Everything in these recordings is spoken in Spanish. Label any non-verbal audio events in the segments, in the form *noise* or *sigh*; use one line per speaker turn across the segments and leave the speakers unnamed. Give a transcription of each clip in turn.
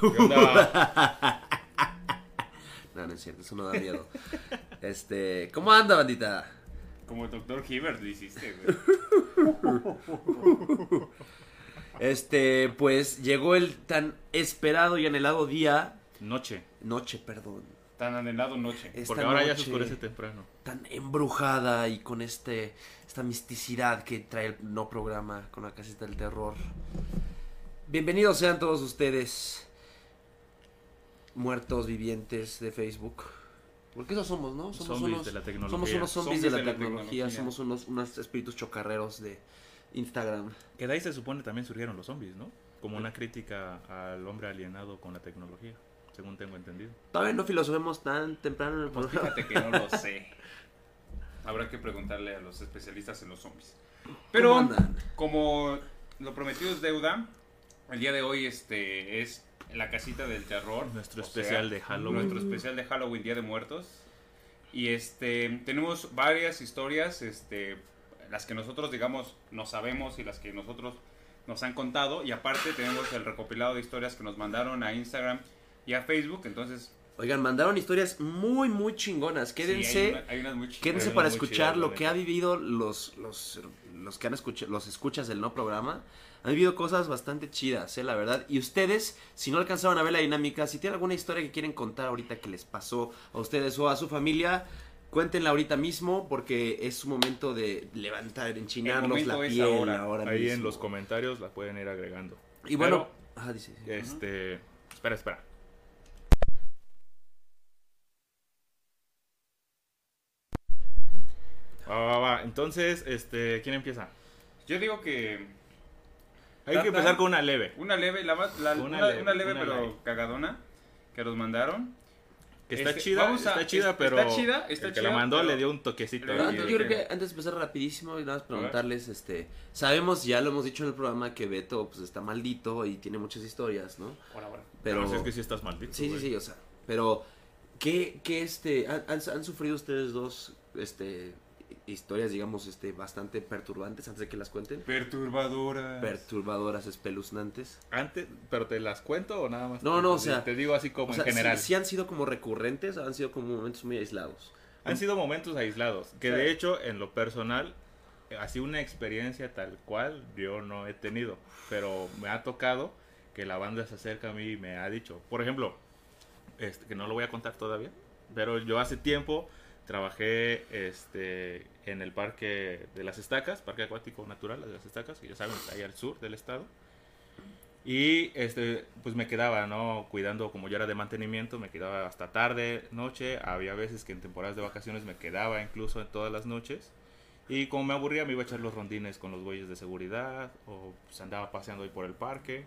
¿Qué onda? *laughs*
No, no es cierto, eso no da miedo. Este, ¿cómo anda, bandita?
Como el doctor Hibbert lo hiciste, güey.
Este, pues llegó el tan esperado y anhelado día,
Noche.
noche, perdón,
Tan anhelado noche.
Esta
Porque ahora ya se
noche
oscurece temprano.
tan embrujada y con este, esta misticidad que trae el no programa con la casita del terror. Bienvenidos sean todos ustedes, muertos vivientes de Facebook. Porque esos somos, ¿no? Somos
Zombies
unos,
de la tecnología.
somos unos zombies,
Zombies
de la,
de la
tecnología,
tecnología.
somos unos, unos espíritus chocarreros de Instagram.
Que de ahí se supone también surgieron los zombies, ¿no? Como una crítica al hombre alienado con la tecnología, según tengo entendido.
Todavía no filosofemos tan temprano en el
Pues
programa.
fíjate que no lo sé. *laughs* Habrá que preguntarle a los especialistas en los zombies. Pero, como lo prometido es deuda, el día de hoy este es la casita del terror.
Nuestro especial
sea,
de Halloween.
Nuestro especial de Halloween, Día de Muertos. Y este tenemos varias historias, este, las que nosotros digamos no sabemos y las que nosotros nos han contado. Y aparte tenemos el recopilado de historias que nos mandaron a Instagram y a Facebook. Entonces,
Oigan, mandaron historias muy, muy chingonas.
sí,
Quédense.
hay, una- hay unas muy chidas.
Quédense para escuchar
chidas,
lo que ha vivido los, los, los que han escuchado, los escuchas del no programa. Han vivido cosas bastante chidas, eh, la verdad. Y ustedes, si no alcanzaron a ver la dinámica, si tienen alguna historia que quieren contar ahorita que les pasó a ustedes o a su familia, cuéntenla ahorita mismo porque es su momento de levantar, enchinarnos la piel
ahora.
ahora
Ahí en los comentarios la pueden ir agregando.
Y bueno, dice.
Este. Espera, espera. Va, va, va. Entonces, este, ¿quién empieza?
Yo digo que
Hay que empezar con una leve.
una leve, la, más- la-
Una
una,
leve,
una leve
una
pero
leve.
cagadona que nos mandaron.
Que está
Este,
chida,
vamos a-
está chida,
está
pero
chida, está
el que
chida,
la mandó
pero-
le dio un toquecito.
Pero
Pero yo creo
que-
antes de empezar rapidísimo y nada más preguntarles, este, sabemos, ya lo hemos dicho en el programa, que Beto pues está maldito y tiene muchas historias, ¿no?
Ahora, ahora.
Pero
No, si es que sí estás maldito.
sí, sí, sí, o sea, pero ¿qué, qué este, han, han- han sufrido ustedes dos, este, historias, digamos, este, bastante perturbantes antes de que las cuenten?
Perturbadora.
Perturbadoras, espeluznantes.
Antes, pero te las cuento o nada más.
No,
te-
no, o sea,
Te digo así como
O sea,
en general.
sí, sí han sido como recurrentes, han sido como momentos muy aislados.
Han sido momentos aislados. Que de hecho, en lo personal, así una experiencia tal cual yo no he tenido. Pero me ha tocado que la banda se acerca a mí y me ha dicho. Por ejemplo, este, que no lo voy a contar todavía. Pero yo hace tiempo trabajé este, en el parque de las estacas, parque acuático natural de las estacas, que ya saben, está ahí al sur del estado. Y este, pues me quedaba, ¿no? Cuidando, como yo era de mantenimiento, me quedaba hasta tarde, noche. Había veces que en temporadas de vacaciones me quedaba incluso en todas las noches. Y como me aburría, me iba a echar los rondines con los güeyes de seguridad. O pues andaba paseando ahí por el parque.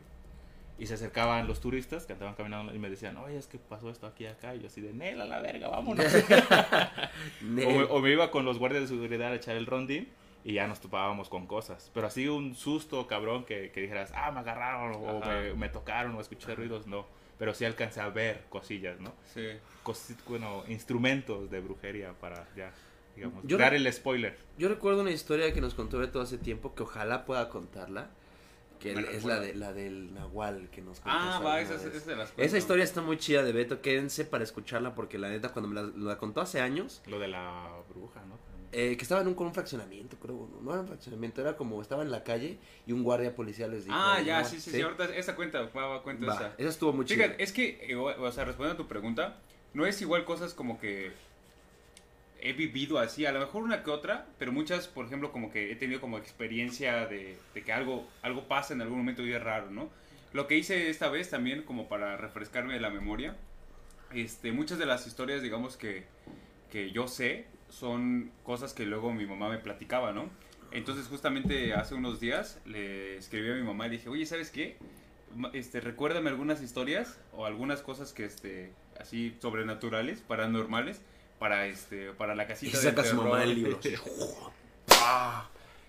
Y se acercaban los turistas que andaban caminando y me decían, oye, es que pasó esto aquí acá. Y yo así de, Nel, a la verga, vámonos. *laughs* o, me, o me iba con los guardias de seguridad a echar el rondín y ya nos topábamos con cosas. Pero así un susto, cabrón, que, que dijeras, ah, me agarraron o me, me tocaron o escuché ruidos, no. Pero sí alcancé a ver cosillas, ¿no?
Sí.
Cosi- bueno, instrumentos de brujería para ya, digamos,
Yo
dar el spoiler.
Yo recuerdo una historia que nos contó Beto hace tiempo, que ojalá pueda contarla, que es la, de, la del Nahual que nos contó.
Ah, va, esa, esa de las
Esa historia está muy chida de Beto, quédense para escucharla porque la neta cuando me la, la contó hace años,
Lo de la bruja, ¿no?
eh, que estaba en un, con un fraccionamiento, creo, no, no era un fraccionamiento, era como estaba en la calle y un guardia policial les dijo.
Ah, ya, sí, sí, sí, ahorita esa cuenta, va, va, cuenta
Va,
esa.
esa estuvo muy chida.
Fíjate, es que, eh, o sea, respondiendo a tu pregunta, no es igual cosas como que he vivido así, a lo mejor una que otra, pero muchas, por ejemplo, como que he tenido como experiencia de, de que algo, algo pasa en algún momento y es raro, ¿no? Lo que hice esta vez también, como para refrescarme la memoria, este, muchas de las historias, digamos, que, que yo sé, son cosas que luego mi mamá me platicaba, ¿no? Entonces, justamente hace unos días le escribí a mi mamá y dije, oye, ¿sabes qué? Este, recuérdame algunas historias o algunas cosas que, este, así sobrenaturales, paranormales, para, este, para la
Y
casita
saca
del
su mamá
terror".
el libro. *laughs*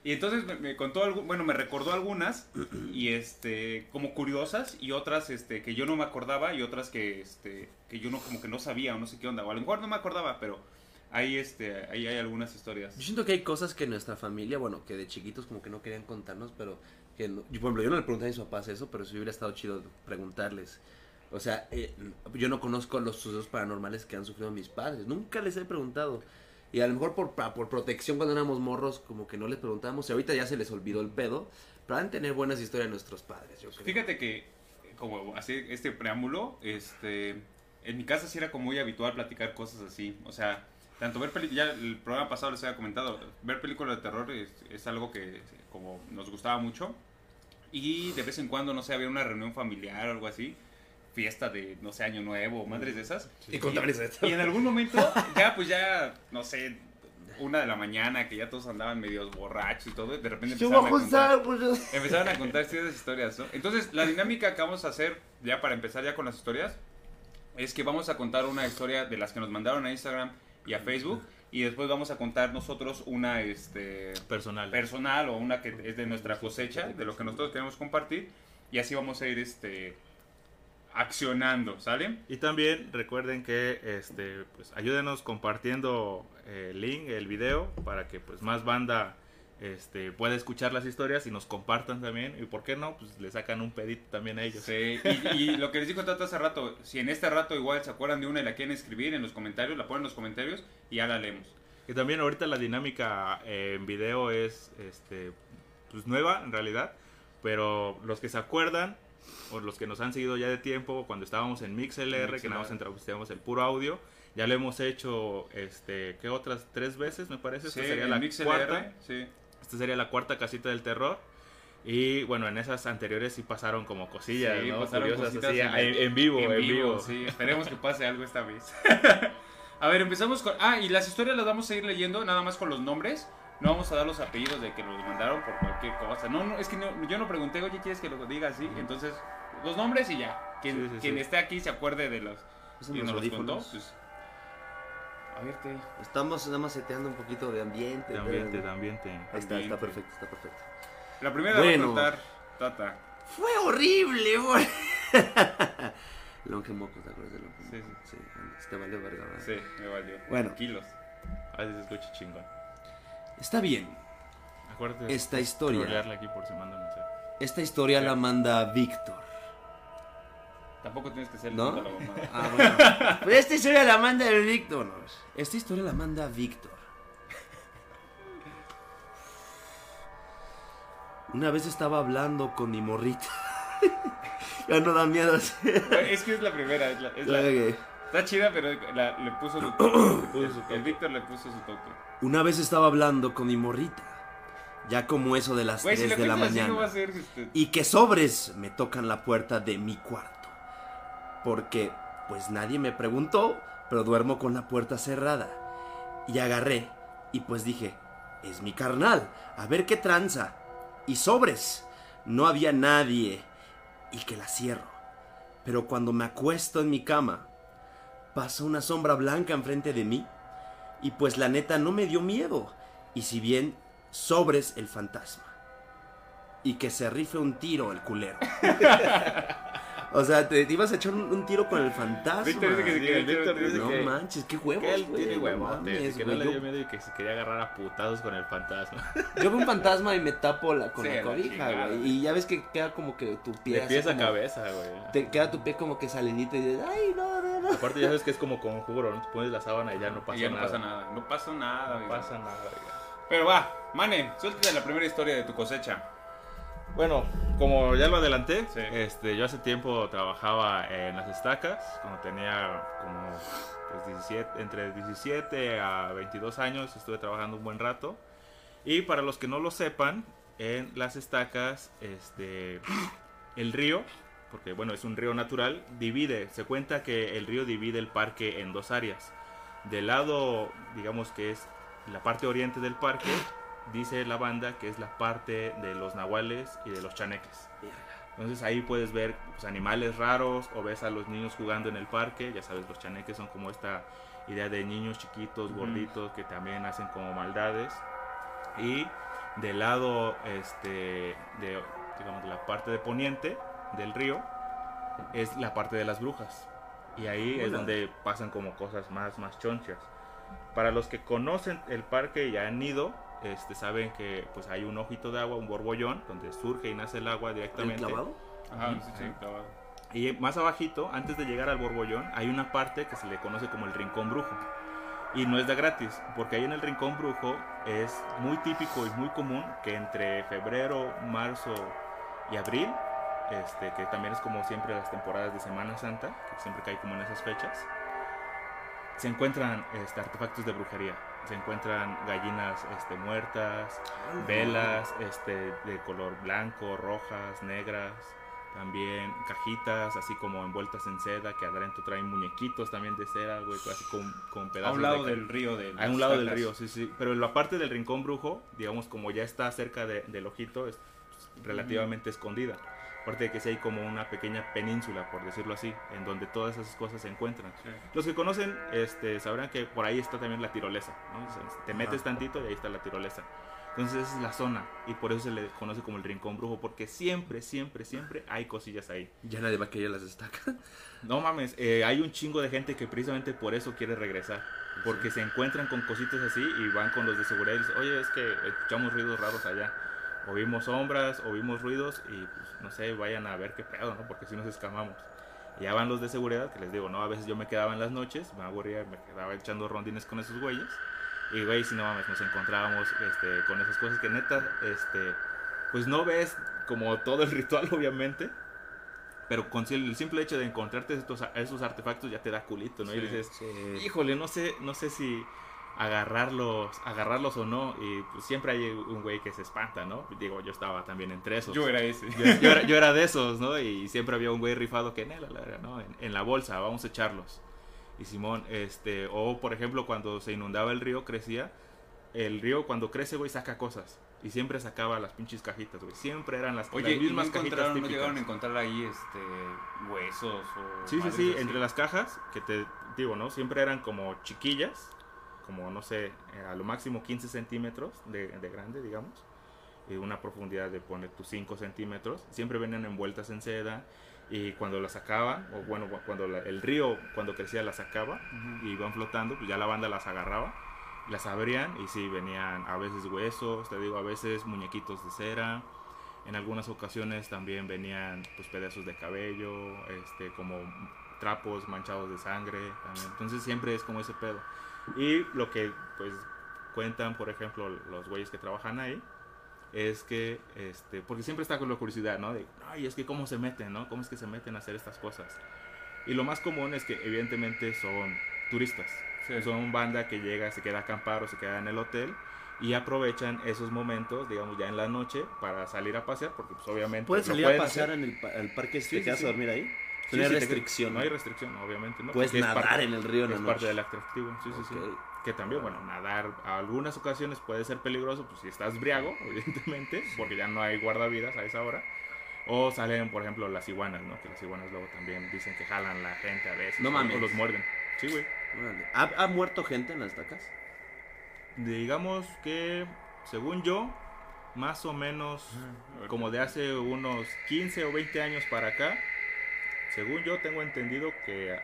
Y entonces me, me contó algo, bueno, me recordó algunas y este como curiosas y otras este que yo no me acordaba y otras que este que yo no como que no sabía o no sé qué onda, o a lo mejor no me acordaba, pero ahí este ahí hay algunas historias.
Yo siento que hay cosas que nuestra familia, bueno, que de chiquitos como que no querían contarnos, pero que, no- yo, por ejemplo, yo no le pregunté a mis papás eso, pero sí hubiera estado chido preguntarles. O sea, eh, yo no conozco los sucesos paranormales que han sufrido mis padres. Nunca les he preguntado. Y a lo mejor por, por protección cuando éramos morros, como que no les preguntamos. Y ahorita ya se les olvidó el pedo. Pero han tener buenas historias de nuestros padres, yo creo.
Fíjate que, como así, este preámbulo, este, en mi casa sí era como muy habitual platicar cosas así. O sea, tanto ver películas, ya el programa pasado les había comentado, ver películas de terror es, es algo que como nos gustaba mucho. Y de vez en cuando, no sé, había una reunión familiar o algo así. Fiesta de, no sé, Año Nuevo, madres de esas.
Y contarles esto.
Y en algún momento, ya pues ya, no sé, una de la mañana, que ya todos andaban medios borrachos y todo, y de repente empezaron
a
contar,
pues,
empezaron a contar ciertas historias, ¿no? Entonces, la dinámica que vamos a hacer, ya para empezar ya con las historias, es que vamos a contar una historia de las que nos mandaron a Instagram y a Facebook, y después vamos a contar nosotros una, este,
Personal.
personal o una que es de nuestra cosecha, de lo que nosotros queremos compartir, y así vamos a ir, este, accionando, ¿sale?
Y también recuerden que este pues ayúdenos compartiendo eh, el link, el video, para que pues más banda este pueda escuchar las historias y nos compartan también. Y por qué no, pues le sacan un pedito también a ellos.
Sí, y, y lo que les dijo Tata hace rato, si en este rato igual se acuerdan de una y la quieren escribir en los comentarios, la ponen en los comentarios y ya la leemos.
Y también ahorita la dinámica eh, en video es este pues nueva en realidad, pero los que se acuerdan o los que nos han seguido ya de tiempo cuando estábamos en MixLR, que nada más
MixLR.
entrevistamos el puro audio, ya lo hemos hecho este ¿qué otras tres veces me parece? Esta
Sí,
sería
en
la
MixLR,
cuarta.
sí.
Esta sería la cuarta casita del terror. Y bueno, en esas anteriores sí pasaron como cosillas,
Sí,
¿no?
pasaron
Curiosas así,
en-
en, en vivo, en, vivo.
Sí, esperemos que pase algo esta vez. *laughs* a ver, empezamos con... Ah, y las historias las vamos a ir leyendo nada más con los nombres. No vamos a dar los apellidos de que los mandaron por cualquier cosa. No, no, es que no- yo no pregunté, oye, ¿quieres que lo diga así? Entonces, los nombres y ya. Quien,
Sí, sí,
quien
sí.
esté aquí se acuerde de los...
Los
nos los contó, pues... A ver, te...
Estamos nada más seteando un poquito de ambiente.
De ambiente,
pero-
de ambiente.
Ahí está, está perfecto, está perfecto.
La primera la va a
Bueno.
contar Tata.
Fue horrible, güey. *laughs* Longe Moco, ¿te acuerdas de Longe
Sí,
Moco? Sí, sí. Te valió verga, ¿verdad?
Sí, me valió.
Bueno.
Kilos.
A veces se escucha chingón.
Está bien.
Acuérdate.
Esta historia.
aquí por si manda mensaje.
Esta historia la manda Víctor.
Tampoco tienes que ser
¿No?
la mamada.
Ah, bueno. Pero esta historia la manda el Víctor. Esta historia la manda Víctor. Una vez estaba hablando con mi morrita. *laughs* ya no da miedo.
Es que es la primera. Es la, es la-. Está chida, pero la- le puso su toque. *clears throat*
puso su toque.
El Víctor le puso su toque.
Una vez estaba hablando con mi morrita. Ya como eso de las
Güey,
3
si le
de la
así,
mañana.
no va a ser. Este,
y que sobres me tocan la puerta de mi cuarto. Porque pues nadie me preguntó, pero duermo con la puerta cerrada. Y agarré y pues dije, es mi carnal, a ver qué tranza. Y sobres, no había nadie y que la cierro. Pero cuando me acuesto en mi cama, pasa una sombra blanca enfrente de mí y pues la neta no me dio miedo. Y si bien sobres el fantasma y que se rife un tiro el culero. *laughs* o sea, te, te ibas a echar un, un tiro con el fantasma.
Víctor dice que
el Víctor dice
no
que-
manches, qué huevos.
Que él
güey,
tiene
no mames,
que no
güey,
le
yo-
dio miedo y que se quería agarrar a putazos con el fantasma. *laughs*
Yo veo un fantasma y me tapo la, con
Sí,
la
la
cobija, güey. Y ya ves que queda como que tu pie.
De pies a
como-
cabeza, güey.
Te queda tu pie como que salinito y dices, ay, no, no, no.
Aparte ya sabes que es como conjuro, ¿no? Te pones la sábana y ya no pasa
y ya no
nada.
pasa nada. No pasa nada.
No
amigo.
pasa nada, oiga.
Pero va, Mane, suéltate la primera historia de tu cosecha.
Bueno, como ya lo adelanté,
Sí.
este, yo hace tiempo trabajaba en las estacas, cuando tenía como pues, 17, entre 17 a 22 años, estuve trabajando un buen rato. Y para los que no lo sepan, en las estacas, este, el río, porque bueno, es un río natural, divide, se cuenta que el río divide el parque en dos áreas. Del lado, digamos que es la parte oriente del parque, dice la banda que es la parte de los nahuales y de los chaneques. Entonces ahí puedes ver pues, animales raros o ves a los niños jugando en el parque. Ya sabes, los chaneques son como esta idea de niños chiquitos, gorditos, que también hacen como maldades. Y del lado, este, de, digamos, de la parte de poniente del río, es la parte de las brujas. Y ahí es donde pasan como cosas más, más chonchas. Para los que conocen el parque y han ido, este, saben que pues hay un ojito de agua, un borbollón, donde surge y nace el agua
¿El
directamente.
clavado?
Ajá, sí, sí. clavado.
Y más abajito, antes de llegar al Borbollón, hay una parte que se le conoce como el Rincón Brujo. Y no es de gratis, porque ahí en el Rincón Brujo es muy típico y muy común que entre febrero, marzo y abril, este, que también es como siempre las temporadas de Semana Santa, que siempre cae como en esas fechas, se encuentran este, artefactos de brujería. Se encuentran gallinas este, muertas, velas este, de color blanco, rojas, negras, también cajitas así como envueltas en seda que adentro traen muñequitos también de cera, güey, así con, con pedazos
A un lado
de
del río de
a un lado del río, sí, sí. Pero en la parte del rincón brujo, digamos, como ya está cerca de- del ojito, es relativamente escondida. Aparte de que sí hay como una pequeña península, por decirlo así, en donde todas esas cosas se encuentran. Los que conocen este, sabrán que por ahí está también la tirolesa, ¿no? O sea, te metes tantito y ahí está la tirolesa. Entonces esa es la zona y por eso se le conoce como el rincón brujo, porque siempre, siempre, siempre hay cosillas ahí.
Ya nadie va a querer las destaca.
No mames, eh, hay un chingo de gente que precisamente por eso quiere regresar. Porque se encuentran con cositas así y van con los de seguridad y dicen, oye, es que escuchamos ruidos raros allá. O vimos sombras, o vimos ruidos y pues no sé, vayan a ver qué pedo, ¿no? Porque si nos escamamos. Y ya van los de seguridad, que les digo, no, a veces yo me quedaba en las noches, me aburría, me quedaba echando rondines con esos güeyes. Y güey, si no mames, nos encontrábamos este, con esas cosas que neta, este, pues no ves como todo el *laughs* ritual, obviamente. Pero con el simple hecho de encontrarte estos, esos artefactos ya te da culito, ¿no? Y dices,
Sí.
híjole, no sé, no sé si agarrarlos, agarrarlos o no. Y pues siempre hay un güey que se espanta, ¿no? Digo, yo estaba también entre esos.
Yo era ese.
Yo, yo era, *laughs* yo era de esos, ¿no? Y siempre había un güey rifado que en él, ¿no? En, en la bolsa, vamos a echarlos. Y Simón, este, o por ejemplo, cuando se inundaba el río, crecía. El río, cuando crece, güey, saca cosas. Y siempre sacaba las pinches cajitas, güey. Siempre eran las,
Oye,
las
¿y no
cajitas
encontraron, no llegaron a encontrar ahí este huesos o
Sí, sí, sí,
así?
entre las cajas, que te digo, ¿no? Siempre eran como chiquillas, como no sé, eh, a lo máximo 15 centímetros de, de grande, digamos, y una profundidad de, pone tus 5 centímetros. Siempre venían envueltas en seda, y cuando las sacaban, o bueno, cuando la- el río, cuando crecía, las sacaba,
Ujú.
y iban flotando, pues ya la banda las agarraba, las abrían, y sí, venían a veces huesos, te digo, a veces muñequitos de cera. En algunas ocasiones también venían pues pedazos de cabello, este, como trapos manchados de sangre. también. Entonces siempre es como ese pedo. Y lo que pues cuentan, por ejemplo, los güeyes que trabajan ahí, es que, este, porque siempre está con la curiosidad, ¿no? De, ay, es que cómo se meten, ¿no? ¿Cómo es que se meten a hacer estas cosas? Y lo más común es que evidentemente son turistas.
Sí.
Son banda que llega, se queda a acampar o se queda en el hotel y aprovechan esos momentos, digamos, ya en la noche para salir a pasear, porque pues obviamente...
¿Puedes salir a pasear
hacer.
en el, al parque si
Sí,
te
sí,
quedas
sí.
a dormir ahí?
Sí,
No hay
sí,
restricción.
No hay restricción, obviamente. ¿no?
Puedes
Porque
nadar
parte-
en el río en
Es parte del atractivo, sí, sí, sí. Que también, bueno, nadar a algunas ocasiones puede ser peligroso, pues si estás briago, *laughs* evidentemente, porque ya no hay guardavidas a esa hora. O salen, por ejemplo, las iguanas, ¿no? Que las iguanas luego también dicen que jalan la gente a veces.
No mames.
O los muerden. Sí, güey.
¿Ha, ha muerto gente en las estacas?
Digamos que, según yo, más o menos como de hace unos 15 o 20 años para acá, según yo tengo entendido que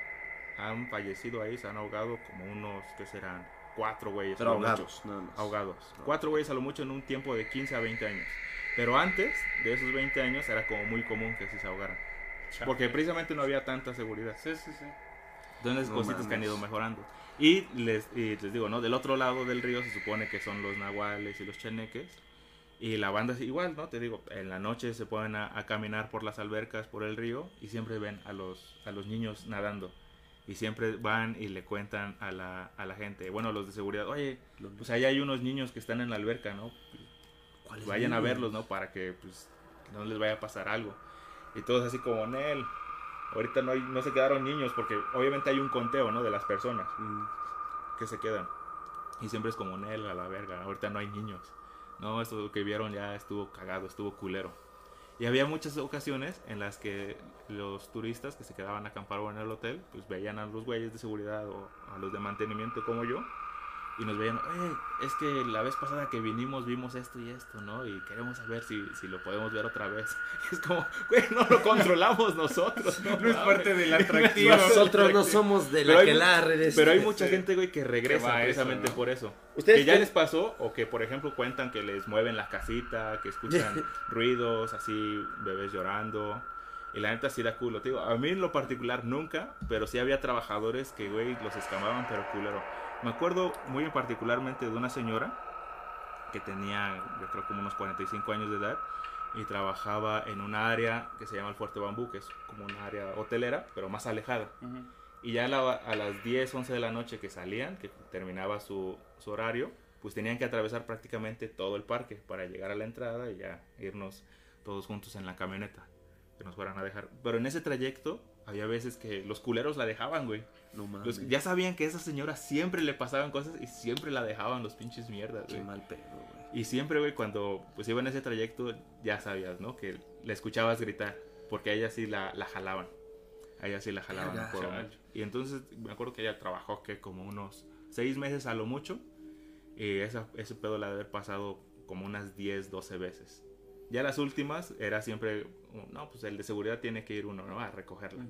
han fallecido ahí, se han ahogado como unos, ¿qué serán? Cuatro güeyes.
Pero
a lo mucho.
ahogados.
Ahogados. Cuatro güeyes a lo mucho en un tiempo de 15 a 20 años. Pero antes de esos 20 años era como muy común que sí se ahogaran. Porque precisamente no había tanta seguridad.
Sí, sí, sí.
Entonces,
No
cositas que han ido mejorando. Y les, y les digo, ¿no? Del otro lado del río se supone que son los nahuales y los cheneques. Y la banda es igual, ¿no? Te digo, en la noche se ponen a, a caminar por las albercas, por el río, y siempre ven a los, a los niños nadando. Y siempre van y le cuentan a la, a la gente, bueno, a los de seguridad, oye, pues allá hay unos niños que están en la alberca, ¿no?
¿Cuáles
Vayan a
niños?
verlos, ¿no? Para que pues no les vaya a pasar algo. Y todos así como, Nel, ahorita no, hay, no se quedaron niños porque obviamente hay un conteo, ¿no? De las personas
Mm.
que se quedan. Y siempre es como, Nel, a la verga, ahorita no hay niños. No, esto que vieron ya estuvo cagado, estuvo culero. Y había muchas ocasiones en las que los turistas que se quedaban a acampar en el hotel, pues veían a los güeyes de seguridad o a los de mantenimiento como yo. Y nos veían, es que la vez pasada que vinimos vimos esto y esto, ¿no? Y queremos saber si, si lo podemos ver otra vez. Y *laughs* es como, güey, no lo controlamos nosotros. No,
No es *laughs* parte del atractivo.
Nosotros no somos de
Pero
la
hay
que la redes.
Pero hay *laughs* mucha gente, güey, que regresa
eso,
precisamente
¿no?
por eso.
¿Ustedes
que ya
creen-
les pasó, o que, por ejemplo, cuentan que les mueven la casita, que escuchan ruidos, así, bebés llorando. Y la neta sí da culo. Te digo, a mí en lo particular nunca, pero sí había trabajadores que, güey, los escamaban, pero culero. Me acuerdo muy particularmente de una señora que tenía, yo creo, como unos 45 años de edad y trabajaba en un área que se llama el Fuerte Bambú, que es como un área hotelera, pero más alejada.
Ujú.
Y ya a, la- a las 10, 11 de la noche que salían, que terminaba su, su horario, pues tenían que atravesar prácticamente todo el parque para llegar a la entrada y ya irnos todos juntos en la camioneta que nos fueran a dejar. Pero en ese trayecto había veces que los culeros la dejaban, güey.
No mames.
Los- ya sabían que a esa señora siempre le pasaban cosas y siempre la dejaban los pinches mierdas,
Qué
güey.
mal pedo, güey.
Y siempre, güey, cuando pues iba en ese trayecto, ya sabías, ¿no? Que le escuchabas gritar, porque a ella sí la, la jalaban. A ella sí la jalaban por mucho. Y entonces me acuerdo que ella trabajó que como unos seis meses a lo mucho. Y esa, ese pedo la de haber pasado como unas 10, 12 veces. Ya las últimas era siempre, no, pues el de seguridad tiene que ir uno, ¿no? A recogerla.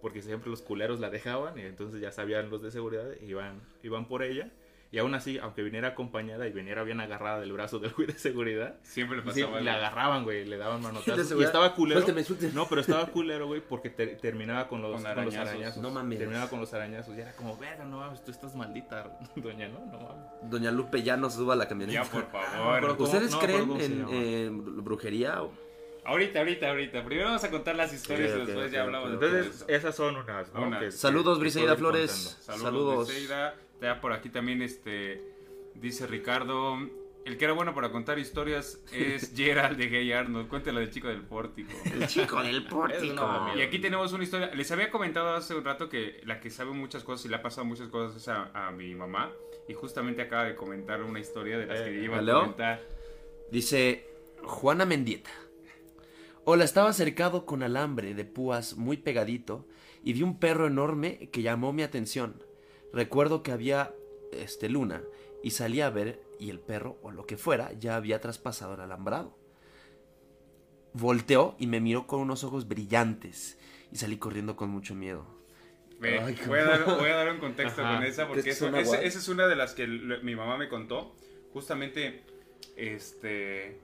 Porque siempre los culeros la dejaban y entonces ya sabían los de seguridad, iban, iban por ella. Y aún así, aunque viniera acompañada y viniera bien agarrada del brazo del güey de seguridad,
Siempre le
sí,
pasaba
le
algo.
agarraban, güey, le daban manotazos. Y estaba culero.
Suélteme, suélteme.
No, pero estaba culero, güey, porque te- terminaba con los,
Con
con los
arañazos.
arañazos.
No mames.
Terminaba con los arañazos. Y era como, verga, no mames, tú estás maldita, *laughs* doña, ¿no? No mames.
Doña Lupe ya no suba a la camioneta.
Ya, por
pero
favor.
¿cómo?
¿Ustedes
No,
creen
pero ¿cómo se
en eh, brujería? o-
Ahorita, ahorita, ahorita. Primero vamos a contar las historias
Ok,
y después
ok,
ya hablamos
ok.
de todo
Entonces, esas son unas, ¿no?
Unas.
Saludos, Briseida Flores.
contando.
Saludos,
Saludos.
Briseida. Ya por aquí también este dice Ricardo, el que era bueno para contar historias es *laughs* Gerald de Gay Arnold. Cuéntala del chico del pórtico.
El chico del *laughs* pórtico.
Y aquí tenemos una historia. Les había comentado hace un rato que la que sabe muchas cosas y le ha pasado muchas cosas es a, a mi mamá. Y justamente acaba de comentar una historia de las que
Eh,
iba a comentar.
Dice Juana Mendieta. Hola, estaba cercado con alambre de púas muy pegadito y vi un perro enorme que llamó mi atención. Recuerdo que había este luna y salí a ver y el perro o lo que fuera ya había traspasado el alambrado. Volteó y me miró con unos ojos brillantes y salí corriendo con mucho miedo.
Ve,
Ay,
voy, a dar, voy a dar un contexto
Ajá.
con esa porque esa es una de las que mi mamá me contó. Justamente, este,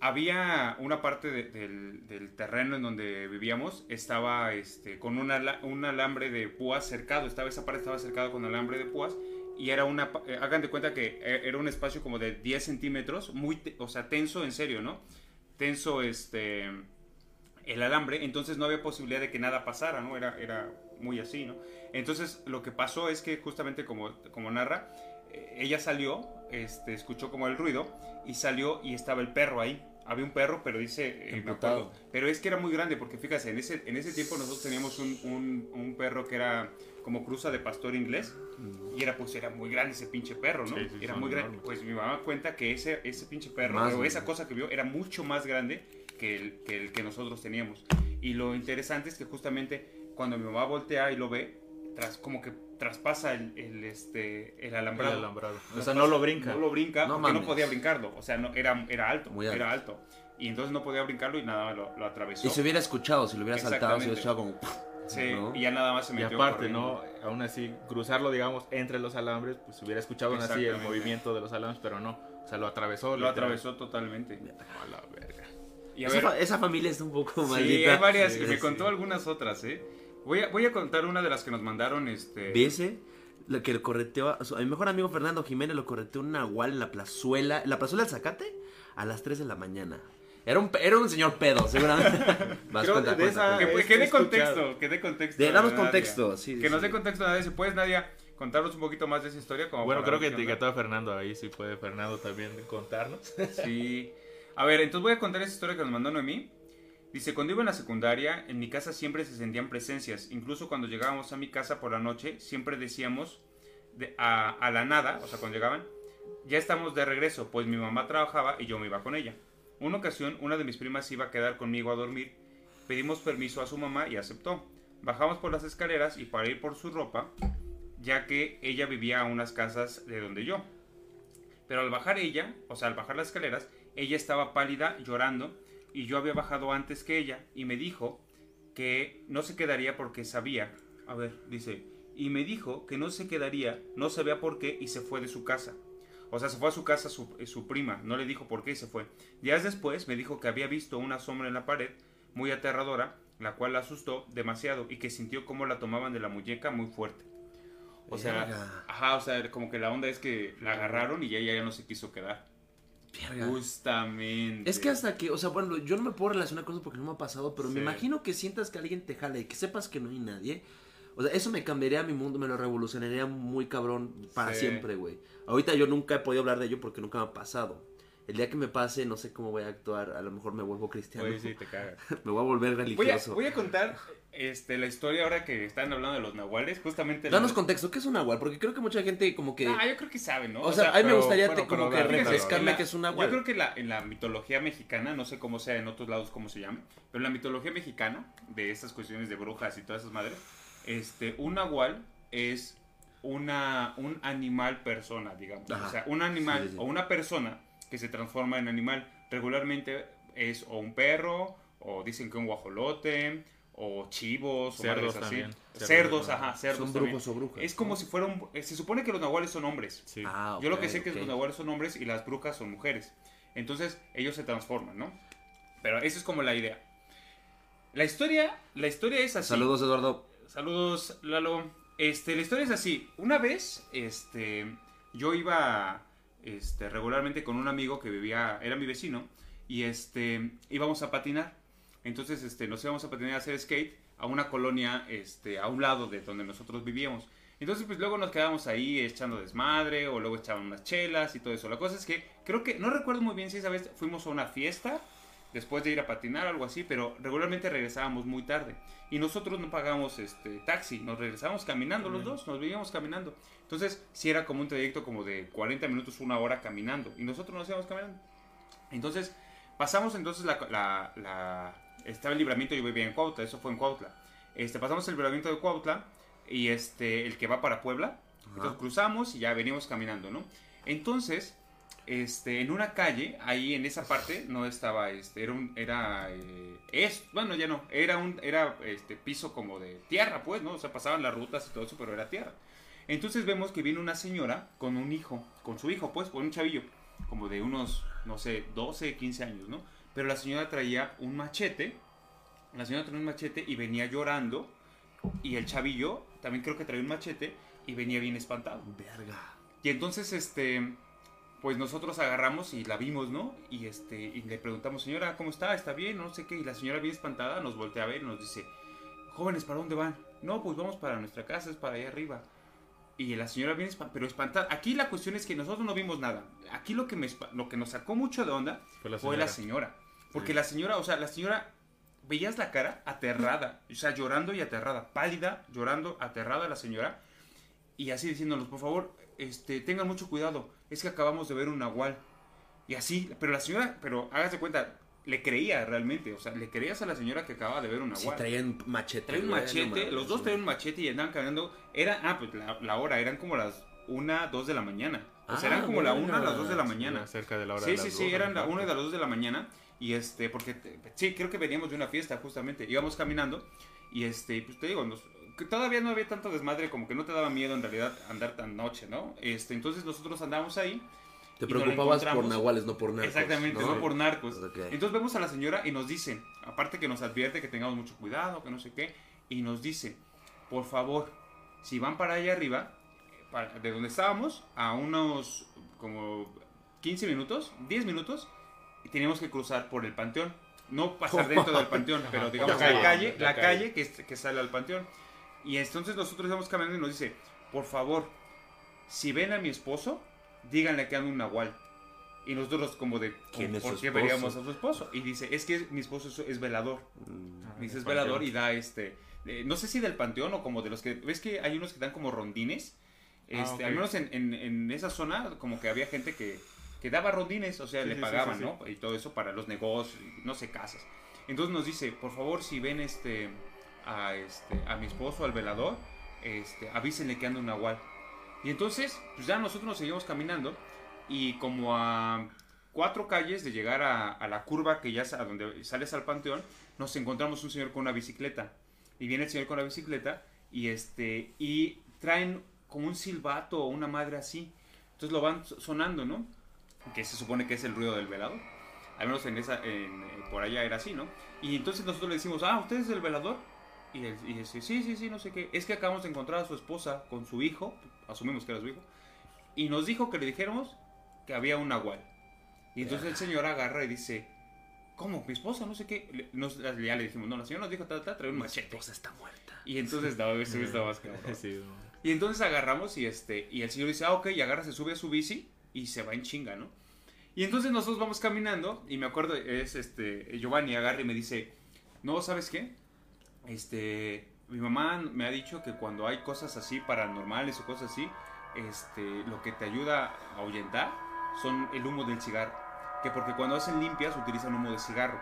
había una parte de- del, del terreno en donde vivíamos, estaba este, con un, un alambre de púas cercado, estaba, esa parte estaba cercado con alambre de púas y era una, eh, hagan de cuenta que eh, era un espacio como de 10 centímetros, muy, o sea, tenso en serio, ¿no? Tenso, este, el alambre, entonces no había posibilidad de que nada pasara, ¿no? Era, era muy así, ¿no? Entonces lo que pasó es que justamente como, como narra, eh, ella salió, este, escuchó como el ruido y salió y estaba el perro ahí. Había un perro, pero dice, eh, me
Emputado.
acuerdo, pero es que era muy grande porque fíjate, en ese, en ese tiempo nosotros teníamos un, un, un perro que era como cruza de pastor inglés y era pues era muy grande ese pinche perro, ¿no?
Sí, sí,
era muy grande. Pues mi mamá cuenta que ese, ese pinche perro, o esa cosa que vio era mucho más grande que el, que el que nosotros teníamos. Y lo interesante es que justamente cuando mi mamá voltea y lo ve, tras, como que traspasa el, el, este, el
El
alambrado.
alambrado. O sea, no lo brinca.
No lo brinca
No
porque no
mames.
podía brincarlo. O sea, no, era, era alto,
Muy alto.
Era alto. Y entonces no podía brincarlo y nada, lo, lo atravesó.
Y se hubiera escuchado, si lo hubiera saltado, se hubiera echado como...
Sí,
¿no?
y ya nada más se
Y
metió.
aparte,
corriendo.
¿no? Aún así, cruzarlo, digamos, entre los alambres, pues hubiera escuchado aún así el movimiento de los alambres, pero no. O sea, lo atravesó.
Lo
literal.
atravesó totalmente.
A la verga.
Y a
Esa,
ver,
fa- esa familia está un poco
sí,
maldita.
hay varias.
Sí,
y me
sí.
contó algunas otras, ¿eh? Voy a, voy a contar una de las que nos mandaron, este...
¿Vese? Lo que lo correteó a, su- a mi mejor amigo Fernando Jiménez lo correteó un nahual en la plazuela, en la plazuela del Zacate a las 3 de la mañana. Era un, era un señor pedo, seguramente. *laughs* *laughs* Más
Creo
cuenta,
de
cuenta,
esa-
cuenta.
Que,
es
que
escuchado.
contexto, que dé contexto.
De- damos
Nadia.
contexto, sí,
Que
sí,
nos dé contexto, Nadia. Si puedes, Nadia, contarnos un poquito más de esa historia. Como
Bueno, creo que etiquetó a Fernando ahí, si puede Fernando también contarnos.
Sí. A ver, entonces voy a contar esa historia que nos mandó Noemí. Dice, cuando iba en la secundaria, en mi casa siempre se sentían presencias. Incluso cuando llegábamos a mi casa por la noche, siempre decíamos de- a, a la nada, o sea, cuando llegaban, ya estamos de regreso, pues mi mamá trabajaba y yo me iba con ella. Una ocasión, una de mis primas iba a quedar conmigo a dormir. Pedimos permiso a su mamá y aceptó. Bajamos por las escaleras y para ir por su ropa, ya que ella vivía a unas casas de donde yo. Pero al bajar ella, o sea, al bajar las escaleras, ella estaba pálida, llorando, y yo había bajado antes que ella, y me dijo que no se quedaría porque sabía, a ver, dice, y me dijo que no se quedaría, no sabía por qué, y se fue de su casa. O sea, se fue a su casa su, su prima, no le dijo por qué y se fue. Días después me dijo que había visto una sombra en la pared, muy aterradora, la cual la asustó demasiado y que sintió como la tomaban de la muñeca muy fuerte. O sea, ajá, o sea, como que la onda es que la agarraron y ella ya no se quiso quedar.
Verga.
Justamente.
Es que hasta que, o sea, bueno, yo no me puedo relacionar con eso porque no me ha pasado, pero me imagino que sientas que alguien te jala y que sepas que no hay nadie. O sea, eso me cambiaría mi mundo, me lo revolucionaría muy cabrón para
Sí.
siempre, güey. Ahorita yo nunca he podido hablar de ello porque nunca me ha pasado. El día que me pase, no sé cómo voy a actuar. A lo mejor me vuelvo cristiano.
Oye, sí, te cagas. *laughs*
me voy a volver
Voy a,
religioso.
voy a contar este, la historia ahora que están hablando de los nahuales. Justamente.
Danos
la-
contexto, ¿qué es un nahual? Porque creo que mucha gente como que...
Ah, yo creo que saben, ¿no?
o, sea, a mí me gustaría
bueno,
te- como que refrescarme que es un
Yo
nahual.
creo que la, en la mitología mexicana, no sé cómo sea en otros lados, cómo se llama, pero en la mitología mexicana, de estas cuestiones de brujas y todas esas madres, este, un nahual es una, un animal persona, digamos.
Ajá.
O sea, un animal
Sí, sí, sí.
o una persona que se transforma en animal regularmente es o un perro, o dicen que un guajolote, o chivos, o
Cerdos
así.
también.
Cerdos,
Cerdos,
ajá, cerdos
Son
también.
brujos o brujas.
Es como
¿no?
si fuera un... Se supone que los nahuales son hombres.
Sí.
Ah,
Yo lo que sé que
ok.
los nahuales son hombres y las brujas son mujeres. Entonces ellos se transforman, ¿no? Pero esa es como la idea. La historia, la historia es así.
Saludos, Eduardo.
Saludos, Lalo. Este, la historia es así. Una vez, este, yo iba, este, regularmente con un amigo que vivía, era mi vecino, y este, íbamos a patinar. Entonces, este, nos íbamos a patinar a hacer skate a una colonia, este, a un lado de donde nosotros vivíamos. Entonces, pues luego nos quedábamos ahí echando desmadre, o luego echaban unas chelas y todo eso. La cosa es que creo que, no recuerdo muy bien si esa vez fuimos a una fiesta, después de ir a patinar, algo así, pero regularmente regresábamos muy tarde. Y nosotros no pagábamos este taxi, nos regresábamos caminando los dos, nos veíamos caminando. Entonces, sí era como un trayecto como de 40 minutos, una hora caminando. Y nosotros nos íbamos caminando. Entonces, pasamos entonces la... la- la- estaba el libramiento, yo vivía en Cuautla, eso fue en Cuautla. Este, pasamos el libramiento de Cuautla y este, el que va para Puebla. Entonces cruzamos y ya venimos caminando, ¿no? Entonces, este, en una calle, ahí en esa parte, no estaba, este, era un, era, eh, es, bueno, ya no, era un, era, este, piso como de tierra, pues, ¿no? O sea, pasaban las rutas y todo eso, pero era tierra. Entonces vemos que viene una señora con un hijo, con su hijo, pues, con un chavillo, como de unos, no sé, 12, 15 años, ¿no? Pero la señora traía un machete, la señora traía un machete y venía llorando, y el chavillo también creo que traía un machete y venía bien espantado.
Verga.
Y entonces, este, pues nosotros agarramos y la vimos, ¿no? Y este, y le preguntamos, señora, ¿cómo está? ¿Está bien? No sé qué. Y la señora bien espantada nos voltea a ver y nos dice, jóvenes, ¿para dónde van? No, pues vamos para nuestra casa, es para allá arriba. Y la señora bien espantada, pero espantada. Aquí la cuestión es que nosotros no vimos nada. Aquí lo que, me, lo que nos sacó mucho de onda
Fue la
fue la señora. Porque la señora, o sea, la señora, veías la cara aterrada, o sea, llorando y aterrada, pálida, llorando, aterrada la señora, y así diciéndonos, por favor, este, tengan mucho cuidado, es que acabamos de ver un nahual. Y así, pero la señora, pero hágase cuenta, le creía realmente, o sea, le creías a la señora que acababa de ver un
Sí,
nahual.
traían machete.
Trae un machete,
no mames,
los dos
sí.
traían un machete y andaban caminando. Era, ah, pues la, la hora, eran como las una, dos de la mañana. O sea,
Ah,
eran como la
verga.
una, las dos de la mañana.
Cerca de la hora
Sí,
de
sí,
las
sí,
brujas,
eran la
¿no?
una de las dos de la mañana. Y este, porque, sí, creo que veníamos de una fiesta justamente. Íbamos caminando y este, pues te digo, nos- todavía no había tanto desmadre, como que no te daba miedo en realidad andar tan noche, ¿no? Este, entonces nosotros andábamos ahí.
Te preocupabas por nahuales, no por narcos.
Exactamente, no, por narcos.
Ok.
Entonces vemos a la señora y nos dice, aparte que nos advierte que tengamos mucho cuidado, que no sé qué, y nos dice, por favor, si van para allá arriba, para- de donde estábamos, a unos como 15 minutos, 10 minutos, teníamos que cruzar por el panteón. No pasar *laughs* dentro del panteón, pero digamos
la
la
calle, la
la
calle.
calle que, es- que sale al panteón. Y entonces nosotros íbamos caminando y nos dice, por favor, si ven a mi esposo, díganle que anda un nahual. Y nosotros como de,
¿Quién es
¿por
su
qué
esposo?
veríamos a su esposo? Y dice, es que mi esposo es, es velador.
Mm,
Dice, es
Panteón.
velador y da este, eh, no sé si del panteón o como de los que, ves que hay unos que dan como rondines.
Ah,
Este,
ok.
Al menos en, en- en esa zona como que había gente que, que daba rondines, o sea,
Sí,
le pagaban,
sí, sí.
¿no? Y todo eso para los negocios, no sé, casas. Entonces nos dice, por favor, si ven este a, este, a mi esposo, al velador, este, avísenle que anda un nahual. Y entonces, pues ya nosotros nos seguimos caminando y como a cuatro calles de llegar a, a la curva que ya a donde sales al panteón, nos encontramos un señor con una bicicleta. Y viene el señor con la bicicleta y este y traen como un silbato o una madre así. Entonces lo van so- sonando, ¿no? Que se supone que es el ruido del velador. Al menos en esa, en, eh, por allá era así, ¿no? Y entonces nosotros le decimos, ah, ¿usted es el velador? Y él y dice, sí, sí, sí, no sé qué. Es que acabamos de encontrar a su esposa con su hijo, asumimos que era su hijo, y nos dijo que le dijéramos que había un nahual. Y entonces el señor agarra y dice, ¿cómo? ¿Mi esposa? No sé qué. Le- nos- ya le dijimos, no, la señora nos dijo, tal, tal, trae un machete.
está muerta.
Y entonces, no, eso está más *laughs* cabrón.
Sí, no.
Y entonces agarramos y este y el señor dice, ah, ok, y agarra, se sube a su bici y se va en chinga, ¿no? Y entonces nosotros vamos caminando y me acuerdo, es este, Giovanni agarra y me dice, no, ¿sabes qué? Este, mi mamá me ha dicho que cuando hay cosas así paranormales o cosas así, este, lo que te ayuda a ahuyentar son el humo del cigarro. Que porque cuando hacen limpias utilizan humo de cigarro.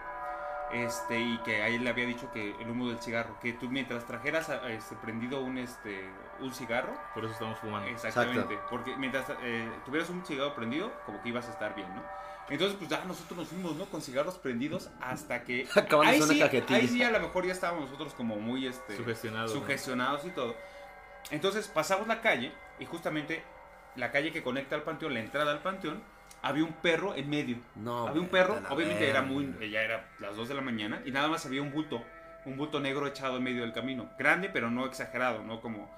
Este, y que a él le había dicho que el humo del cigarro, que tú mientras trajeras a- este, prendido un, este, un cigarro,
Por eso estamos fumando.
Exactamente, porque mientras eh, tuvieras un cigarro prendido, como que ibas a estar bien, ¿no? Entonces, pues ya nosotros nos fuimos, ¿no? Con cigarros prendidos hasta que... *laughs*
Acabando
ahí,
una
sí,
cajetilla.
ahí sí, a lo mejor ya estábamos nosotros como muy, este...
Sugestionado. ¿no?
sugestionados y todo. Entonces, pasamos la calle y justamente la calle que conecta al panteón, la entrada al panteón, había un perro en medio.
No,
había un perro,
la
obviamente era
verga.
muy... Ya era las 2 de la mañana y nada más había un bulto, un bulto negro echado en medio del camino. Grande, pero no exagerado, ¿no? Como...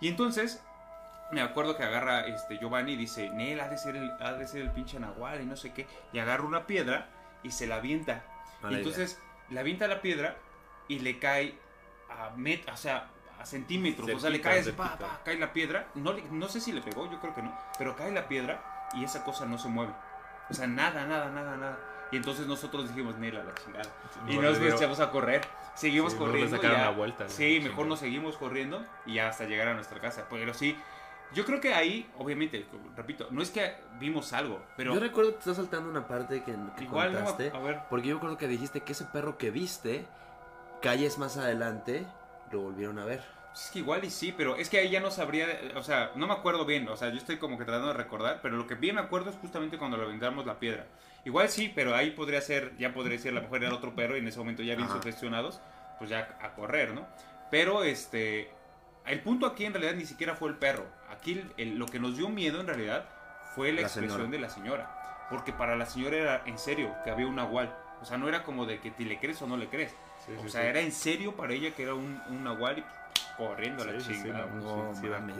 Y entonces, me acuerdo que agarra este Giovanni y dice, Nel, ha de ser el, ha de ser el pinche nahual y no sé qué. Y agarra una piedra y se la avienta.
Mala
y entonces, le avienta la piedra y le cae a met, o sea, a centímetros. o sea, le
Cerquita,
cae, así, pa, pa, cae la piedra. No, le- no sé si le pegó, yo creo que no. Pero cae la piedra y esa cosa no se mueve. O sea, nada, nada, nada, nada. Y entonces nosotros dijimos, Nel, a la chingada. Y nos echamos a correr. Seguimos
Sí,
corriendo.
sacaron
ya-
la vuelta, ¿no?
Sí,
Sí,
mejor
no.
nos seguimos corriendo y ya hasta llegar a nuestra casa. Pero sí, yo creo que ahí, obviamente, repito, no es que vimos algo, pero
Yo recuerdo que te estás saltando una parte que, que
igual, no,
contaste.
a ver.
Porque yo recuerdo que dijiste que ese perro que viste, calles más adelante, lo volvieron a ver.
Es que igual y sí, pero es que ahí ya no sabría, o sea, no me acuerdo bien, o sea, yo estoy como que tratando de recordar, pero lo que bien me acuerdo es justamente cuando le aventamos la piedra. Igual sí, pero ahí podría ser, ya podría ser, a lo mejor era otro perro y en ese momento ya bien
Ajá.
sugestionados, pues ya a correr, ¿no? Pero este, el punto aquí en realidad ni siquiera fue el perro. Aquí el- el- lo que nos dio miedo en realidad fue la,
La
expresión
señora.
de la señora. Porque para la señora era en serio que había un nahual. O sea, no era como de que te le crees o no le crees.
Sí,
o
sí,
sea,
sí.
era en serio para ella que era un, un nahual y corriendo a la
Sí, sí, sí,
chingada.
no. Sí, sí
mames.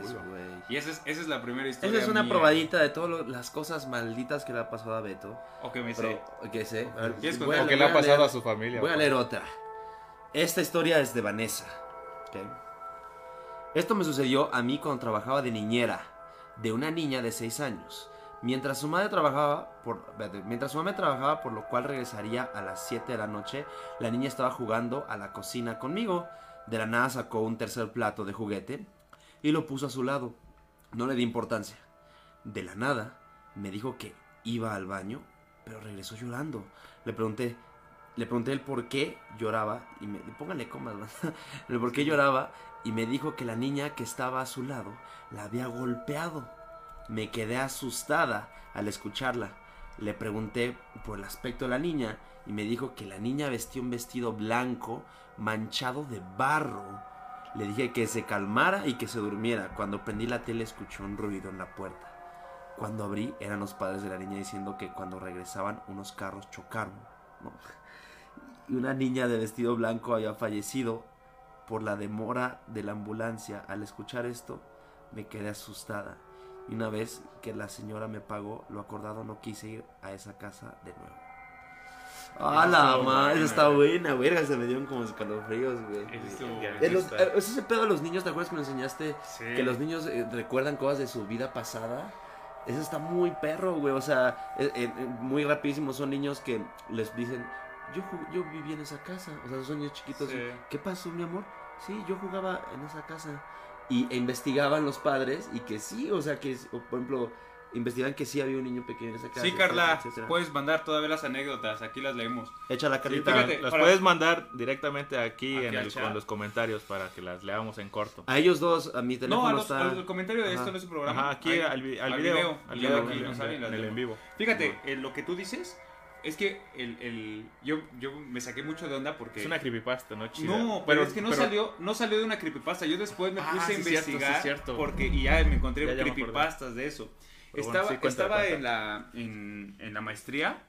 Y esa es, esa es la primera historia.
Esa es una
mía.
probadita de todas las cosas malditas que le ha pasado a Beto.
O que me sé.
Pero, que sé. A ver,
¿Quieres
voy?
O que le ha pasado
leer-
a su familia.
Voy a
pues.
leer otra. Esta historia es de Vanessa. ¿ok? Esto me sucedió a mí cuando trabajaba de niñera de una niña de 6 años. Mientras su madre trabajaba por mientras su mamá trabajaba, por lo cual regresaría a las 7 de la noche, la niña estaba jugando a la cocina conmigo. De la nada sacó un tercer plato de juguete y lo puso a su lado. No le di importancia. De la nada me dijo que iba al baño, pero regresó llorando. Le pregunté, le pregunté el por qué lloraba y me pónganle comas, *laughs* el por qué lloraba y me dijo que la niña que estaba a su lado la había golpeado. Me quedé asustada al escucharla. Le pregunté por el aspecto de la niña y me dijo que la niña vestía un vestido blanco manchado de barro. Le dije que se calmara y que se durmiera. Cuando prendí la tele escuché un ruido en la puerta. Cuando abrí eran los padres de la niña diciendo que cuando regresaban unos carros chocaron. Y una niña de vestido blanco había fallecido por la demora de la ambulancia. Al escuchar esto me quedé asustada. Y una vez que la señora me pagó lo acordado no quise ir a esa casa de nuevo. ¡Ah, la
estuvo
madre! Esa está buena, verga. Se me dieron como escalofríos, güey.
Ya,
bueno.
Eh, ese pedo de los niños, ¿te acuerdas que me enseñaste
Sí.
que los niños eh, recuerdan cosas de su vida pasada? Eso está muy perro, güey. O sea, eh, muy rapidísimo. Son niños que les dicen, yo, yo viví en esa casa. O sea, son niños chiquitos.
Sí.
¿Qué pasó, mi amor? Sí, yo jugaba en esa casa. Y e investigaban los padres y que sí, o sea, que, por ejemplo, investigan que sí había un niño pequeño en esa casa.
Sí, Carla,
etcétera.
puedes mandar todavía las anécdotas, aquí las leemos.
Echa la
Sí,
fíjate.
las
para-
puedes mandar directamente aquí,
Aquí
en el, los comentarios para que las leamos en corto.
a ellos dos, a mi teléfono
No, a los,
está...
al comentario de esto
Ajá.
no es un programa.
Ajá, aquí
Ahí,
al, al
al
video,
video,
al video
aquí
en-
nos salen
en, el en vivo.
Fíjate, eh, lo que tú dices es que el, el- yo, yo me saqué mucho de onda porque...
Es una creepypasta, ¿no? Chida.
No, pero, es que no salió, no salió de una creepypasta. Yo después me
Ah,
puse a
sí, cierto, sí,
investigar
cierto.
porque y ya me encontré
Ya, ya me
creepypastas de eso.
Pero bueno,
estaba
sí, cuenta,
estaba
cuenta.
en la en, en la maestría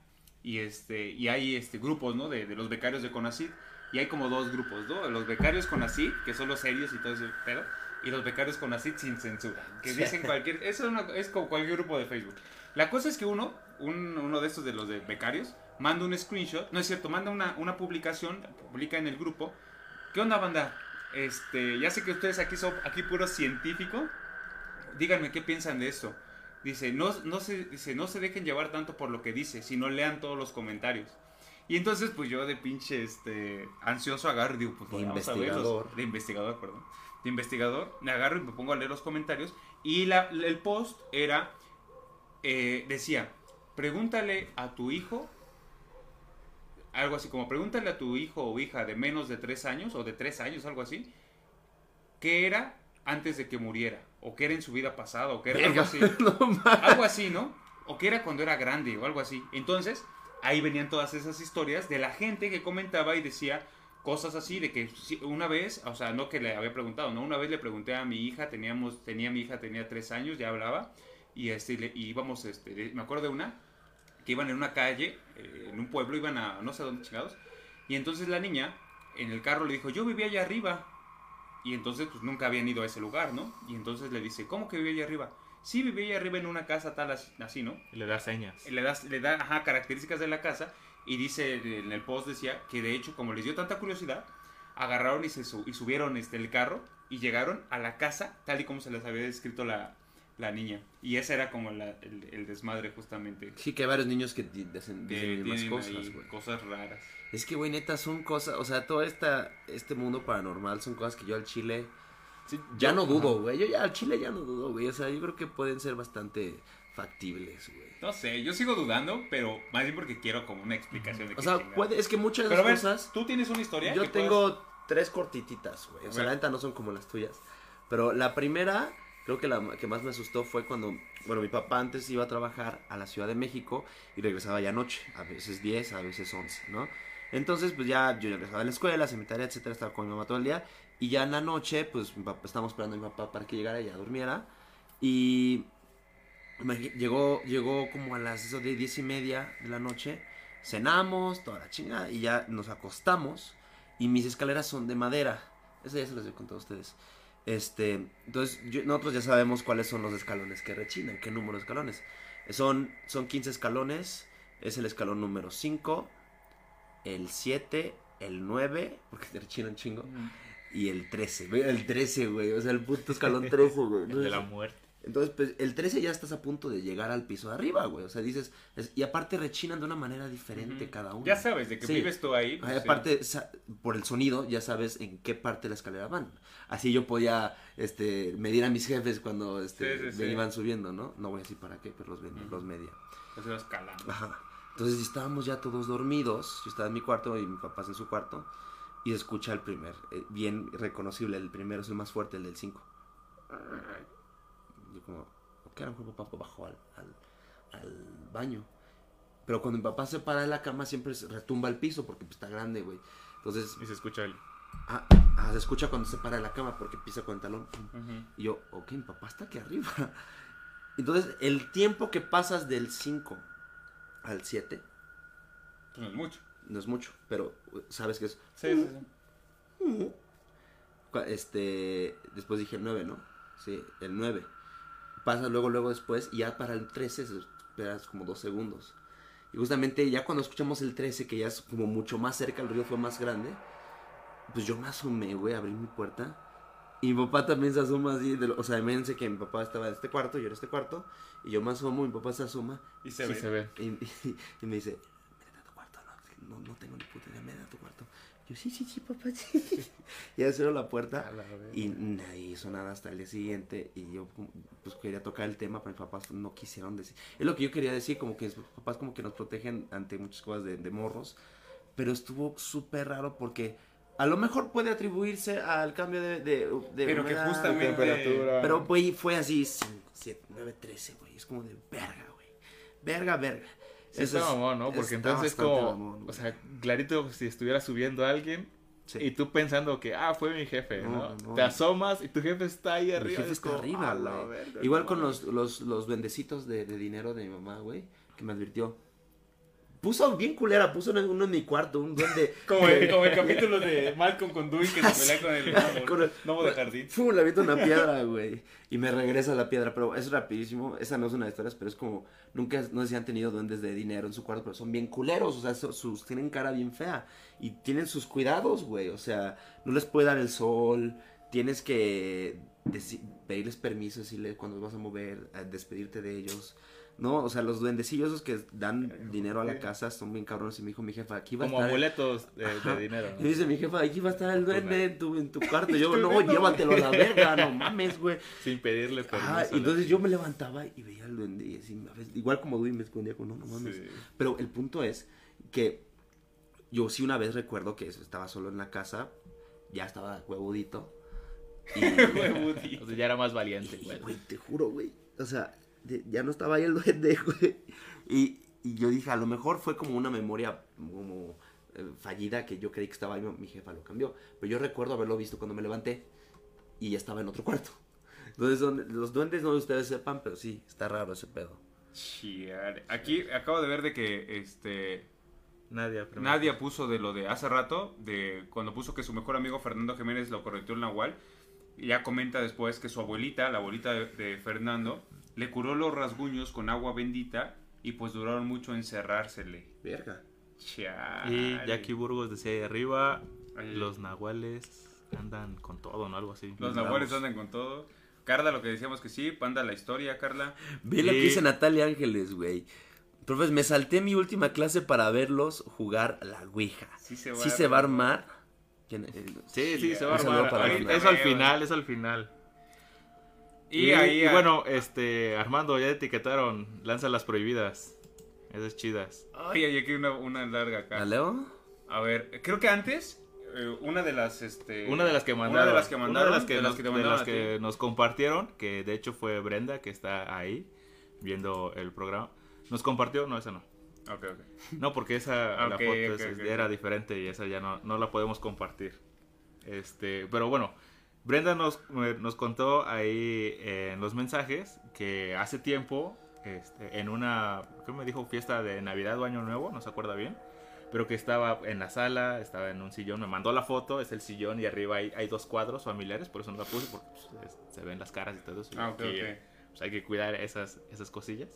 y este y hay este grupos, ¿no? De, de los becarios de CONACYT y hay como dos grupos, ¿no? Los becarios CONACYT, que son los serios y todo ese pedo, y los becarios CONACYT sin censura, que dicen cualquier eso es, una- es como cualquier grupo de Facebook. La cosa es que uno, un- uno de estos de los de becarios, manda un screenshot, no es cierto, manda una, una publicación, publica en el grupo. ¿Qué onda, banda? Este, ya sé que ustedes aquí son aquí puro científico. Díganme qué piensan de esto. Dice, no, no se, dice, no se dejen llevar tanto por lo que dice, sino lean todos los comentarios. Y entonces, pues yo de pinche este, ansioso agarro y digo, pues
De
vamos a verlos.
investigador.
De investigador, perdón. De investigador, me agarro y me pongo a leer los comentarios. Y la, el post era, eh, decía, pregúntale a tu hijo, algo así como, pregúntale a tu hijo o hija de menos de tres años, o de tres años, algo así, qué era antes de que muriera, o qué era en su vida pasada, o qué era algo así. *laughs*
no.
Algo así, ¿no? O que era cuando era grande o algo así. Entonces, ahí venían todas esas historias de la gente que comentaba y decía cosas así de que una vez, o sea, no que le había preguntado, no, una vez le pregunté a mi hija, teníamos, tenía mi hija, tenía tres años, ya hablaba, y este, le- y íbamos, este, me acuerdo de una, que iban en una calle, eh, en un pueblo, iban a no sé dónde chingados, y entonces la niña, en el carro le dijo, yo vivía allá arriba, y entonces pues nunca habían ido a ese lugar, ¿no? Y entonces le dice, ¿cómo que vivía allá arriba? Sí, vivía allá arriba en una casa tal así, ¿no?
Y le da señas.
le, das, le da ajá, características de la casa y dice en el post decía que de hecho como les dio tanta curiosidad agarraron y se su- y subieron este el carro y llegaron a la casa tal y como se les había descrito la, la niña y ese era como la- el, el desmadre justamente
Sí, que hay varios niños que di- dicen,
tienen
cosas,
cosas raras
Es que, güey, neta, son cosas, o sea, todo esta, este mundo paranormal son cosas que yo al chile ya no dudo, güey. Yo ya al chile ya no dudo, güey. O sea, yo creo que pueden ser bastante factibles, güey.
no sé yo sigo dudando pero más bien porque quiero como una explicación de
O
qué
sea, puede, es que muchas de las cosas...
tú tienes una historia
Yo
puedas-
tengo tres cortititas, güey. O sea, la neta no son como las tuyas. Pero la primera, creo que la que más me asustó fue cuando, bueno, mi papá antes iba a trabajar a la Ciudad de México y regresaba ya anoche, a veces 10, a veces 11, ¿no? Entonces, pues ya yo regresaba de la escuela, se mi etcétera, estaba con mi mamá todo el día. Y ya en la noche, pues estábamos esperando a mi papá para que llegara y ya durmiera. Y llegó, llegó como a las eso de diez y media de la noche. Cenamos, toda la chingada, y ya nos acostamos. Y mis escaleras son de madera. Eso ya se los he contado a ustedes. Este, entonces, yo- nosotros ya sabemos cuáles son los escalones que rechinan, qué número de escalones. Son, son 15 escalones. Es el escalón número 5, el 7, el 9, porque te rechinan chingo, y el 13. güey, El 13, güey. O sea, el puto escalón 13, güey.
El de la muerte.
Entonces, pues, el 13 ya estás a punto de llegar al piso de arriba, güey. O sea, dices, es- y aparte rechinan de una manera diferente cada uno.
ya sabes de que
Sí.
vives tú ahí pues,
aparte, por el sonido, ya sabes en qué parte de la escalera van. Así yo podía este, medir a mis jefes cuando este,
Sí,
me iban subiendo, ¿no? No voy a decir para qué, pero los,
Ujú.
los media.
Pues ibas calando.
Ajá. Entonces estábamos ya todos dormidos. Yo estaba en mi cuarto y mi papá en su cuarto. Y escucha el primer, eh, bien reconocible. El primero es el más fuerte, el del 5. Yo como, ok, a lo mejor papá bajó al, al, al baño. Pero cuando mi papá se para de la cama siempre se retumba el piso porque pues, está grande, güey. Entonces,
Y se escucha el...
ah, ah, se escucha cuando se para de la cama porque pisa con el talón. Y yo, ok, mi papá está aquí arriba. *laughs* Entonces, el tiempo que pasas del 5 al 7
Pues no es mucho.
no es mucho, pero uh, sabes que es.
Sí, sí, sí.
Este. Después dije el 9, ¿no? Sí, el 9. Pasa luego, luego después, y ya para el 13 se esperas como dos segundos. Y justamente ya cuando escuchamos el 13, que ya es como mucho más cerca, el río fue más grande, pues yo me asomé, güey, abrí mi puerta. Y mi papá también se asoma así, de lo- o sea, imagínense que mi papá estaba en este cuarto, yo en este cuarto, y yo me asomo, mi papá se asoma,
Y se
Sí
ve.
se ve.
y, y- *laughs* y me dice, métete a tu cuarto, no, no, no tengo ni puta idea, métete a tu cuarto. Yo, sí, sí, sí, papá, sí. y *laughs* ya cierro la puerta
la
y nadie hizo nada hasta el día siguiente y yo pues quería tocar el tema, pero mis papás no quisieron decir. Es lo que yo quería decir, como que mis papás como que nos protegen ante muchas cosas de, de morros, pero estuvo súper raro porque a lo mejor puede atribuirse al cambio de... de, de
Pero que
humedad,
justamente-
Temperatura.
pero, güey, fue así 5, 7, 9, 13, güey. Es como de verga, güey. Verga, verga.
Sí,
Eso
está
es-
mamón, ¿no? Porque
está
entonces como,
mamón,
o sea, clarito si estuviera subiendo a alguien
Sí.
y tú pensando que, ah, fue mi jefe,
No,
¿no?
no.
Te asomas y tu jefe está ahí
Mi
arriba.
jefe
es
está
como,
arriba,
"A la
güey. Igual
no
con
mames".
los, los, los bendecitos de, de dinero de mi mamá, güey, que me advirtió. Puso bien culera, puso uno uno en mi cuarto, un duende. *laughs*
Como el, como el *laughs* capítulo de Malcolm con Dewey que se pelea con el gnomo,
Con el-
gnomo de jardín.
Fum, le aviento una piedra, güey. Y me regresa la piedra, pero es rapidísimo. Esa no es una de historias, pero es como. Nunca, no sé si han tenido duendes de dinero en su cuarto, pero son bien culeros. O sea, so- sus, tienen cara bien fea. Y tienen sus cuidados, güey. O sea, no les puede dar el sol. Tienes que pedirles permiso, decirle cuando vas a mover, a despedirte de ellos. No, o sea, los duendecillos esos que dan dinero a la casa son bien cabrones. Y me dijo mi jefa, aquí va a
Como
estar.
amuletos de, de
Ajá.
dinero.
Y dice mi jefa, aquí va a estar el duende en tu, en tu *laughs* cuarto. Y yo, no, llévatelo a la verga, no *laughs* mames, güey.
Sin pedirle permiso.
Ah, entonces yo me levantaba y veía al duende y así, a veces- igual como Dewey me escondía con, no, no mames.
Sí.
Pero el punto es que yo sí una vez recuerdo que estaba solo en la casa, ya estaba huevudito. Y, *laughs*
Huevudito.
O sea, ya era más valiente, güey.
güey, te juro, güey. O sea, de- ya no estaba ahí el duende, *laughs* güey. Y, y yo dije, a lo mejor fue como una memoria como eh, fallida que yo creí que estaba ahí, mi- jefa lo cambió. Pero yo recuerdo haberlo visto cuando me levanté y ya estaba en otro cuarto. Entonces, los duendes no ustedes sepan, pero sí, está raro ese pedo.
Chiale. Aquí acabo de ver de que este
Nadia, primero.
Nadia puso de lo de hace rato, de cuando puso que su mejor amigo Fernando Jiménez lo corrigió el Nahual. Y ya comenta después que su abuelita, la abuelita de, de Fernando, le curó los rasguños con agua bendita y pues duraron mucho en cerrársele.
Verga.
Chale.
Y Jackie Burgos decía ahí arriba,
Ay,
los nahuales andan con todo, ¿no? Algo así.
Los
Vamos.
nahuales andan con todo. Carla, lo que decíamos que sí, panda la historia, Carla.
Ve lo que dice Natalia Ángeles, güey. Profes, me salté mi última clase para verlos jugar a la Ouija.
Sí se va,
¿Sí se va a armar? ¿Quién-
Sí, sí, se va a armar. Eso al final, eso al final.
Y, ahí,
y bueno, este, Armando, ya etiquetaron, lanza las prohibidas. Esas chidas.
Ay, hay aquí una, una larga acá.
¿La leo?
A ver, creo que antes, eh, una de las, este...
Una de las que mandaron.
Una de las que mandaron,
Una de las que,
de las
nos,
que te
de
mandaron
las que nos compartieron, que de hecho fue Brenda, que está ahí viendo el programa. Nos compartió, no, esa no.
Ok, ok.
No, porque esa la foto es- era diferente y esa ya no, no la podemos compartir. Este, pero bueno, Brenda nos, eh, nos contó ahí eh, en los mensajes que hace tiempo, este, en una, ¿qué me dijo? Fiesta de Navidad o Año Nuevo, no se acuerda bien, pero que estaba en la sala, estaba en un sillón, me mandó la foto, es el sillón y arriba hay, hay dos cuadros familiares, por eso no la puse, porque pues, es- se ven las caras y todo eso. y
Ah, ok,
aquí,
ok.
pues, hay que cuidar esas, esas cosillas.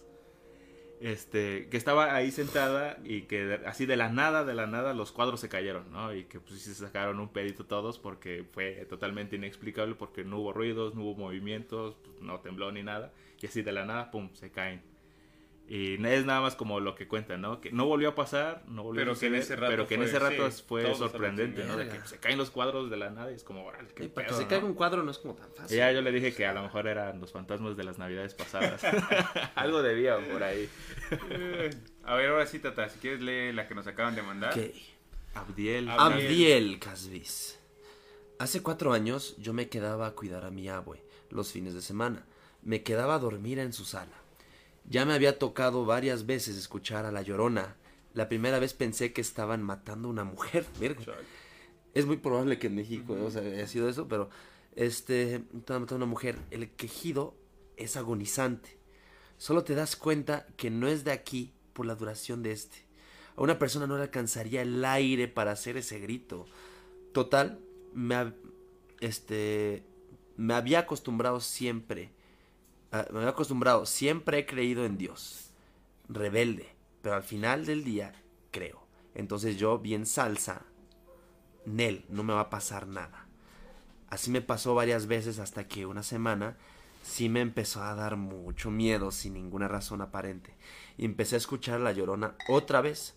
Este, que estaba ahí sentada y que así de la nada, de la nada, los cuadros se cayeron, ¿no? Y que pues sí se sacaron un pedito todos porque fue totalmente inexplicable porque no hubo ruidos, no hubo movimientos, pues, no tembló ni nada. Y así de la nada, pum, se caen. Y no es nada más como lo que cuentan, ¿no? Que no volvió a pasar, no volvió
Pero
a
que en
suceder,
ese rato
pero que en
fue-
ese rato
sí,
fue sorprendente, ¿no? De que se caen los cuadros de la nada y es como, órale, qué
para que se
¿no?
caiga un cuadro no es como tan fácil.
Y ya yo le dije que a lo mejor eran los fantasmas de las navidades pasadas. *laughs* *laughs* Algo debía por ahí. *laughs*
A ver, ahora sí, Tata, si quieres lee la que nos acaban de mandar.
Ok.
Abdiel.
Abdiel.
Abdiel Casvis. Hace cuatro años yo me quedaba a cuidar a mi abue los fines de semana. Me quedaba a dormir en su sala. Ya me había tocado varias veces escuchar a la llorona. La primera vez pensé que estaban matando a una mujer. *laughs* Verga. Es muy probable que en México o sea, haya sido eso, pero este estaban matando a una mujer. El quejido es agonizante. Solo te das cuenta que no es de aquí por la duración de este. A una persona no le alcanzaría el aire para hacer ese grito. Total, me, este, me había acostumbrado siempre. A- me había acostumbrado, siempre he creído en Dios. Rebelde, pero al final del día creo. Entonces yo, bien salsa, Nel, no me va a pasar nada. Así me pasó varias veces hasta que una semana sí me empezó a dar mucho miedo sin ninguna razón aparente. Y empecé a escuchar la llorona otra vez.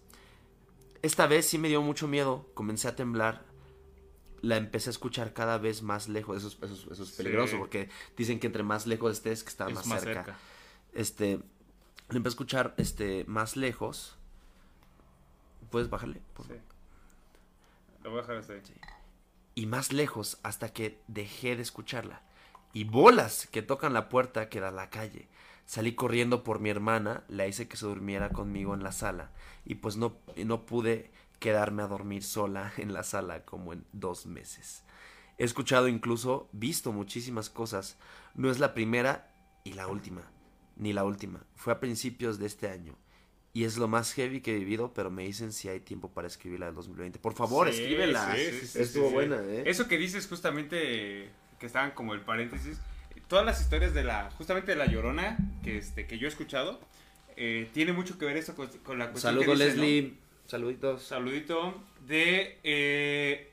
Esta vez sí me dio mucho miedo, comencé a temblar. La empecé a escuchar cada vez más lejos. Eso es, eso es- eso es
Sí.
peligroso porque dicen que entre más lejos estés, que está
Es
más,
más
cerca.
cerca.
Este, la empecé a escuchar este, más lejos. ¿Puedes bajarle? por
Sí. Lo voy a dejar así.
y más lejos hasta que dejé de escucharla. Y bolas que tocan la puerta que da a la calle. Salí corriendo por mi hermana, la hice que se durmiera conmigo en la sala y pues no, no pude quedarme a dormir sola *laughs* en la sala como en dos meses. He escuchado incluso, visto muchísimas cosas. No es la primera y la última, ni la última. Fue a principios de este año y es lo más heavy que he vivido, pero me dicen si hay tiempo para escribir la del 2020. Por favor,
Sí,
escríbela.
sí, sí, sí,
Estuvo buena, ¿eh?
Eso que dices justamente, que estaban como el paréntesis, todas las historias de la, justamente de la Llorona, que, este, que yo he escuchado, eh, tiene mucho que ver eso con, con la cuestión
Saludos,
que dices, ¿no?
Saluditos.
Saludito de, eh,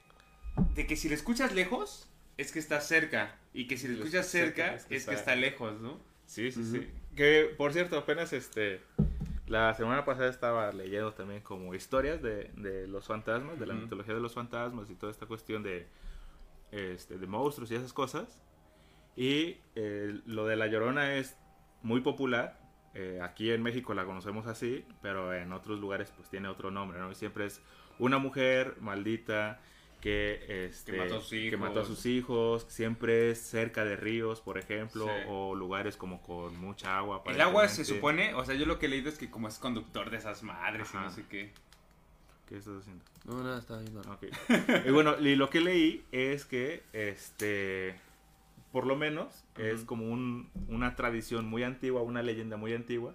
de que si le escuchas lejos, es que está cerca, y que si le
Lo
escuchas
cerca
cerca,
es que
es que
está-
lejos, ¿no?
Sí, sí, sí. Que, por cierto, apenas este... La semana pasada estaba leyendo también como historias de, de los fantasmas, de la mitología de los fantasmas y toda esta cuestión de, este, de monstruos y esas cosas. Y eh, lo de La Llorona es muy popular. Eh, aquí en México la conocemos así, pero en otros lugares pues tiene otro nombre, ¿no? Y siempre es una mujer maldita que, este,
Que mató a sus
que mató a
hijos.
sus hijos, siempre es cerca de ríos, por ejemplo,
Sí.
o lugares como con mucha agua.
El agua se supone, o sea, yo lo que he leído es que como es conductor de esas madres y no sé qué.
¿Qué estás haciendo?
No, nada, estaba viendo.
Ok. *laughs* y bueno, y lo que leí es que, este, por lo menos, es
Ujú.
como un- una tradición muy antigua, una leyenda muy antigua,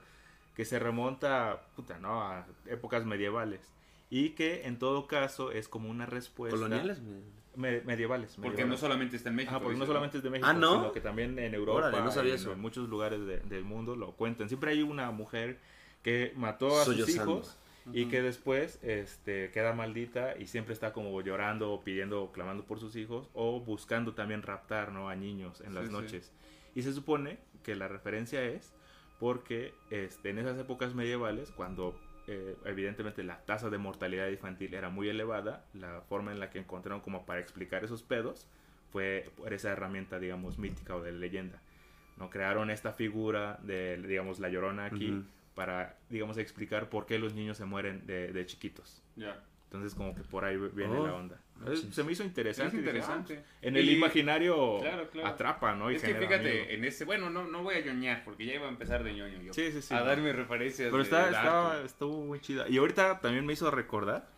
que se remonta, puta, ¿no? A épocas medievales. Y que en todo caso es como una respuesta.
¿Coloniales?
Me- medievales.
Porque
medievales.
no solamente está en México.
Ajá, porque no solamente es de México,
Ah, ¿no?
sino que también en Europa,
Órale, no sabía
en,
eso.
en muchos lugares de- del mundo lo cuentan. Siempre hay una mujer que mató a sus Y que después este, queda maldita y siempre está como llorando o pidiendo o clamando por sus hijos o buscando también raptar ¿no? a niños en las
Sí, sí.
noches. Y se supone que la referencia es porque este, en esas épocas medievales, cuando eh, evidentemente la tasa de mortalidad infantil era muy elevada, la forma en la que encontraron como para explicar esos pedos fue por esa herramienta, digamos, mítica o de leyenda. ¿no? Crearon esta figura de, digamos, la llorona aquí. Para, digamos, explicar por qué los niños se mueren de, de chiquitos.
Ya.
Entonces, como que por ahí viene
Oh,
la onda.
manches.
Se me hizo interesante.
Es
dije,
interesante.
"Ah, en el
Y-
imaginario
Claro, claro.
atrapa, ¿no? Y
es que fíjate,
miedo.
en este, bueno, no, no voy a ñoñar porque ya iba a empezar de ñoño yo.
Sí, sí, sí.
a
¿no?
darme referencias.
Pero
de
está, estaba, estuvo muy chida. Y ahorita también me hizo recordar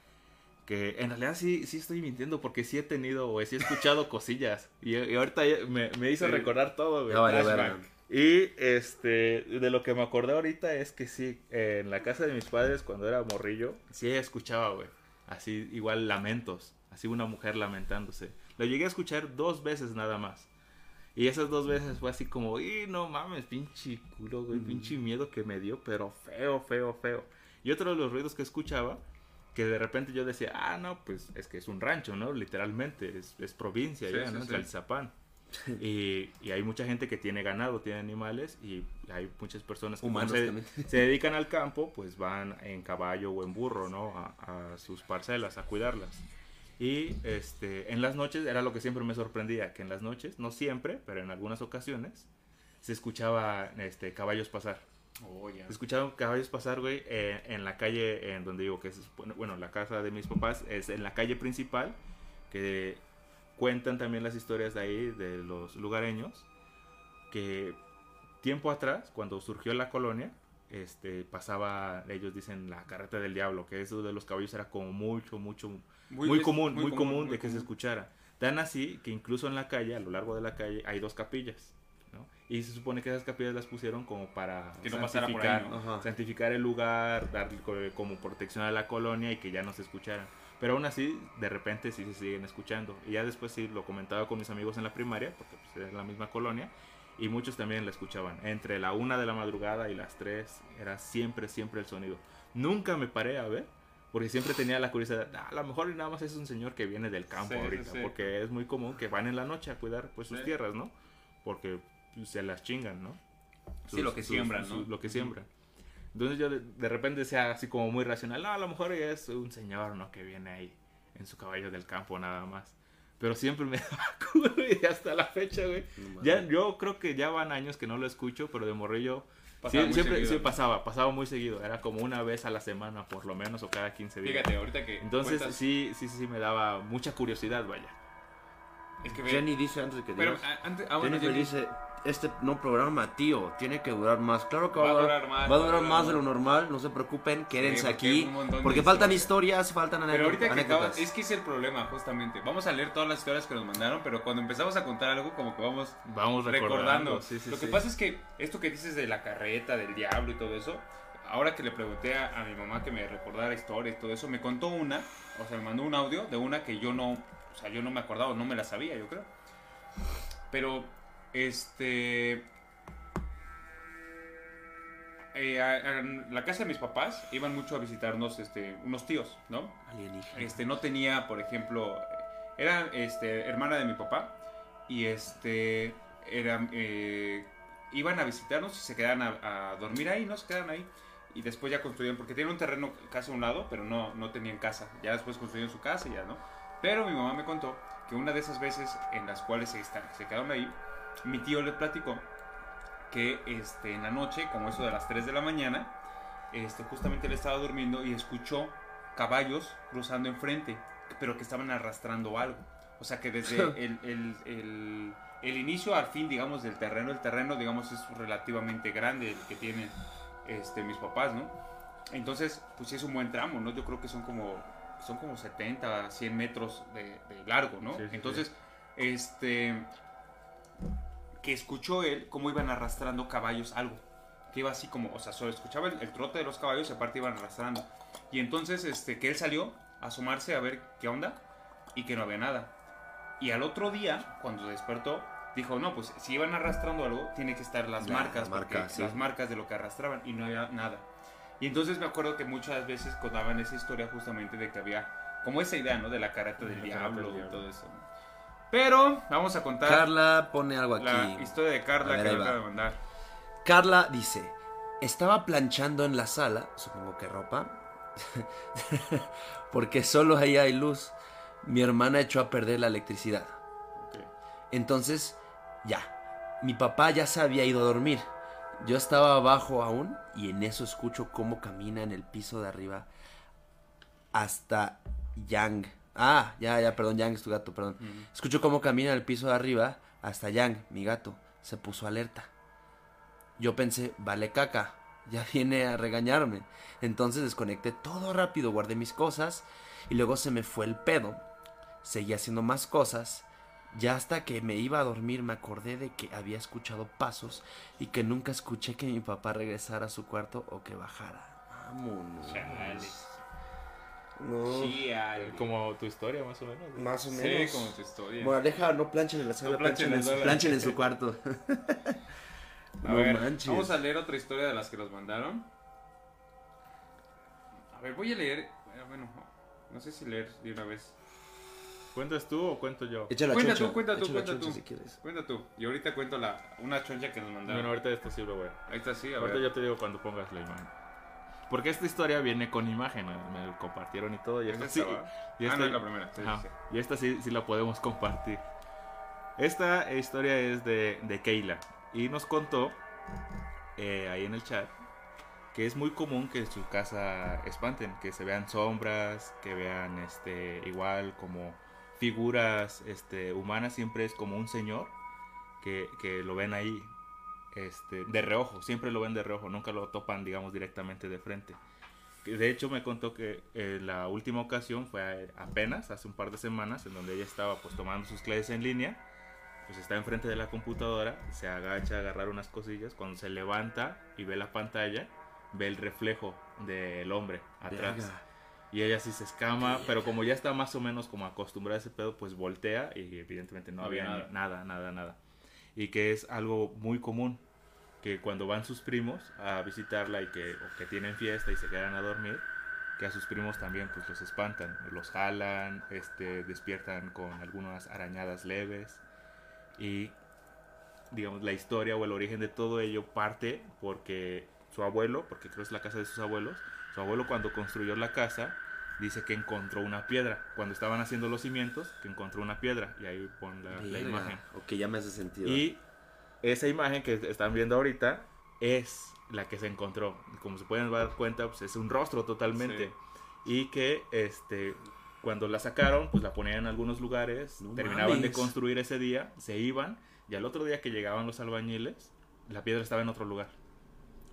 que en realidad sí, sí estoy mintiendo porque sí he tenido o sí he escuchado *laughs* cosillas. Y, y ahorita me, me hizo
Sí.
recordar todo, güey.
Flashback.
verga.
Y este, de lo que me acordé ahorita es que sí, en la casa de mis padres cuando era morrillo, sí escuchaba, güey. Así, igual lamentos. Así una mujer lamentándose. Lo llegué a escuchar dos veces nada más. Y esas dos veces fue así como, y no mames, pinche culo, güey, pinche miedo que me dio, pero feo, feo, feo. Y otro de los ruidos que escuchaba, que de repente yo decía, ah, no, pues es que es un rancho, ¿no? Literalmente, es, es provincia
Sí,
ya,
sí,
¿no?
sí.
Tlaltizapán. *laughs* Y, y hay mucha gente que tiene ganado, tiene animales y hay muchas personas que
Humanos
se, *laughs* se dedican al campo, pues van en caballo o en burro, ¿no? A, a sus parcelas, a cuidarlas. Y este, en las noches era lo que siempre me sorprendía, que en las noches, no siempre, pero en algunas ocasiones, se escuchaba este, caballos pasar.
Oh, ya.
Se escuchaban caballos pasar, güey, eh, en la calle en donde digo que es, bueno, la casa de mis papás es en la calle principal, que cuentan también las historias de ahí, de los lugareños, que tiempo atrás, cuando surgió la colonia, este, pasaba, ellos dicen, la carreta del diablo, que eso de los caballos era como mucho, mucho, muy, común, muy, común,
muy
de que se escuchara. Tan así que incluso en la calle, a lo largo de la calle, hay dos capillas, ¿no? Y se supone que esas capillas las pusieron como para
Que no pasara por ahí,
santificar- santificar el lugar, darle co- como protección a la colonia y que ya no se escucharan. Pero aún así, de repente sí se siguen escuchando. Y ya después sí lo comentaba con mis amigos en la primaria, porque pues, era la misma colonia, y muchos también la escuchaban. Entre la una de la madrugada y las tres era siempre, siempre el sonido. Nunca me paré a ver, porque siempre tenía la curiosidad, "Ah, a lo mejor nada más es un señor que viene del campo
Sí,
ahorita,
sí.
porque es muy común que van en la noche a cuidar pues sus
Sí.
tierras, ¿no? Porque se las chingan, ¿no?
Sí, lo que siembran, ¿no?
Lo que siembran. Entonces yo de, de repente decía así como muy racional, no, a lo mejor es un señor, ¿no? Que viene ahí en su caballo del campo nada más. Pero siempre me *laughs* daba culo y hasta la fecha, güey.
No
Ya, yo creo que ya van años que no lo escucho, pero de morrillo
Pasaba
sí,
muy
siempre
seguido,
sí
¿no?
pasaba, pasaba muy seguido. Era como una vez a la semana por lo menos o cada 15 días.
Fíjate, ahorita que.
Entonces
cuentas-
sí, sí, sí me daba mucha curiosidad, vaya.
Es que
Jenny dice antes de que
Pero
digas.
antes. Ah, bueno, Jenny,
dice, este no programa, tío, tiene que durar más. Claro que va,
Va a durar más,
Va a durar más de lo normal, no se preocupen, quédense
porque
aquí. Porque faltan
historias.
historias, faltan
Pero
anécdotas.
ahorita que
anécdotas.
acabas, es que ese es el problema, justamente. Vamos a leer todas las historias que nos mandaron, pero cuando empezamos a contar algo, como que vamos
Vamos recordando.
recordando.
Sí, sí,
Lo que pasa es que esto que dices de la carreta, del diablo y todo eso, ahora que le pregunté a, a mi mamá que me recordara historias y todo eso, me contó una, o sea, me mandó un audio de una que yo no, o sea, yo no me acordaba, no me la sabía, yo creo. Pero, este... eh, a, a la casa de mis papás iban mucho a visitarnos este, unos tíos, ¿no?
Alienígena.
Este, no tenía, por ejemplo, era este, hermana de mi papá y este, era, eh, iban a visitarnos y se quedaban a, a dormir ahí, ¿no? Se quedaban ahí. Y después ya construyeron, porque tienen un terreno casi a un lado, pero no, no tenían casa. Ya después construyeron su casa y ya, ¿no? Pero mi mamá me contó que una de esas veces en las cuales se, se quedaron ahí, mi tío le platicó que este, en la noche, como eso de las 3 de la mañana, este, justamente él estaba durmiendo y escuchó caballos cruzando enfrente, pero que estaban arrastrando algo. O sea que desde *laughs* el, el- el- el inicio al fin, digamos, del terreno, el terreno, digamos, es relativamente grande el que tienen este, mis papás, ¿no? Entonces, pues sí es un buen tramo, ¿no? Yo creo que son como, son como 70, 100 metros de, de largo, ¿no?
Sí, sí,
Entonces, este, que escuchó él cómo iban arrastrando caballos algo. Que iba así como, o sea, solo escuchaba el, el trote de los caballos y aparte iban arrastrando. Y entonces, este, que él salió a asomarse a ver qué onda y que no había nada. Y al otro día, cuando despertó, dijo, no, pues si iban arrastrando algo, tiene que estar las
La
marcas, porque
sí.
las marcas de lo que arrastraban y no había nada. Y entonces me acuerdo que muchas veces contaban esa historia justamente de que había como esa idea, ¿no? De la careta del
La careta del
diablo y todo eso. ¿no? Pero vamos a contar
Carla pone algo aquí.
la historia de Carla
ver,
que acaba de mandar.
Carla dice, estaba planchando en la sala, supongo que ropa, *laughs* porque solo ahí hay luz. Mi hermana echó a perder la electricidad. Entonces, ya, mi papá ya se había ido a dormir. Yo estaba abajo aún y en eso escucho cómo camina en el piso de arriba hasta Yang. Ah, ya, ya, perdón, Yang es tu gato, perdón. Escucho cómo camina el piso de arriba hasta Yang, mi gato. Se puso alerta. Yo pensé, vale caca, ya *laughs* viene a regañarme. Entonces desconecté todo rápido, guardé mis cosas y luego se me fue el pedo. Seguí haciendo más cosas. Ya hasta que me iba a dormir me acordé de que había escuchado pasos y que nunca escuché que mi papá regresara a su cuarto o que bajara. Vámonos.
Chale.
No,
Chale.
Como tu historia, más o menos.
más o
Sí,
menos.
como tu historia.
Moraleja, no planchen en la sala,
No planchen
planchen, en, planchen en su *laughs* cuarto.
A
no
ver,
manches.
vamos a leer otra historia de las que nos mandaron. A ver, voy a leer. eh, Bueno, no sé si leer de una vez.
¿Cuentas tú o cuento yo?
Échala
Cuenta
choncha,
tú, cuenta tú,
échala
cuenta tú.
si quieres.
Cuenta tú. Y ahorita cuento la, una choncha que nos mandaron.
Bueno, ahorita esto sí a...
Ahí está, sí, a
Ahorita
ver.
yo te digo cuando pongas la imagen. Porque esta historia viene con imagen, me, lo compartieron y todo. Y esta
¿Esta
sí, y
Ah,
esta-
no, es la primera. sí, sí.
Y esta sí, sí la podemos compartir. Esta historia es de, de Keila. Y nos contó eh, ahí en el chat que es muy común que en su casa espanten, que se vean sombras, que vean este igual como figuras este, humanas, siempre es como un señor que, que lo ven ahí este, de reojo, siempre lo ven de reojo, nunca lo topan digamos directamente de frente. De hecho me contó que eh, la última ocasión fue apenas, hace un par de semanas, en donde ella estaba pues tomando sus clases en línea, pues está enfrente de la computadora, se agacha a agarrar unas cosillas, cuando se levanta y ve la pantalla, ve el reflejo del hombre atrás.
Verga.
Y ella sí se escama, pero como ya está más o menos como acostumbrada a ese pedo, pues voltea y evidentemente no,
No
había ni- nada, nada, nada. Y que es algo muy común, que cuando van sus primos a visitarla y que, o que tienen fiesta y se quedan a dormir, que a sus primos también pues los espantan, los jalan, este, despiertan con algunas arañadas leves y digamos la historia o el origen de todo ello parte porque su abuelo, porque creo que es la casa de sus abuelos, su abuelo cuando construyó la casa dice que encontró una piedra, cuando estaban haciendo los cimientos, que encontró una piedra y ahí pon la, la imagen.
Ok, ya me hace sentido.
Y esa imagen que están viendo ahorita es la que se encontró. Como se pueden dar cuenta, pues es un rostro totalmente. Y que este cuando la sacaron, pues la ponían en algunos lugares,
No
terminaban de construir ese día, se iban, y al otro día que llegaban los albañiles, la piedra estaba en otro lugar.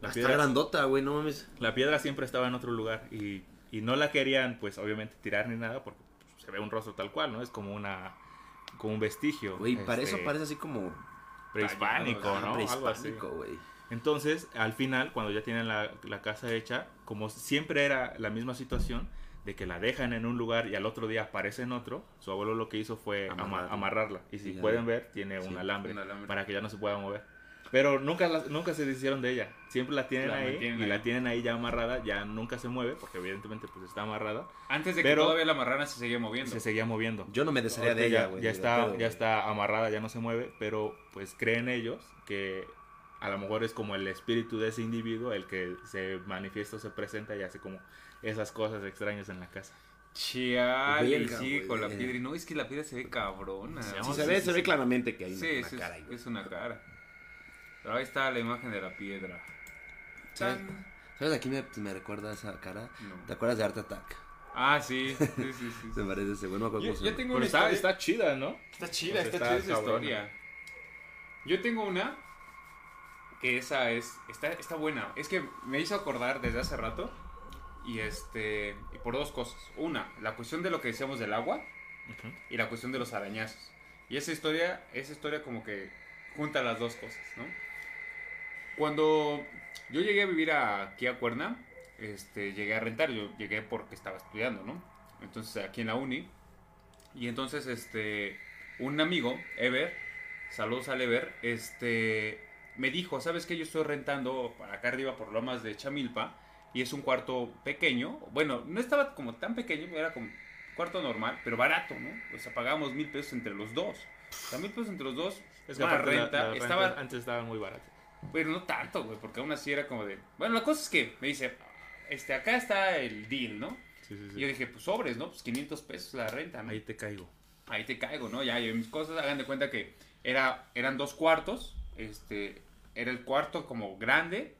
La
Está
piedra,
grandota, güey, no mames.
la piedra siempre estaba en otro lugar y, y no la querían, pues obviamente tirar ni nada, porque pues, se ve un rostro tal cual, ¿no? Es como una como un vestigio.
Güey, para eso
este,
parece así como
prehispánico, ¿no?
Ah,
Algo así.
prehispánico, güey.
Entonces, al final, cuando ya tienen la, la casa hecha, como siempre era la misma situación, de que la dejan en un lugar y al otro día aparece en otro, su abuelo lo que hizo fue ama-
Amarrarla.
amarrarla. Y si pueden ver, tiene
Sí,
un, alambre
un alambre.
para que ya no se pueda mover. Pero nunca, la- nunca se deshicieron de ella. Siempre la tienen
La
ahí y
ahí.
la tienen ahí ya amarrada, ya nunca se mueve, porque evidentemente pues está amarrada.
Antes de que
Pero-
todavía la marrana se seguía moviendo.
Se seguía moviendo.
Yo no me desharía de ella,
ya,
güey.
está,
pedo,
ya está amarrada, ya no se mueve, pero pues creen ellos que a lo mejor es como el espíritu de ese individuo el que se manifiesta o se presenta y hace como esas cosas extrañas en la casa.
Chial, y
Verga,
sigue con la piedra. Y no, es que la piedra se ve cabrona.
Sí,
Sí, se
sí,
ve,
sí,
se ve
sí.
claramente que hay
Sí,
una,
sí,
una
es-
cara. ahí, güey.
es una cara. Pero ahí está la imagen de la piedra.
¿Sabes? ¿Sabes a quién me, me recuerda esa cara?
No.
¿Te acuerdas de Art Attack?
Ah, sí, sí, sí, sí.
Se *laughs* parece ese, güey. No me acuerdo
Yo, yo tengo una
está,
historia-
está chida, ¿no?
Está chida, está,
está
chida esa historia. Yo tengo una que esa es está, está buena. Es que me hizo acordar desde hace rato y este y por dos cosas. Una, la cuestión de lo que decíamos del agua y la cuestión de los arañazos. Y esa historia, esa historia como que junta las dos cosas, ¿no? Cuando yo llegué a vivir aquí a Cuerna, este, llegué a rentar, yo llegué porque estaba estudiando, ¿no? Entonces aquí en la uni. Y entonces, este, un amigo, Ever, saludos al Ever, este, me dijo, ¿sabes qué? Yo estoy rentando para acá arriba por Lomas de Chamilpa y es un cuarto pequeño. Bueno, no estaba como tan pequeño, era como cuarto normal, pero barato, ¿no? O sea, pagamos mil pesos entre los dos. O sea, mil pesos entre los dos.
Es la-
renta,
la renta
estaba,
antes estaban muy baratas.
Pero no tanto, güey, porque aún así era como de... Bueno, la cosa es que me dice, este, acá está el deal, ¿no?
Sí, sí, sí.
Y yo dije, pues sobres, ¿no? Pues 500 pesos la renta, ¿no?
Ahí te caigo.
Ahí te caigo, ¿no? Ya, yo mis cosas, hagan de cuenta que era, eran dos cuartos, este, era el cuarto como grande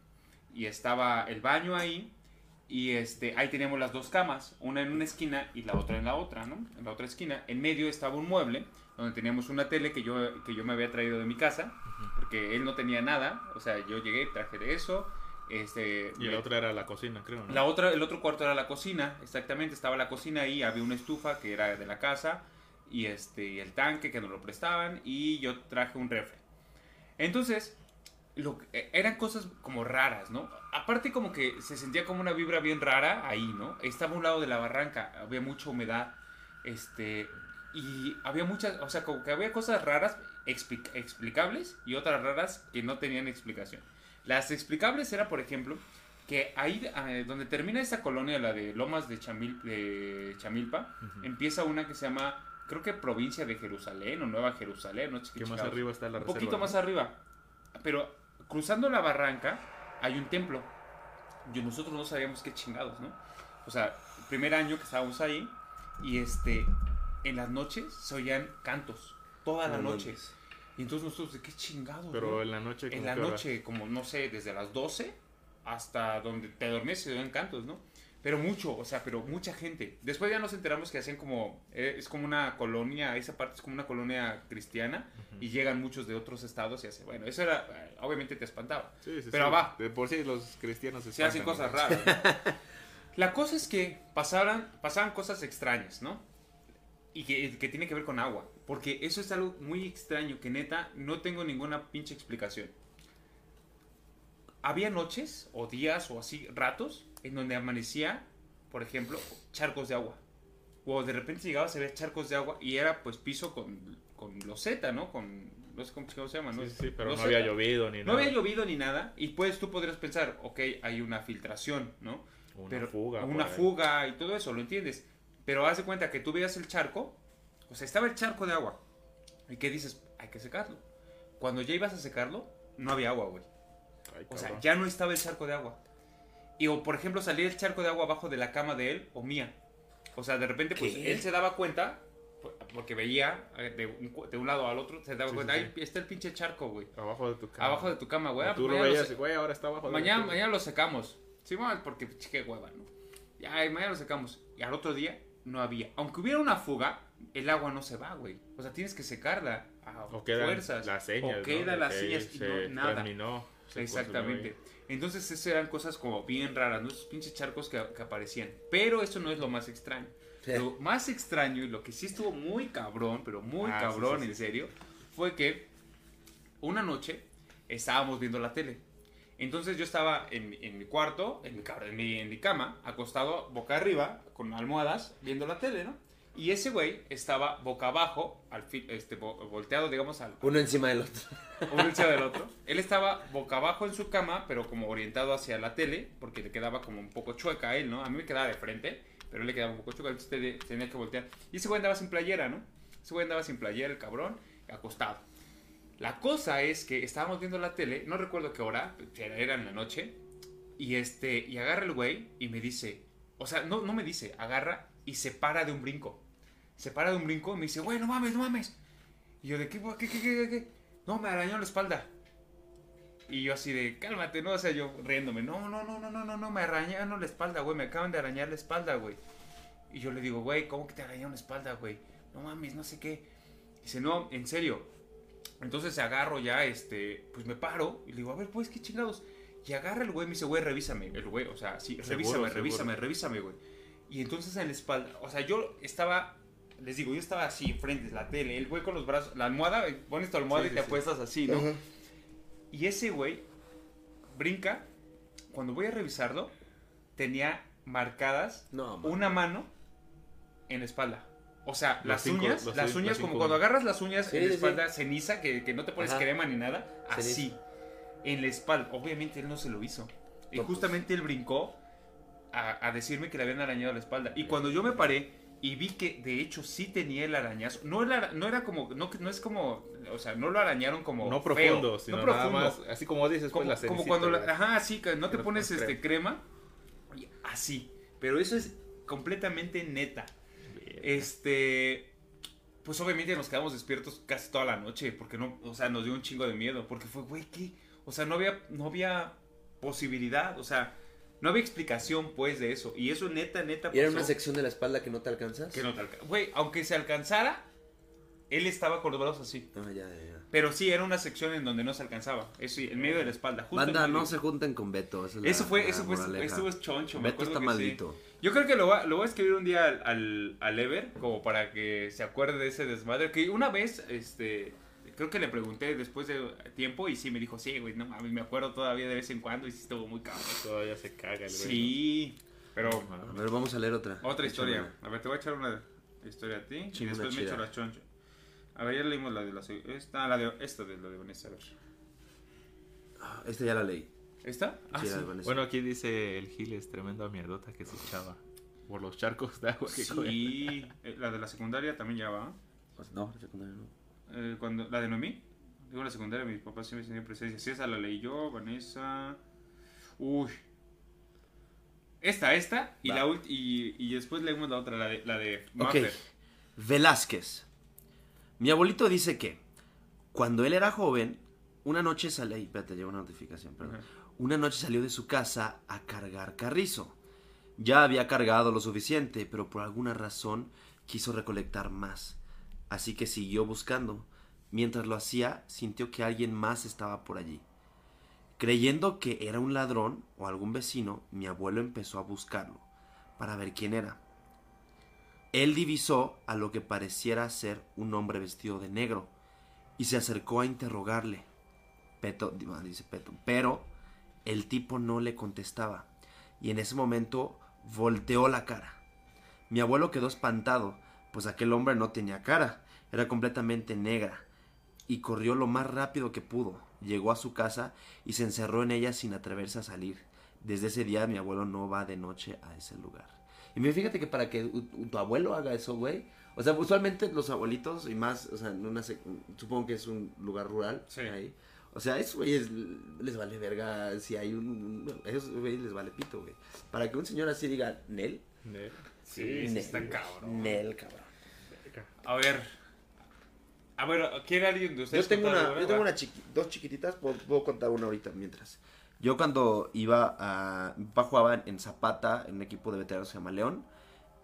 y estaba el baño ahí y este, ahí teníamos las dos camas, una en una esquina y la otra en la otra, ¿no? En la otra esquina, en medio estaba un mueble donde teníamos una tele que yo, que yo me había traído de mi casa, porque él no tenía nada, o sea, yo llegué y traje de eso, este...
Y la otra era la cocina, creo, ¿no?
la otra, el otro cuarto era la cocina, exactamente, estaba la cocina ahí, había una estufa que era de la casa y este y el tanque que nos lo prestaban y yo traje un refri. Entonces, lo, que- eh, eran cosas como raras, ¿no? Aparte como que se sentía como una vibra bien rara ahí, ¿no? Estaba a un lado de la barranca, había mucha humedad, este, y había muchas, o sea, como que había cosas raras expli- explicables y otras raras que no tenían explicación. Las explicables era, por ejemplo, que ahí eh, donde termina esta colonia, la de Lomas de, Chamil, de Chamilpa, empieza una que se llama, creo que provincia de Jerusalén o Nueva Jerusalén, no sé qué
Que más arriba está la
Un poquito
¿no?
más arriba. Pero cruzando la barranca hay un templo. Y nosotros no sabíamos qué chingados, ¿no? O sea, el primer año que estábamos ahí y este, en las noches se oían cantos, toda la
No
noche. Y entonces nosotros, ¿de qué chingados?
Pero
no?
en la noche.
en
¿cómo
la noche, como no sé, desde las 12 hasta donde te dormías se oían cantos, ¿no? Pero mucho, o sea, pero mucha gente. Después ya nos enteramos que hacían como, eh, es como una colonia, esa parte es como una colonia cristiana y llegan muchos de otros estados y hace, bueno, eso era, eh, obviamente te espantaba.
Sí, sí,
Pero
sí.
va.
De por sí los cristianos se
Se hacen
espantan,
cosas
¿no?
raras. ¿no? *laughs* La cosa es que pasaran, pasaban cosas extrañas, ¿no? Y que, que tiene que ver con agua. Porque eso es algo muy extraño que neta no tengo ninguna pinche explicación. Había noches o días o así ratos en donde amanecía, por ejemplo, charcos de agua. O de repente llegabas a ver charcos de agua y era pues piso con, con loseta, ¿no? Con, no sé cómo se llama, ¿no?
Sí, sí, pero no
Loseta.
había llovido ni
No
nada.
había llovido ni nada y pues tú podrías pensar, ok, hay una filtración, ¿no?
Una
Pero-
fuga.
Una fuga y todo eso, ¿lo entiendes? Pero haz de cuenta que tú veías el charco, o sea, estaba el charco de agua. ¿Y qué dices? Hay que secarlo. Cuando ya ibas a secarlo, no había agua, güey.
Ay,
O sea, ya no estaba el charco de agua. Y o, por ejemplo, salía el charco de agua abajo de la cama de él o mía. O sea, de repente, pues
¿Qué?
él se daba cuenta, porque veía eh, de un, de lado al otro, se daba
Sí,
cuenta,
sí,
ahí está el pinche charco, güey.
Abajo de tu cama.
Abajo de tu cama, güey. Ah,
Tú
pues
lo
mañana
veías, güey, ahora está abajo de
Mañana,
la
mañana lo secamos. Sí, porque pues, qué hueva, ¿no? Ya, mañana lo secamos. Y al otro día no había. Aunque hubiera una fuga, el agua no se va, güey. O sea, tienes que secarla a
O quedan
fuerzas.
las señas.
O quedan
¿no?
las
que
señas y
se
no, nada.
terminó, se
Exactamente. Entonces, esas eran cosas como bien raras, ¿no? Esos pinches charcos que, que aparecían. Pero eso no es lo más extraño.
Sí.
Lo más extraño y lo que sí estuvo muy cabrón, pero muy
Ah, sí,
cabrón,
sí, sí.
en serio, fue que una noche estábamos viendo la tele. Entonces yo estaba en, mi- en mi cuarto, en mi, en, mi, en mi cama, acostado boca arriba, con almohadas, viendo la tele, ¿no? Y ese güey estaba boca abajo, al fin, este, vo- volteado, digamos, al,
Uno encima del otro. *laughs*
uno encima del otro. Él estaba boca abajo en su cama, pero como orientado hacia la tele, porque le quedaba como un poco chueca a él, ¿no? A mí me quedaba de frente, pero él le quedaba un poco chueca, entonces te- tenía que voltear. Y ese güey andaba sin playera, ¿no? Ese güey andaba sin playera, el cabrón, acostado. La cosa es que estábamos viendo la tele, no recuerdo qué hora, era en la noche, y este, y agarra el güey y me dice, o sea, no, no me dice, agarra y se para de un brinco. Se para de un brinco y me dice, güey, no mames, no mames. Y yo de, ¿qué, qué, qué, qué, qué? No, me arañó la espalda. Y yo así de, cálmate, ¿no? O sea, yo riéndome, no, no, no, no, no, no, no, me arañaron la espalda, güey, me acaban de arañar la espalda, güey. Y yo le digo, güey, ¿cómo que te arañaron la espalda, güey? No mames, no sé qué. Dice, no, en serio. Entonces agarro ya, este, pues me paro y le digo, a ver, pues, qué chingados. Y agarra el güey y me dice, güey, revísame. El güey, o sea, sí,
Seguro,
revísame,
seguro.
revísame, revísame, güey. Y entonces en la espalda, o sea, yo estaba, les digo, yo estaba así, frente a la tele, el güey con los brazos, la almohada, pones tu almohada
Sí,
y
sí,
te
sí.
apuestas así, ¿no?
Ajá.
Y ese güey brinca, cuando voy a revisarlo, tenía marcadas
No, man.
una mano en la espalda. O sea, las
cinco-
uñas, las
cinco-
uñas,
los
como
cinco
cuando agarras las uñas
Sí,
en la
sí,
espalda, ceniza, que, que no te pones
Ajá.
crema ni nada,
Ceniza.
así, en la espalda. Obviamente él no se lo hizo. Y
No, pues.
justamente él brincó a, a decirme que le habían arañado la espalda. Y cuando yo me paré y vi que de hecho sí tenía el arañazo, no, el ara- no era como, no, no es como, o sea, no lo arañaron como
No
feo,
profundo, sino
no
nada
profundo.
más, así como dices,
Como,
pues la
como cuando, la- ajá, sí, que no te pones este crema, y así. Pero eso es completamente neta. Este, pues obviamente nos quedamos despiertos casi toda la noche, porque no, o sea, nos dio un chingo de miedo, porque fue, güey, ¿qué? O sea, no había, no había posibilidad, o sea, no había explicación, pues, de eso. Y eso neta, neta,
¿Y era
pasó
una sección de la espalda que no te alcanzas?
que no te alca- Güey, aunque se alcanzara, él estaba con los brazos así.
Ah, ya, ya.
Pero sí, era una sección en donde no se alcanzaba. Eso, sí, en medio de la espalda. Justo
Banda, no se junten con Beto. esa es la-
Eso fue,
la
eso fue,
moraleja.
estuvo choncho.
Beto está
que sí.
maldito.
Yo creo que lo, va- lo voy a escribir un día al, al, al Ever, como para que se acuerde de ese desmadre. Que una vez, este, creo que le pregunté después de tiempo y sí me dijo, sí, güey, no mames, me acuerdo todavía de vez en cuando y sí estuvo muy cabrón.
Todavía se caga el güey.
Sí, pero.
A ver, vamos a leer otra.
otra historia. A ver, te voy a echar una historia a ti y después me echo la choncha. A ver, ya leímos la de la... Esta, la de, esta de la de Vanessa, a ver.
Ah, Esta ya la leí.
¿Esta? Ah,
Sí,
sí.
la de Vanessa.
Bueno, aquí dice el Gil es tremendo mierdota que se echaba por los charcos de agua que.
Sí, eh, la de la secundaria también ya va.
Pues No, secundaria no.
Eh, cuando, la de Noemí. Digo, la secundaria, mis papás siempre tenían presencia. Sí, esa la leí yo, Vanessa. Uy. Esta, esta. Y,
Va.
la ulti- y, y después leemos la otra, la de, la de
Ok. Velázquez. Mi abuelito dice que cuando él era joven, una noche salió. Espérate, llegó una notificación, perdón. Una noche salió de su casa a cargar carrizo. Ya había cargado lo suficiente, pero por alguna razón quiso recolectar más. Así que siguió buscando. Mientras lo hacía, sintió que alguien más estaba por allí. Creyendo que era un ladrón o algún vecino, mi abuelo empezó a buscarlo para ver quién era. Él divisó a lo que pareciera ser un hombre vestido de negro y se acercó a interrogarle. Peto, Peto, pero el tipo no le contestaba y en ese momento volteó la cara. Mi abuelo quedó espantado, pues aquel hombre no tenía cara, era completamente negra y corrió lo más rápido que pudo. Llegó a su casa y se encerró en ella sin atreverse a salir. Desde ese día mi abuelo no va de noche a ese lugar. Y mira, fíjate que para que tu abuelo haga eso, güey. O sea, usualmente los abuelitos y más, o sea, en una supongo que es un lugar rural.
Sí.
Ahí. O sea, a esos güeyes les vale verga si hay un... Esos güeyes les vale pito, güey. Para que un señor así diga, Nel.
Ne-
Sí, sí
Nel,
está cabrón.
Nel, cabrón.
A ver. A ver, ¿quiere alguien de
Yo
ustedes
tengo
contar
una, yo tengo una chiqui- dos chiquititas, puedo, puedo contar una ahorita mientras. Yo cuando iba a... Mi papá jugaba en Zapata, en un equipo de veteranos que se llama León.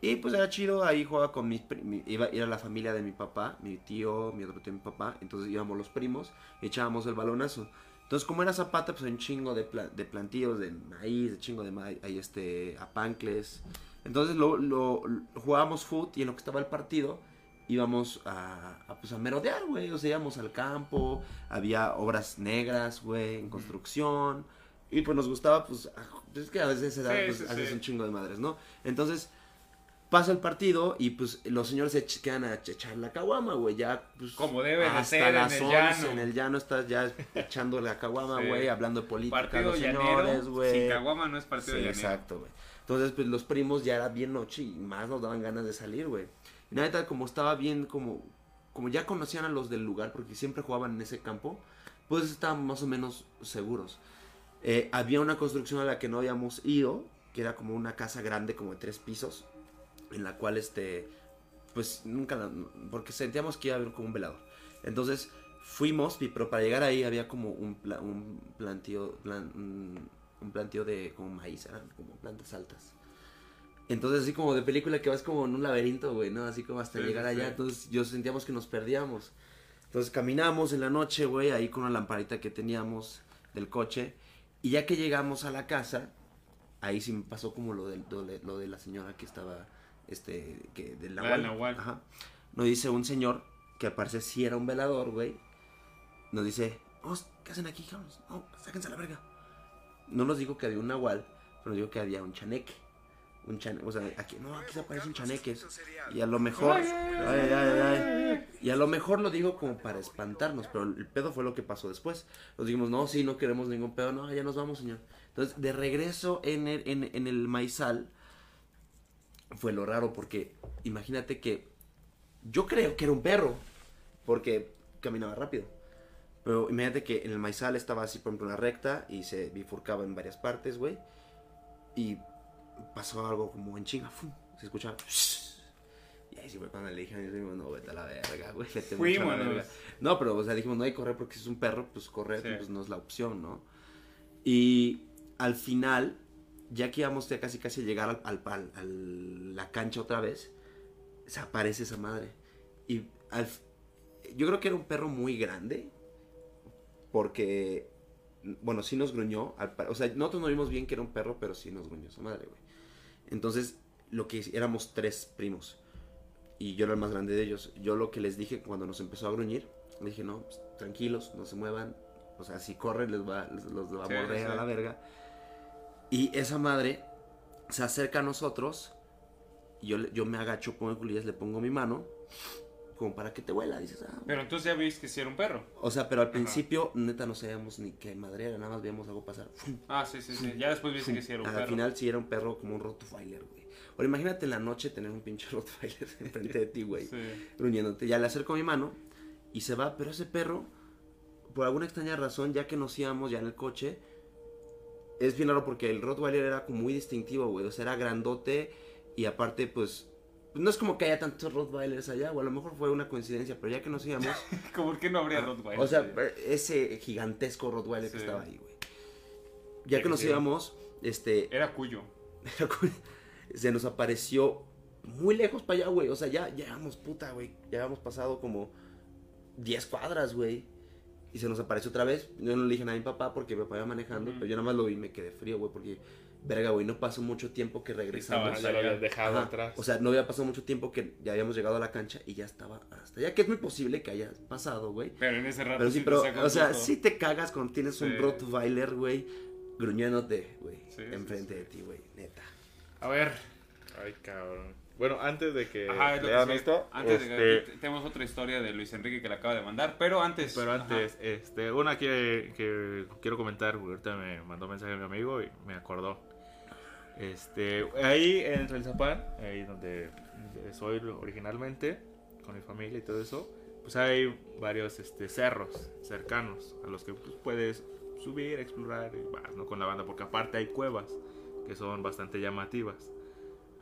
Y pues era chido, ahí jugaba con mis... pri- mi- iba, era la familia de mi papá, mi tío, mi otro tío, mi papá. Entonces íbamos los primos y echábamos el balonazo. Entonces como era Zapata, pues un chingo de, pla- de plantíos, de maíz, de chingo de maíz, hay este, apancles. Entonces lo- jugábamos foot y en lo que estaba el partido, íbamos a, a, pues, a merodear, güey. O sea, íbamos al campo, había obras negras, güey, en construcción. Y pues nos gustaba, pues, a- es que a veces se da,
Sí,
pues,
sí,
haces
sí.
un chingo de madres, ¿no? Entonces, pasa el partido y pues los señores se quedan a ch- echar la caguama, güey. Ya, pues.
Como debe de
hasta
ser en
las
el
11
llano.
En el llano estás ya echando la caguama, güey, hablando de política,
Partido
los señores,
llanero, sin
güey.
caguama no es partido
Sí,
llanero.
exacto, güey. Entonces, pues los primos ya era bien noche y más nos daban ganas de salir, güey. Y neta, como estaba bien, como, como ya conocían a los del lugar, porque siempre jugaban en ese campo, pues estaban más o menos seguros. Eh, había una construcción a la que no habíamos ido, que era como una casa grande, como de tres pisos, en la cual, este, pues nunca, la- porque sentíamos que iba a haber como un velador. Entonces, fuimos, pero para llegar ahí había como un, pla- un plantío, plan- un, un plantío de como maíz, eran como plantas altas. Entonces, así como de película que vas como en un laberinto, güey, ¿no? Así como hasta
Sí,
llegar allá.
sí.
Entonces, yo sentíamos que nos perdíamos. Entonces, caminamos en la noche, güey, ahí con una lamparita que teníamos del coche. Y ya que llegamos a la casa, ahí sí me pasó como lo de, lo de, la señora que estaba, este, que del
La
Nahual.
Nahual.
Ajá. Nos dice un señor, que aparece si era un velador, güey. Nos dice, oh, ¿qué hacen aquí, cabros? No, sáquense a la verga. No nos dijo que había un nahual, pero nos dijo que había un chaneque. Un chaneque, o sea, aquí, no, aquí se aparecen chaneques. Y a lo mejor, ay, ay, ay, y a lo mejor lo digo como para espantarnos, pero el pedo fue lo que pasó después. Nos dijimos, no, sí, no queremos ningún pedo, no, ya nos vamos, señor. Entonces, de regreso en el, en, en el maizal, fue lo raro, porque imagínate que yo creo que era un perro, porque caminaba rápido. Pero imagínate que en el maizal estaba así, por ejemplo, una recta y se bifurcaba en varias partes, güey. Y pasó algo como en chinga, ¡fum! se escuchaba. Y ahí sí fue cuando le dije a mi primo, no, vete a la verga, güey, vete mucho a la verga. No, pero, o sea, dijimos, no hay que correr porque si es un perro, pues correr
Sí.
pues no es la opción, ¿no? Y al final, ya que íbamos ya casi casi a llegar al, al- al- a la cancha otra vez, se aparece esa madre. Y al yo creo que era un perro muy grande, porque, bueno, sí nos gruñó. al o sea, nosotros no vimos bien que era un perro, pero sí nos gruñó esa madre, güey. Entonces, lo que éramos tres primos. Y yo era el más grande de ellos. Yo lo que les dije cuando nos empezó a gruñir, le dije, no, pues, tranquilos, no se muevan. O sea, si corren les va, les- los va a
sí.
a la verga. Y esa madre se acerca a nosotros. Y yo, yo me agacho, pongo culillas, le pongo mi mano. Como para que te huela, dices, ah,
Pero entonces ya viste que sí era un perro.
o sea, pero al principio, neta, no sabíamos ni qué madre era, nada más veíamos algo pasar.
Ah, sí, sí, sí. Ya después viste que sí era un
Al
perro.
final sí era un perro como un Rottweiler, güey. Ahora imagínate en la noche tener un pinche *laughs* Rottweiler enfrente de ti, güey.
Sí.
Gruñéndote. Ya le acerco mi mano y se va, pero ese perro, por alguna extraña razón, ya que nos íbamos ya en el coche, es bien raro porque el Rottweiler era como muy distintivo, güey. O sea, era grandote y aparte, pues, no es como que haya tantos Rottweilers allá, o a lo mejor fue una coincidencia, pero ya que nos íbamos, *laughs*
¿Por qué no habría Rottweiler?
Ah, o sea, ese gigantesco Rottweiler que
Sí.
estaba ahí, güey. Ya que nos íbamos, este, *laughs*
Era cuyo.
se nos apareció muy lejos para allá, güey. O sea, ya, íbamos, puta, güey. Ya habíamos pasado como 10 cuadras, güey. Y se nos apareció otra vez. Yo no le dije nada a mi papá porque mi papá iba manejando, pero yo nada más lo vi y me quedé frío, güey, porque, verga, güey, no pasó mucho tiempo que regresamos.
Estaba
ya lo habías dejado
Ajá.
atrás.
O sea, no había pasado mucho tiempo que ya habíamos llegado a la cancha y ya estaba hasta allá, que es muy posible que haya pasado, güey.
Pero en ese rato
Pero sí,
te
pero, o
un
sea, sí te cagas cuando tienes un
Sí.
Rottweiler, güey, gruñéndote, güey,
Sí, sí,
enfrente
sí.
de ti, güey, neta.
A ver.
Ay, cabrón. Bueno, antes de que
Ajá, que
lean
sí.
esto,
Antes
este,
de que tenemos otra historia de Luis Enrique que le acaba de mandar, pero antes.
Pero
ajá.
antes, este, una que, que quiero comentar, porque ahorita me mandó mensaje mi amigo y me acordó. Este, ahí en Tlalzapán, ahí donde soy originalmente, con mi familia y todo eso, pues hay varios este, cerros cercanos a los que pues, puedes subir, explorar y vas, ¿no? con la banda, porque aparte hay cuevas que son bastante llamativas.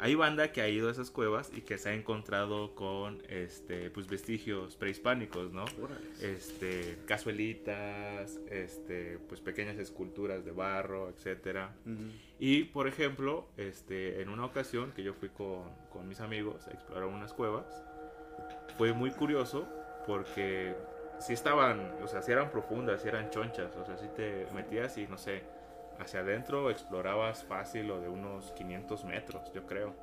Hay banda que ha ido a esas cuevas y que se ha encontrado con este, pues, vestigios prehispánicos, ¿no? este, cazuelitas, este, pues pequeñas esculturas de barro, etcétera. Y por ejemplo, este, en una ocasión que yo fui con, con mis amigos a explorar unas cuevas, fue muy curioso porque si estaban, o sea, si eran profundas, si eran chonchas, o sea, si te metías y no sé, hacia adentro explorabas fácil o de unos 500 metros, yo creo.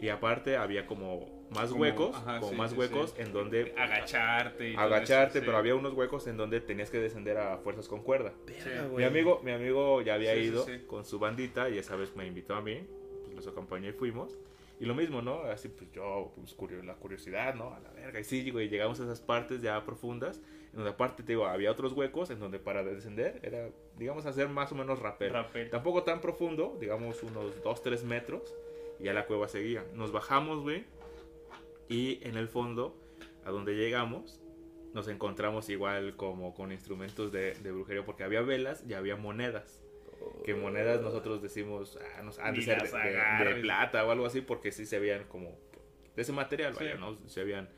Y aparte había como más
Como-
huecos,
ajá,
como
sí,
más
sí,
huecos
sí.
en donde
Agacharte. y
agacharte,
eso,
pero
sí.
había unos huecos en donde tenías que descender a fuerzas con cuerda.
Verga,
Mi
amigo, mi amigo ya había ido
sí.
con su bandita y esa vez me invitó a mí, pues los acompañé y fuimos. Y lo mismo, ¿no? Así pues yo, pues curio- la curiosidad, ¿no? A la verga. Y sí, güey, llegamos a esas partes ya profundas, en donde aparte, te digo, había otros huecos en donde para descender era, digamos, hacer más o menos rapel.
Rapel.
Tampoco tan profundo, digamos unos 2-3 metros, y ya la cueva seguía. Nos bajamos, güey, y en el fondo, a donde llegamos, nos encontramos igual como con instrumentos de, de brujería, porque había velas y había monedas. Que monedas nosotros decimos, ah, nos han de ser de, de- de plata o algo así, porque sí se veían como de ese material,
Sí.
vaya, ¿no? Se veían,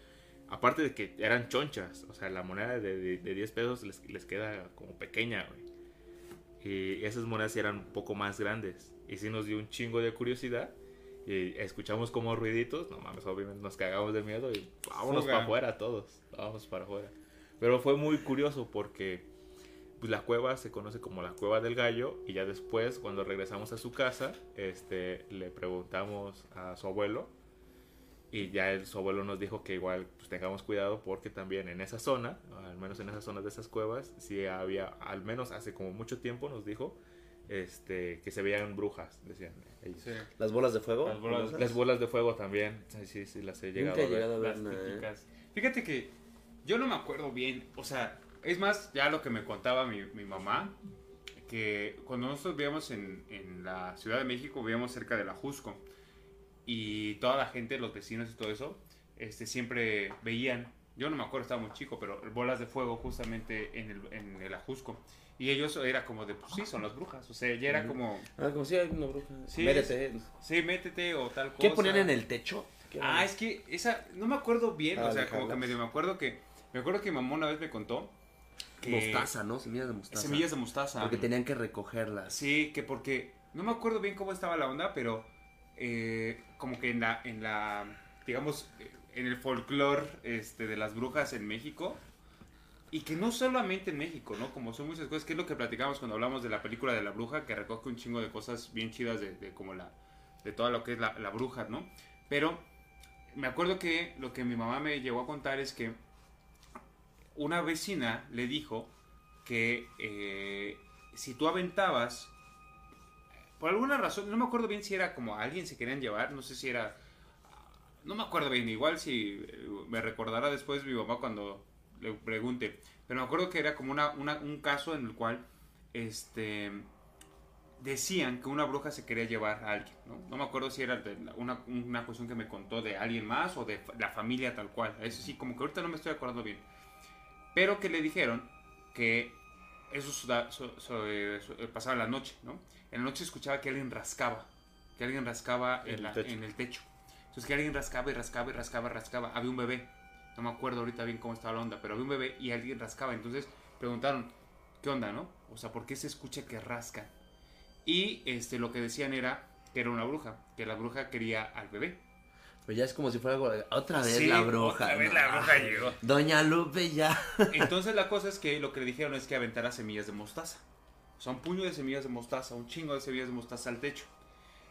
aparte de que eran chonchas, o sea, la moneda de, de, de 10 pesos les, les queda como pequeña, güey. Y esas monedas eran un poco más grandes. Y sí nos dio un chingo de curiosidad. Y escuchamos como ruiditos. No mames, obviamente nos cagamos de miedo y vámonos
Fuga.
para afuera todos. Vamos para afuera. Pero fue muy curioso porque pues, la cueva se conoce como la cueva del gallo. Y ya después, cuando regresamos a su casa, este, le preguntamos a su abuelo. Y ya el, su abuelo nos dijo que igual pues, tengamos cuidado porque también en esa zona, al menos en esa zona de esas cuevas, sí había, al menos hace como mucho tiempo nos dijo, este, que se veían brujas, decían ellos.
Sí.
Las bolas de fuego.
Las bolas-.
Las bolas de fuego también, sí, sí, sí, las he llegado
Nunca he
a ver.
llegado a ver
Las
una, ¿eh?
típicas. Fíjate que yo no me acuerdo bien, o sea, es más, ya lo que me contaba mi, mi mamá, que cuando nosotros vivíamos en, en la Ciudad de México, vivíamos cerca de la Jusco, y toda la gente, los vecinos y todo eso, este, siempre veían, yo no me acuerdo, estaba muy chico, pero bolas de fuego justamente en el, en el Ajusco. Y ellos era como de, pues sí, son las brujas, o sea, ya era como,
Ah, como si hay una bruja.
Sí,
Métete.
sí, métete o tal cosa.
¿Qué ponían en el techo?
Ah, es que esa, no me acuerdo bien,
Ah,
o sea,
de
como que medio me acuerdo que, me acuerdo que mi mamá una vez me contó que...
Mostaza, ¿no? Semillas de mostaza.
Semillas de mostaza.
Porque tenían que recogerlas.
Sí, que porque, no me acuerdo bien cómo estaba la onda, pero eh, como que en la, en la, digamos, en el folclore este, de las brujas en México, y que no solamente en México, ¿no? Como son muchas cosas, que es lo que platicamos cuando hablamos de la película de la bruja, que recoge un chingo de cosas bien chidas de, como la, de todo lo que es la, bruja, ¿no? Pero me acuerdo que lo que mi mamá me llegó a contar es que una vecina le dijo que eh, si tú aventabas, por alguna razón, no me acuerdo bien si era como alguien se querían llevar, no sé si era, no me acuerdo bien, igual si me recordará después mi mamá cuando le pregunte, pero me acuerdo que era como una, una- un caso en el cual, este, decían que una bruja se quería llevar a alguien, ¿no? No me acuerdo si era de una, una cuestión que me contó de alguien más o de la familia tal cual, eso sí, como que ahorita no me estoy acordando bien, pero que le dijeron que eso so- so- eh, so- eh, pasaba la noche, ¿no? En la noche escuchaba que alguien rascaba, que alguien rascaba en,
En el
la-
techo.
en el techo. Entonces que alguien rascaba y rascaba y rascaba y rascaba. Había un bebé, no me acuerdo ahorita bien cómo estaba la onda, pero había un bebé y alguien rascaba. Entonces preguntaron, ¿qué onda, no? O sea, ¿por qué se escucha que rascan? Y este, lo que decían era que era una bruja, que la bruja quería al bebé.
Pero ya es como si fuera otra vez
Sí,
la bruja.
otra vez
¿no?
la bruja llegó. *laughs*
Doña Lupe ya. *laughs*
Entonces la cosa es que lo que le dijeron es que aventara semillas de mostaza. O sea, un puño de semillas de mostaza, un chingo de semillas de mostaza al techo.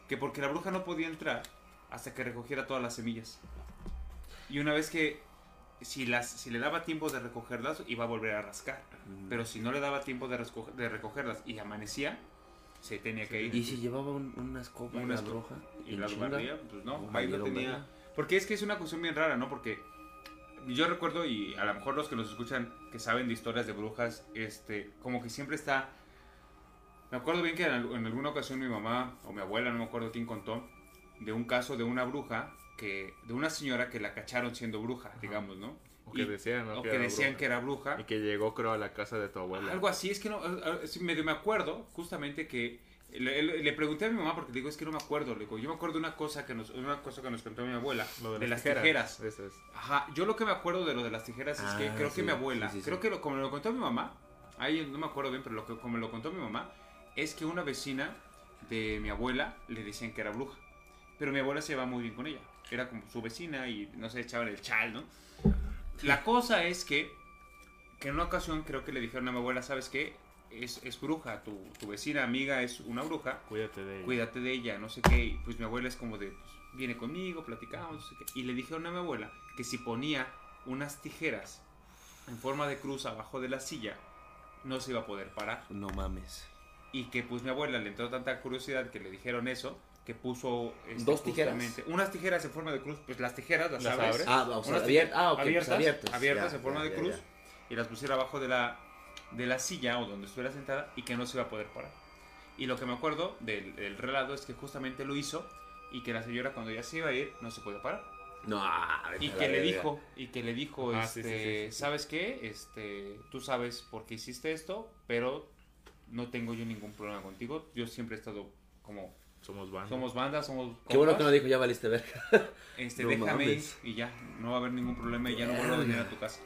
Que porque la bruja no podía entrar hasta que recogiera todas las semillas. Y una vez que, si, las, si le daba tiempo de recogerlas, iba a volver a rascar. Pero si no le daba tiempo de, recogerlas y amanecía, se tenía que ir.
Y si llevaba un- una escoba
Una
bruja.
y
en
la barría, pues no,
no
ahí no tenía. Porque es que es una cuestión bien rara, ¿no? Porque yo recuerdo, y a lo mejor los que nos escuchan que saben de historias de brujas, este, como que siempre está. Me acuerdo bien que en, en alguna ocasión mi mamá o mi abuela, no me acuerdo quién contó, de un caso de una bruja, que de una señora que la cacharon siendo bruja, digamos, ¿no?
O que
Y-
decían, ¿no?
o que
era
decían
bruja.
que era bruja.
Y que llegó, creo, a la casa de tu abuela.
Algo así, es que no, medio me acuerdo justamente que le, pregunté a mi mamá porque digo, es que no me acuerdo, le digo, yo me acuerdo de una cosa que nos, una cosa que nos contó mi abuela,
Lo
de, las tijeras.
Eso es.
Ajá, yo lo que me acuerdo de lo de las tijeras es que
Ah,
creo
sí,
que mi abuela,
sí, sí, sí.
creo que lo, como lo contó mi mamá, ahí no me acuerdo bien, pero lo que como lo contó mi mamá, es que una vecina de mi abuela le decían que era bruja, pero mi abuela se llevaba muy bien con ella, era como su vecina y no sé, echaban el chal, ¿no? La cosa es que, que en una ocasión creo que le dijeron a mi abuela, ¿sabes qué? es, es bruja, tu, tu vecina amiga es una bruja,
Cuídate de ella.
cuídate de ella, no sé qué. Y pues mi abuela es como de, pues, viene conmigo, platicamos, no sé qué. Y le dijeron a mi abuela que si ponía unas tijeras en forma de cruz abajo de la silla, no se iba a poder parar.
No mames.
Y que pues mi abuela le entró tanta curiosidad que le dijeron eso, que puso... este,
¿Dos tijeras?
Unas tijeras en forma de cruz, pues las tijeras las,
¿Las
abres.
abres?
Ah, o sea,
Unas
abier- ah, ok, pues
abiertas,
abiertas.
abiertas
Ya,
en forma
ya,
de
ya,
cruz
ya.
y las pusiera abajo de la, de la silla o donde estuviera sentada y que no se iba a poder parar. Y lo que me acuerdo del, del relato es que justamente lo hizo y que la señora cuando ya se iba a ir no se podía parar.
No, ah,
Y que le dijo, y que le dijo,
Ah,
este,
sí, sí, sí.
¿sabes qué? Este, tú sabes por qué hiciste esto, pero no tengo yo ningún problema contigo. Yo siempre he estado como,
Somos banda.
somos bandas, somos
Qué bueno
compas.
que no dijo, ya valiste verga.
Este,
No
déjame ir y ya, no va a haber ningún problema y ya no vuelvo a venir a tu casa.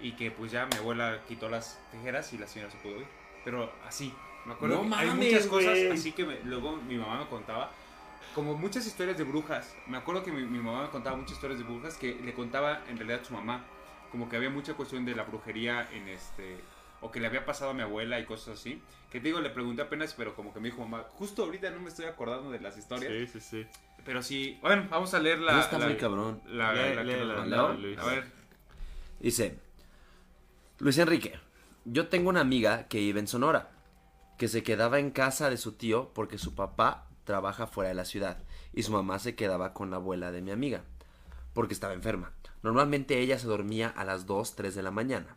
Y que pues ya mi abuela quitó las tijeras y la señora se pudo ir. Pero así, me acuerdo
No
que hay
mames,
muchas cosas
güey.
así que me- luego mi mamá me contaba. Como muchas historias de brujas. Me acuerdo que mi, mi mamá me contaba muchas historias de brujas que le contaba en realidad a su mamá. Como que había mucha cuestión de la brujería en este... O que le había pasado a mi abuela y cosas así. Que te digo, le pregunté apenas, pero como que me dijo mamá, justo ahorita no me estoy acordando de las historias.
Sí, sí, sí.
Pero sí, bueno, vamos a leer la.
No está
la-
muy cabrón.
la- la.
Luis.
A ver,
Dice, Luis Enrique, yo tengo una amiga que vive en Sonora, que se quedaba en casa de su tío porque su papá trabaja fuera de la ciudad y su mamá se quedaba con la abuela de mi amiga, porque estaba enferma. Normalmente ella se dormía a las 2, 3 de la mañana.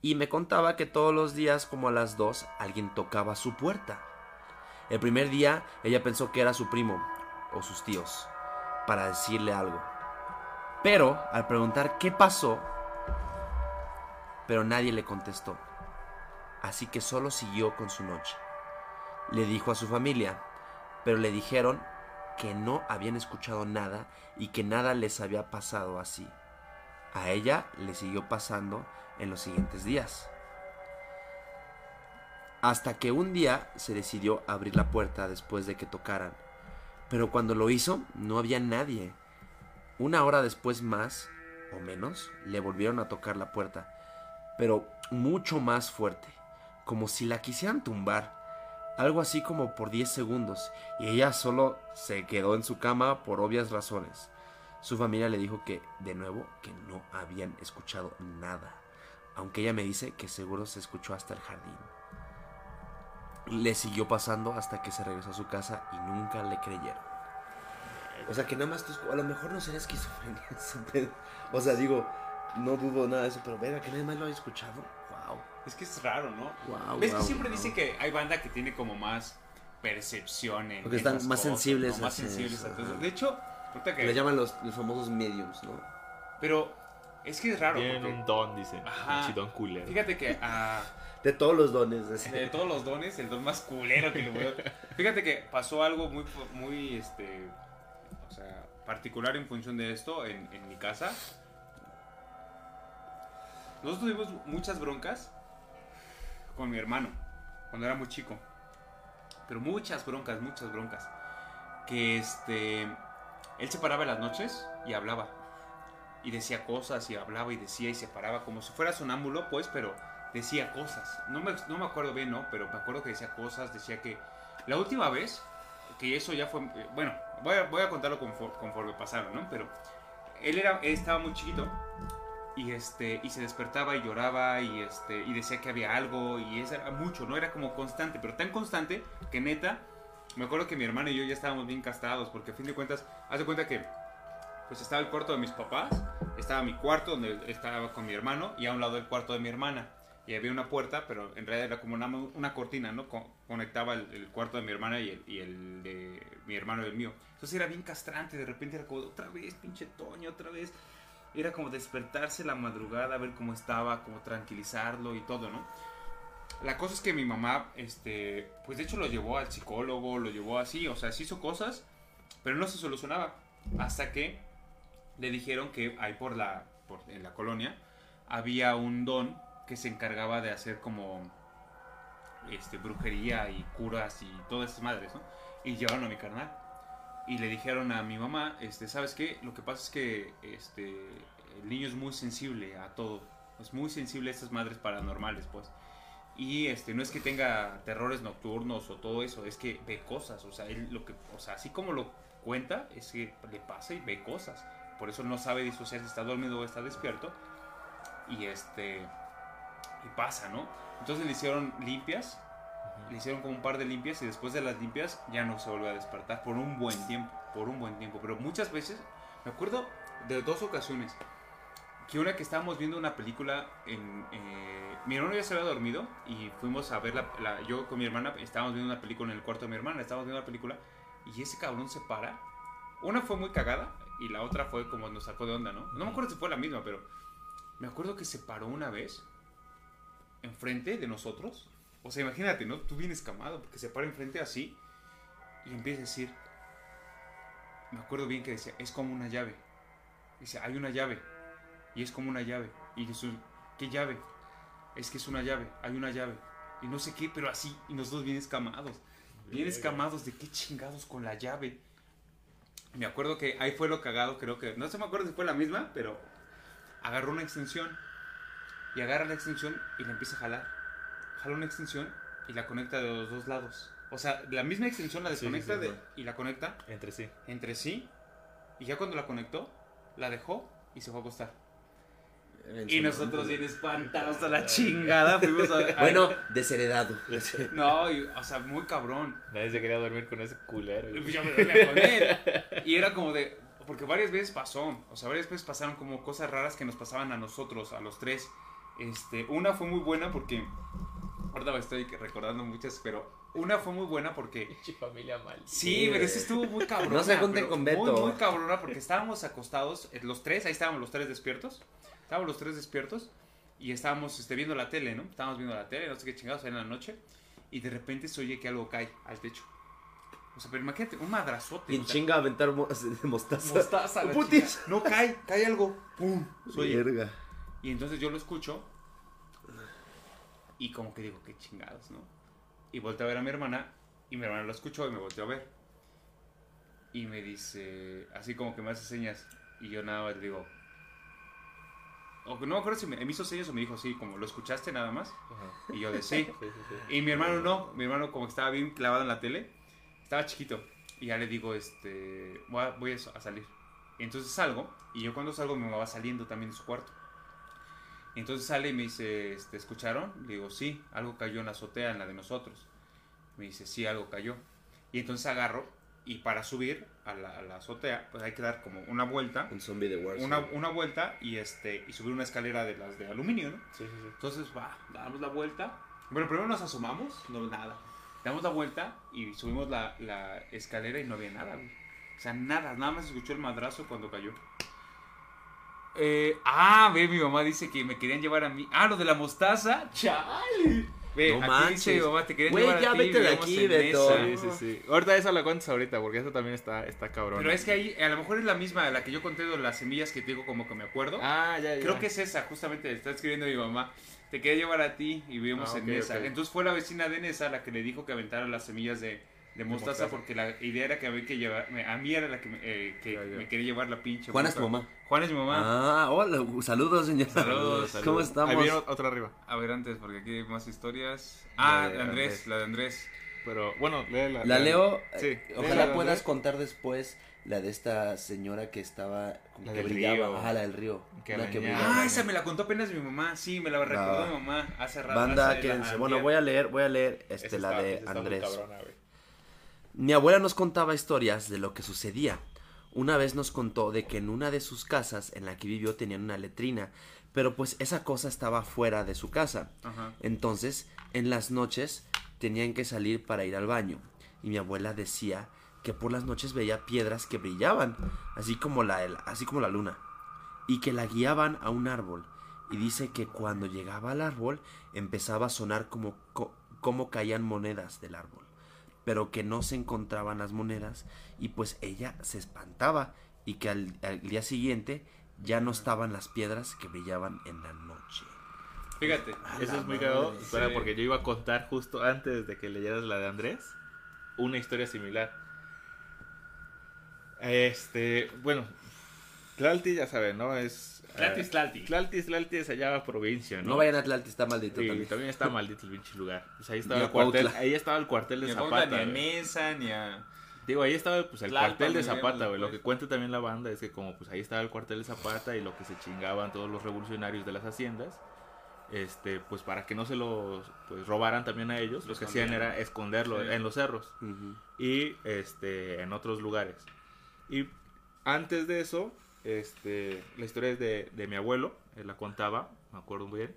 Y me contaba que todos los días como a las 2 alguien tocaba su puerta. El primer día ella pensó que era su primo o sus tíos para decirle algo. Pero al preguntar qué pasó, pero nadie le contestó. Así que solo siguió con su noche. Le dijo a su familia, pero le dijeron que no habían escuchado nada y que nada les había pasado así. A ella le siguió pasando en los siguientes días. Hasta que un día se decidió abrir la puerta después de que tocaran. Pero cuando lo hizo, no había nadie. Una hora después más, o menos, le volvieron a tocar la puerta, pero mucho más fuerte, como si la quisieran tumbar, algo así como por 10 segundos, y ella solo se quedó en su cama por obvias razones. Su familia le dijo que, de nuevo, que no habían escuchado nada, aunque ella me dice que seguro se escuchó hasta el jardín. Le siguió pasando hasta que se regresó a su casa y nunca le creyeron. O sea, que nada más a lo mejor no sería esquizofrenia. *laughs* O sea, digo, no dudo nada de eso, pero verga, que nadie más lo haya escuchado. Wow.
es que es raro, ¿no?
Wow,
¿Ves que
wow,
siempre
wow.
dicen que hay banda que tiene como más percepción en
Porque están más
cosas,
sensibles
¿no? Más sensibles
eso,
a todo. De hecho, ahorita
Que le
que.
llaman los, los famosos mediums, ¿no?
Pero es que es raro.
Tienen
porque-
un don, dicen.
Ajá.
Un chidón culero.
Fíjate que ah, *laughs*
De todos los dones. así.
de todos los dones, el don más culero que le voy a... Fíjate que pasó algo muy, muy, este, o sea, particular en función de esto en, en mi casa. Nosotros tuvimos muchas broncas con mi hermano cuando era muy chico. Pero muchas broncas, muchas broncas. Que este, él se paraba en las noches y hablaba. Y decía cosas y hablaba y decía y se paraba como si fuera sonámbulo, pues, pero decía cosas. No me, no me acuerdo bien, ¿no? Pero me acuerdo que decía cosas, decía que la última vez, que eso ya fue, eh, bueno, voy a, voy a contarlo conforme, conforme pasaron, ¿no? Pero él, era, él estaba muy chiquito y, este, y se despertaba y lloraba y, este, y decía que había algo y eso era mucho, ¿no? Era como constante, pero tan constante que neta, me acuerdo que mi hermano y yo ya estábamos bien castrados porque a fin de cuentas, haz de cuenta que pues estaba el cuarto de mis papás, estaba mi cuarto donde estaba con mi hermano y a un lado el cuarto de mi hermana. Y había una puerta, pero en realidad era como una, una cortina, ¿no? Co- conectaba el, el cuarto de mi hermana y el, y el de mi hermano y el mío. Entonces era bien castrante, de repente era como, otra vez, pinche Toño, otra vez. Era como despertarse la madrugada, ver cómo estaba, como tranquilizarlo y todo, ¿no? La cosa es que mi mamá, este, pues de hecho lo llevó al psicólogo, lo llevó así, o sea, se hizo cosas, pero no se solucionaba. Hasta que le dijeron que ahí por la, en la colonia, había un don que se encargaba de hacer como este, brujería y curas y todas esas madres, ¿no? Y llevaron a mi carnal. Y le dijeron a mi mamá, este, ¿sabes qué? Lo que pasa es que este, el niño es muy sensible a todo. Es muy sensible a estas madres paranormales, pues. Y este, no es que tenga terrores nocturnos o todo eso, es que ve cosas. O sea, lo que, o sea, así como lo cuenta, es que le pasa y ve cosas. Por eso no sabe disociar si está dormido o está despierto. Y este, y pasa, ¿no? Entonces le hicieron limpias, le hicieron como un par de limpias y después de las limpias ya no se volvió a despertar por un buen tiempo, por un buen tiempo. Pero muchas veces, me acuerdo de dos ocasiones, que una que estábamos viendo una película en... eh, mi hermano ya se había dormido y fuimos a ver la, la- Yo con mi hermana estábamos viendo una película en el cuarto de mi hermana, estábamos viendo la película y ese cabrón se para. Una fue muy cagada y la otra fue como nos sacó de onda, ¿no? No me acuerdo si fue la misma, pero me acuerdo que se paró una vez enfrente de nosotros. O sea, imagínate, ¿no? Tú vienes camado porque se para enfrente así y empieza a decir... Me acuerdo bien que decía, es como una llave. Dice, hay una llave. Y es como una llave. Y dice, ¿qué llave? Es que es una llave, hay una llave. Y no sé qué, pero así. Y nosotros bien escamados. Bien escamados de qué chingados con la llave. Me acuerdo que ahí fue lo cagado, creo que. No se me acuerdo si fue la misma, pero agarró una extensión. Y agarra la extensión y la empieza a jalar. Jala una extensión y la conecta de los dos lados. O sea, la misma extensión la
Sí, sí,
desconecta
sí,
de- y la conecta
Entre sí.
entre sí. Y ya cuando la conectó, la dejó y se fue a acostar. Y nosotros bien espantados a la chingada fuimos a... *laughs*
Bueno, desheredado.
No, y, o sea, muy cabrón.
Nadie se quería dormir con ese culero.
Pues yo me dormía con él. Y era como de... Porque varias veces pasó. O sea, varias veces pasaron como cosas raras que nos pasaban a nosotros, a los tres. Este, una fue muy buena porque... Ahorita me estoy recordando muchas, pero una fue muy buena porque...
Familia mal.
Sí, pero ese estuvo muy *laughs* cabrón.
No se junten con Beto.
Muy, muy cabrona porque estábamos acostados, eh, los tres, ahí estábamos los tres despiertos. Estábamos los tres despiertos y estábamos este, viendo la tele, ¿no? Estábamos viendo la tele, no sé qué chingados, en la noche. Y de repente se oye que algo cae al techo. O sea, pero imagínate, un madrazote.
Y en
o sea,
chinga a aventar mo- *laughs* mostaza.
mostaza, la
Putis.
No cae, cae algo. ¡Pum! Se oye.
Verga.
Y entonces yo lo escucho y como que digo, qué chingados, ¿no? Y volteo a ver a mi hermana y mi hermana lo escuchó y me volteó a ver. Y me dice, así como que me hace señas y yo nada más le digo, o no me acuerdo si me, me hizo señas o me dijo así, como lo escuchaste nada más.
Ajá.
Y yo de sí. *laughs*
Sí, sí, sí.
Y mi hermano no, mi hermano como que estaba bien clavado en la tele, estaba chiquito. Y ya le digo, este, voy a, voy a a salir. Y entonces salgo, y yo cuando salgo mi mamá va saliendo también de su cuarto. Y entonces sale y me dice, este, ¿escucharon? Le digo, sí, algo cayó en la azotea, en la de nosotros. Me dice, sí, algo cayó. Y entonces agarro, y para subir a la, a la azotea, pues hay que dar como una vuelta,
Un zombie de Warzone.
una, una vuelta, y, este, y subir una escalera de las de aluminio, ¿no?
Sí, sí, sí.
Entonces, va, damos la vuelta. Bueno, primero nos asomamos, no nada. Damos la vuelta y subimos la, la escalera y no había nada, güey. O sea, nada, nada más escuchó el madrazo cuando cayó. Eh, ah, ve, mi mamá dice que me querían llevar a mí. Ah, lo de la mostaza. ¡Chale! Ve,
No
aquí
manches.
dice mi mamá, te querían
Güey,
llevar
ya
a ti.
vete de aquí, Beto.
esa.
Sí, sí, sí. Ahorita eso la cuentas ahorita, porque eso también está, está cabrón.
Pero es que ahí, a lo mejor es la misma, la que yo conté de las semillas que te digo como que me acuerdo.
Ah, ya, ya.
Creo que es esa, justamente está escribiendo mi mamá. Te quería llevar a ti y vivimos
Ah,
en
ok,
Nesa. Entonces fue la vecina de Nesa la que le dijo que aventara las semillas de, de mostaza,
mostaza.
porque la idea era que había que llevar. me- A mí era la que, me, eh, que me quería llevar la pinche.
Juana es tu mamá.
Juana es mi mamá.
Ah, hola. Saludos, señor.
Saludos,
¿Cómo
Ahí
estamos?
viene otra arriba.
A ver, antes, porque aquí hay más historias. Ah,
La de
la Andrés,
Andrés.
la de Andrés.
Pero bueno, léela.
La leo.
Sí.
eh,
léela,
Ojalá
Andrés.
puedas contar después la de esta señora que estaba. como
La
que
del
brillaba.
río.
Ajá, la del río.
Que
Una que brillaba.
Ah, esa me la contó apenas mi mamá. Sí, me la recordó
Va.
mi mamá hace rato.
Banda, quédense. Bueno, voy a leer, voy a leer
Esa
este, la
está-
de Andrés.
cabrona.
Mi abuela nos contaba historias de lo que sucedía. Una vez nos contó de que en una de sus casas en la que vivió tenían una letrina, pero pues esa cosa estaba fuera de su casa.
Ajá.
Entonces, en las noches tenían que salir para ir al baño. Y mi abuela decía que por las noches veía piedras que brillaban, así como la, así como la luna, y que la guiaban a un árbol. Y dice que cuando llegaba al árbol empezaba a sonar como, co- como caían monedas del árbol, pero que no se encontraban las monedas y pues ella se espantaba y que al, al día siguiente ya no estaban las piedras que brillaban en la noche.
Fíjate.
Eso es muy cagado. Espera,
Sí.
porque yo iba a contar justo antes de que leyeras la de Andrés una historia similar. Este, bueno, Tlalti, ya saben, ¿no? Es... eh,
Tlaltis, Tlalti.
Tlaltis, Tlalti es allá provincia, ¿no?
No vayan a Atlantis, está maldito
Sí,
también.
también está maldito el pinche lugar. Pues ahí
Ni
estaba
a
el cuartel,
Cuautla.
ahí estaba el cuartel
Ni
de
a Cuautla,
Zapata.
ni a
güey.
Mesa, ni a...
Digo, ahí estaba pues el
Tlalpan,
cuartel de Zapata, güey. Lo
pues.
que cuenta también la banda es que como pues ahí estaba el cuartel de Zapata y lo que se chingaban todos los revolucionarios de las haciendas, este, pues para que no se los pues robaran también a ellos, lo que hacían era esconderlo
Sí.
en los cerros y este en otros lugares. Y antes de eso, este, la historia es de, de mi abuelo, él la contaba, me acuerdo muy bien,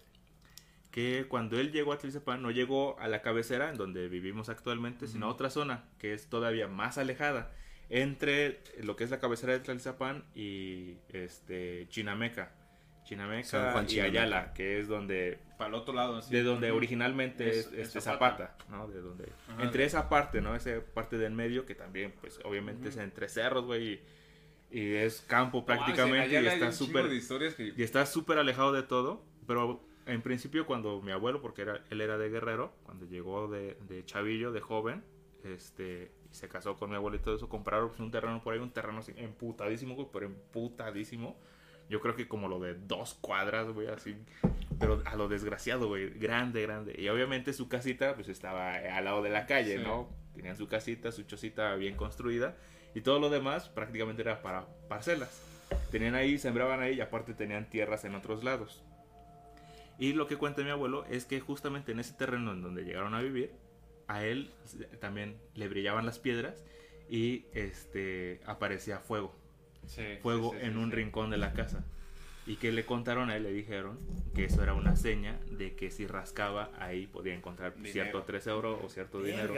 que cuando él llegó a Tlalpan no llegó a la cabecera en donde vivimos actualmente, sino a otra zona que es todavía más alejada entre lo que es la cabecera de Tlalpan y este Chinameca.
San
Chinameca
Juan
y
Chinameca.
Ayala, que es donde
Para el otro lado. así.
de donde originalmente es,
Es- es
este
Zapata.
Zapata, ¿no? De donde
Ajá.
entre esa parte, ¿no? Esa parte del medio que también pues obviamente es entre cerros, güey, y, y es campo prácticamente
en Ayala
y está
de historias que...
y está súper alejado de todo, pero en principio cuando mi abuelo, porque era, él era de Guerrero, cuando llegó de, de chavillo, de joven, este, y se casó con mi abuelo y todo eso, compraron pues, un terreno por ahí, un terreno así, emputadísimo, güey, pero emputadísimo. Yo creo que como lo de dos cuadras, güey, así, pero a lo desgraciado, güey, grande, grande. Y obviamente su casita, pues estaba al lado de la calle,
Sí.
¿no? Tenían su casita, su chocita bien construida, y todo lo demás prácticamente era para parcelas. Tenían ahí, sembraban ahí, y aparte tenían tierras en otros lados. Y lo que cuenta mi abuelo es que justamente en ese terreno en donde llegaron a vivir, a él también le brillaban las piedras y este aparecía fuego,
Sí,
fuego
sí, sí,
en
sí,
un
sí.
rincón de la casa. Y que le contaron a él, le dijeron que eso era una seña de que si rascaba ahí podía encontrar
Dinero.
cierto 3 euros o cierto dinero.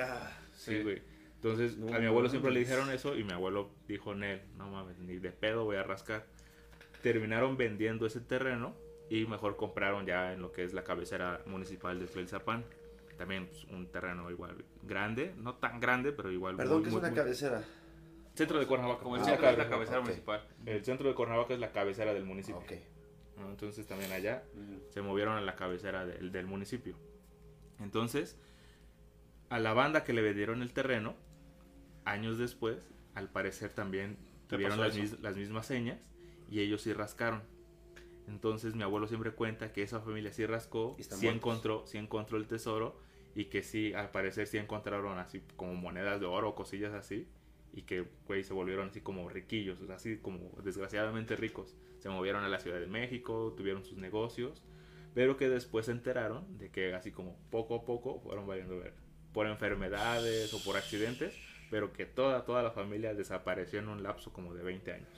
Sí,
Sí.
güey. Entonces,
No
a mi abuelo siempre le
mames.
dijeron eso y mi abuelo dijo, Nel, no mames, ni de pedo voy a rascar. Terminaron vendiendo ese terreno y mejor compraron ya en lo que es la cabecera municipal de Tlalpan. También pues, un terreno igual grande, no tan grande, pero igual
Perdón,
muy,
¿qué es
muy-
una
muy-
cabecera?
Centro de Cuernavaca.
Como el
Ah,
centro es la cabecera
ok.
municipal.
El centro de Cuernavaca es la cabecera del municipio.
Ok.
¿no? Entonces también allá se movieron a la cabecera del, del municipio. Entonces, a la banda que le vendieron el terreno, años después, al parecer también
¿Te
tuvieron las, mis- las mismas señas y ellos sí rascaron. Entonces mi abuelo siempre cuenta que esa familia sí rascó, sí
muertos.
encontró, sí encontró el tesoro y que sí, al parecer sí encontraron así como monedas de oro o cosillas así y que, güey, se volvieron así como riquillos, o sea, así como desgraciadamente ricos. Se movieron a la Ciudad de México, tuvieron sus negocios, pero que después se enteraron de que así como poco a poco fueron valiendo ver por enfermedades o por accidentes, pero que toda, toda la familia desapareció en un lapso como de 20 años.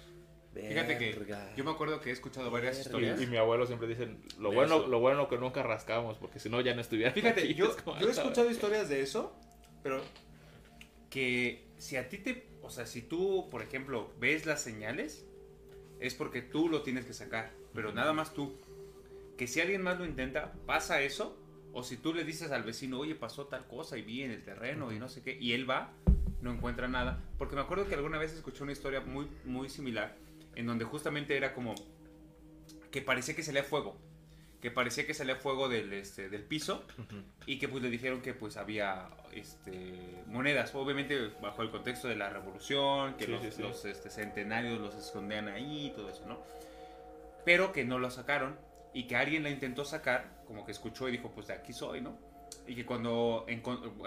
Fíjate que yo me acuerdo que he escuchado varias
Verga.
historias.
Y, y mi abuelo siempre dice, lo
De
bueno,
eso.
lo bueno que nunca rascamos, porque si no ya no estuviera
Fíjate,
aquí". *laughs*
yo,
Es
yo he
"Ah,
escuchado historias de eso, pero que si a ti te, o sea, si tú, por ejemplo, ves las señales, es porque tú lo tienes que sacar, pero nada más tú. Que si alguien más lo intenta, pasa eso, o si tú le dices al vecino, oye, pasó tal cosa y vi en el terreno y no sé qué, y él va, no encuentra nada. Porque me acuerdo que alguna vez escuché una historia muy, muy similar, en donde justamente era como que parecía que salía fuego. Que parecía que salía fuego del, este, del piso y que pues le dijeron que pues había este monedas. Obviamente bajo el contexto de la revolución que
Sí,
los,
sí, sí.
los, este, centenarios los escondían ahí y todo eso no pero que no lo sacaron y que alguien la intentó sacar como que escuchó y dijo pues de aquí soy no y que cuando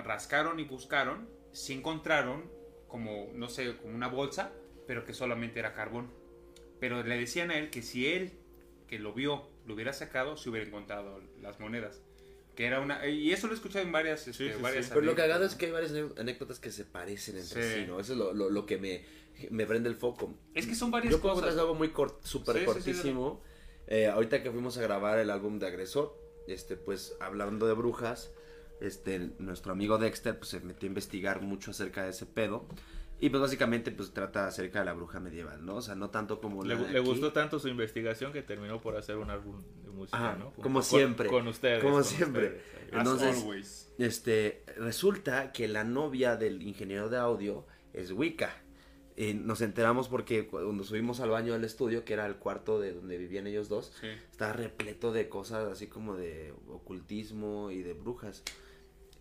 rascaron y buscaron sí encontraron como no sé como una bolsa pero que solamente era carbón. Pero le decían a él que si él que lo vio lo hubiera sacado se hubiera encontrado las monedas que era una y eso lo he escuchado en varias este,
Sí, sí, sí.
varias
Pero lo cagado es que hay varias anécdotas que se parecen entre sí. ¿no? Eso es lo, lo- lo que me, me prende el foco.
es que son varias
Yo puedo
cosas
contar algo muy cort, súper cortísimo. Eh, ahorita que fuimos a grabar el álbum de Agresor, este, pues hablando de brujas, este, nuestro amigo Dexter pues, se metió a investigar mucho acerca de ese pedo. Y pues básicamente pues trata acerca de la bruja medieval, ¿no? O sea, no tanto como
Le,
la de
le
aquí.
gustó tanto su investigación que terminó por hacer un álbum de música,
Ajá,
¿no?
Como
con-
siempre,
Con ustedes.
como
con
siempre.
ustedes.
As
Entonces,
always.
Este, resulta que la novia del ingeniero de audio es Wicca. Y nos enteramos porque cuando subimos al baño del estudio, que era el cuarto de donde vivían ellos dos,
Sí.
estaba repleto de cosas así como de ocultismo y de brujas.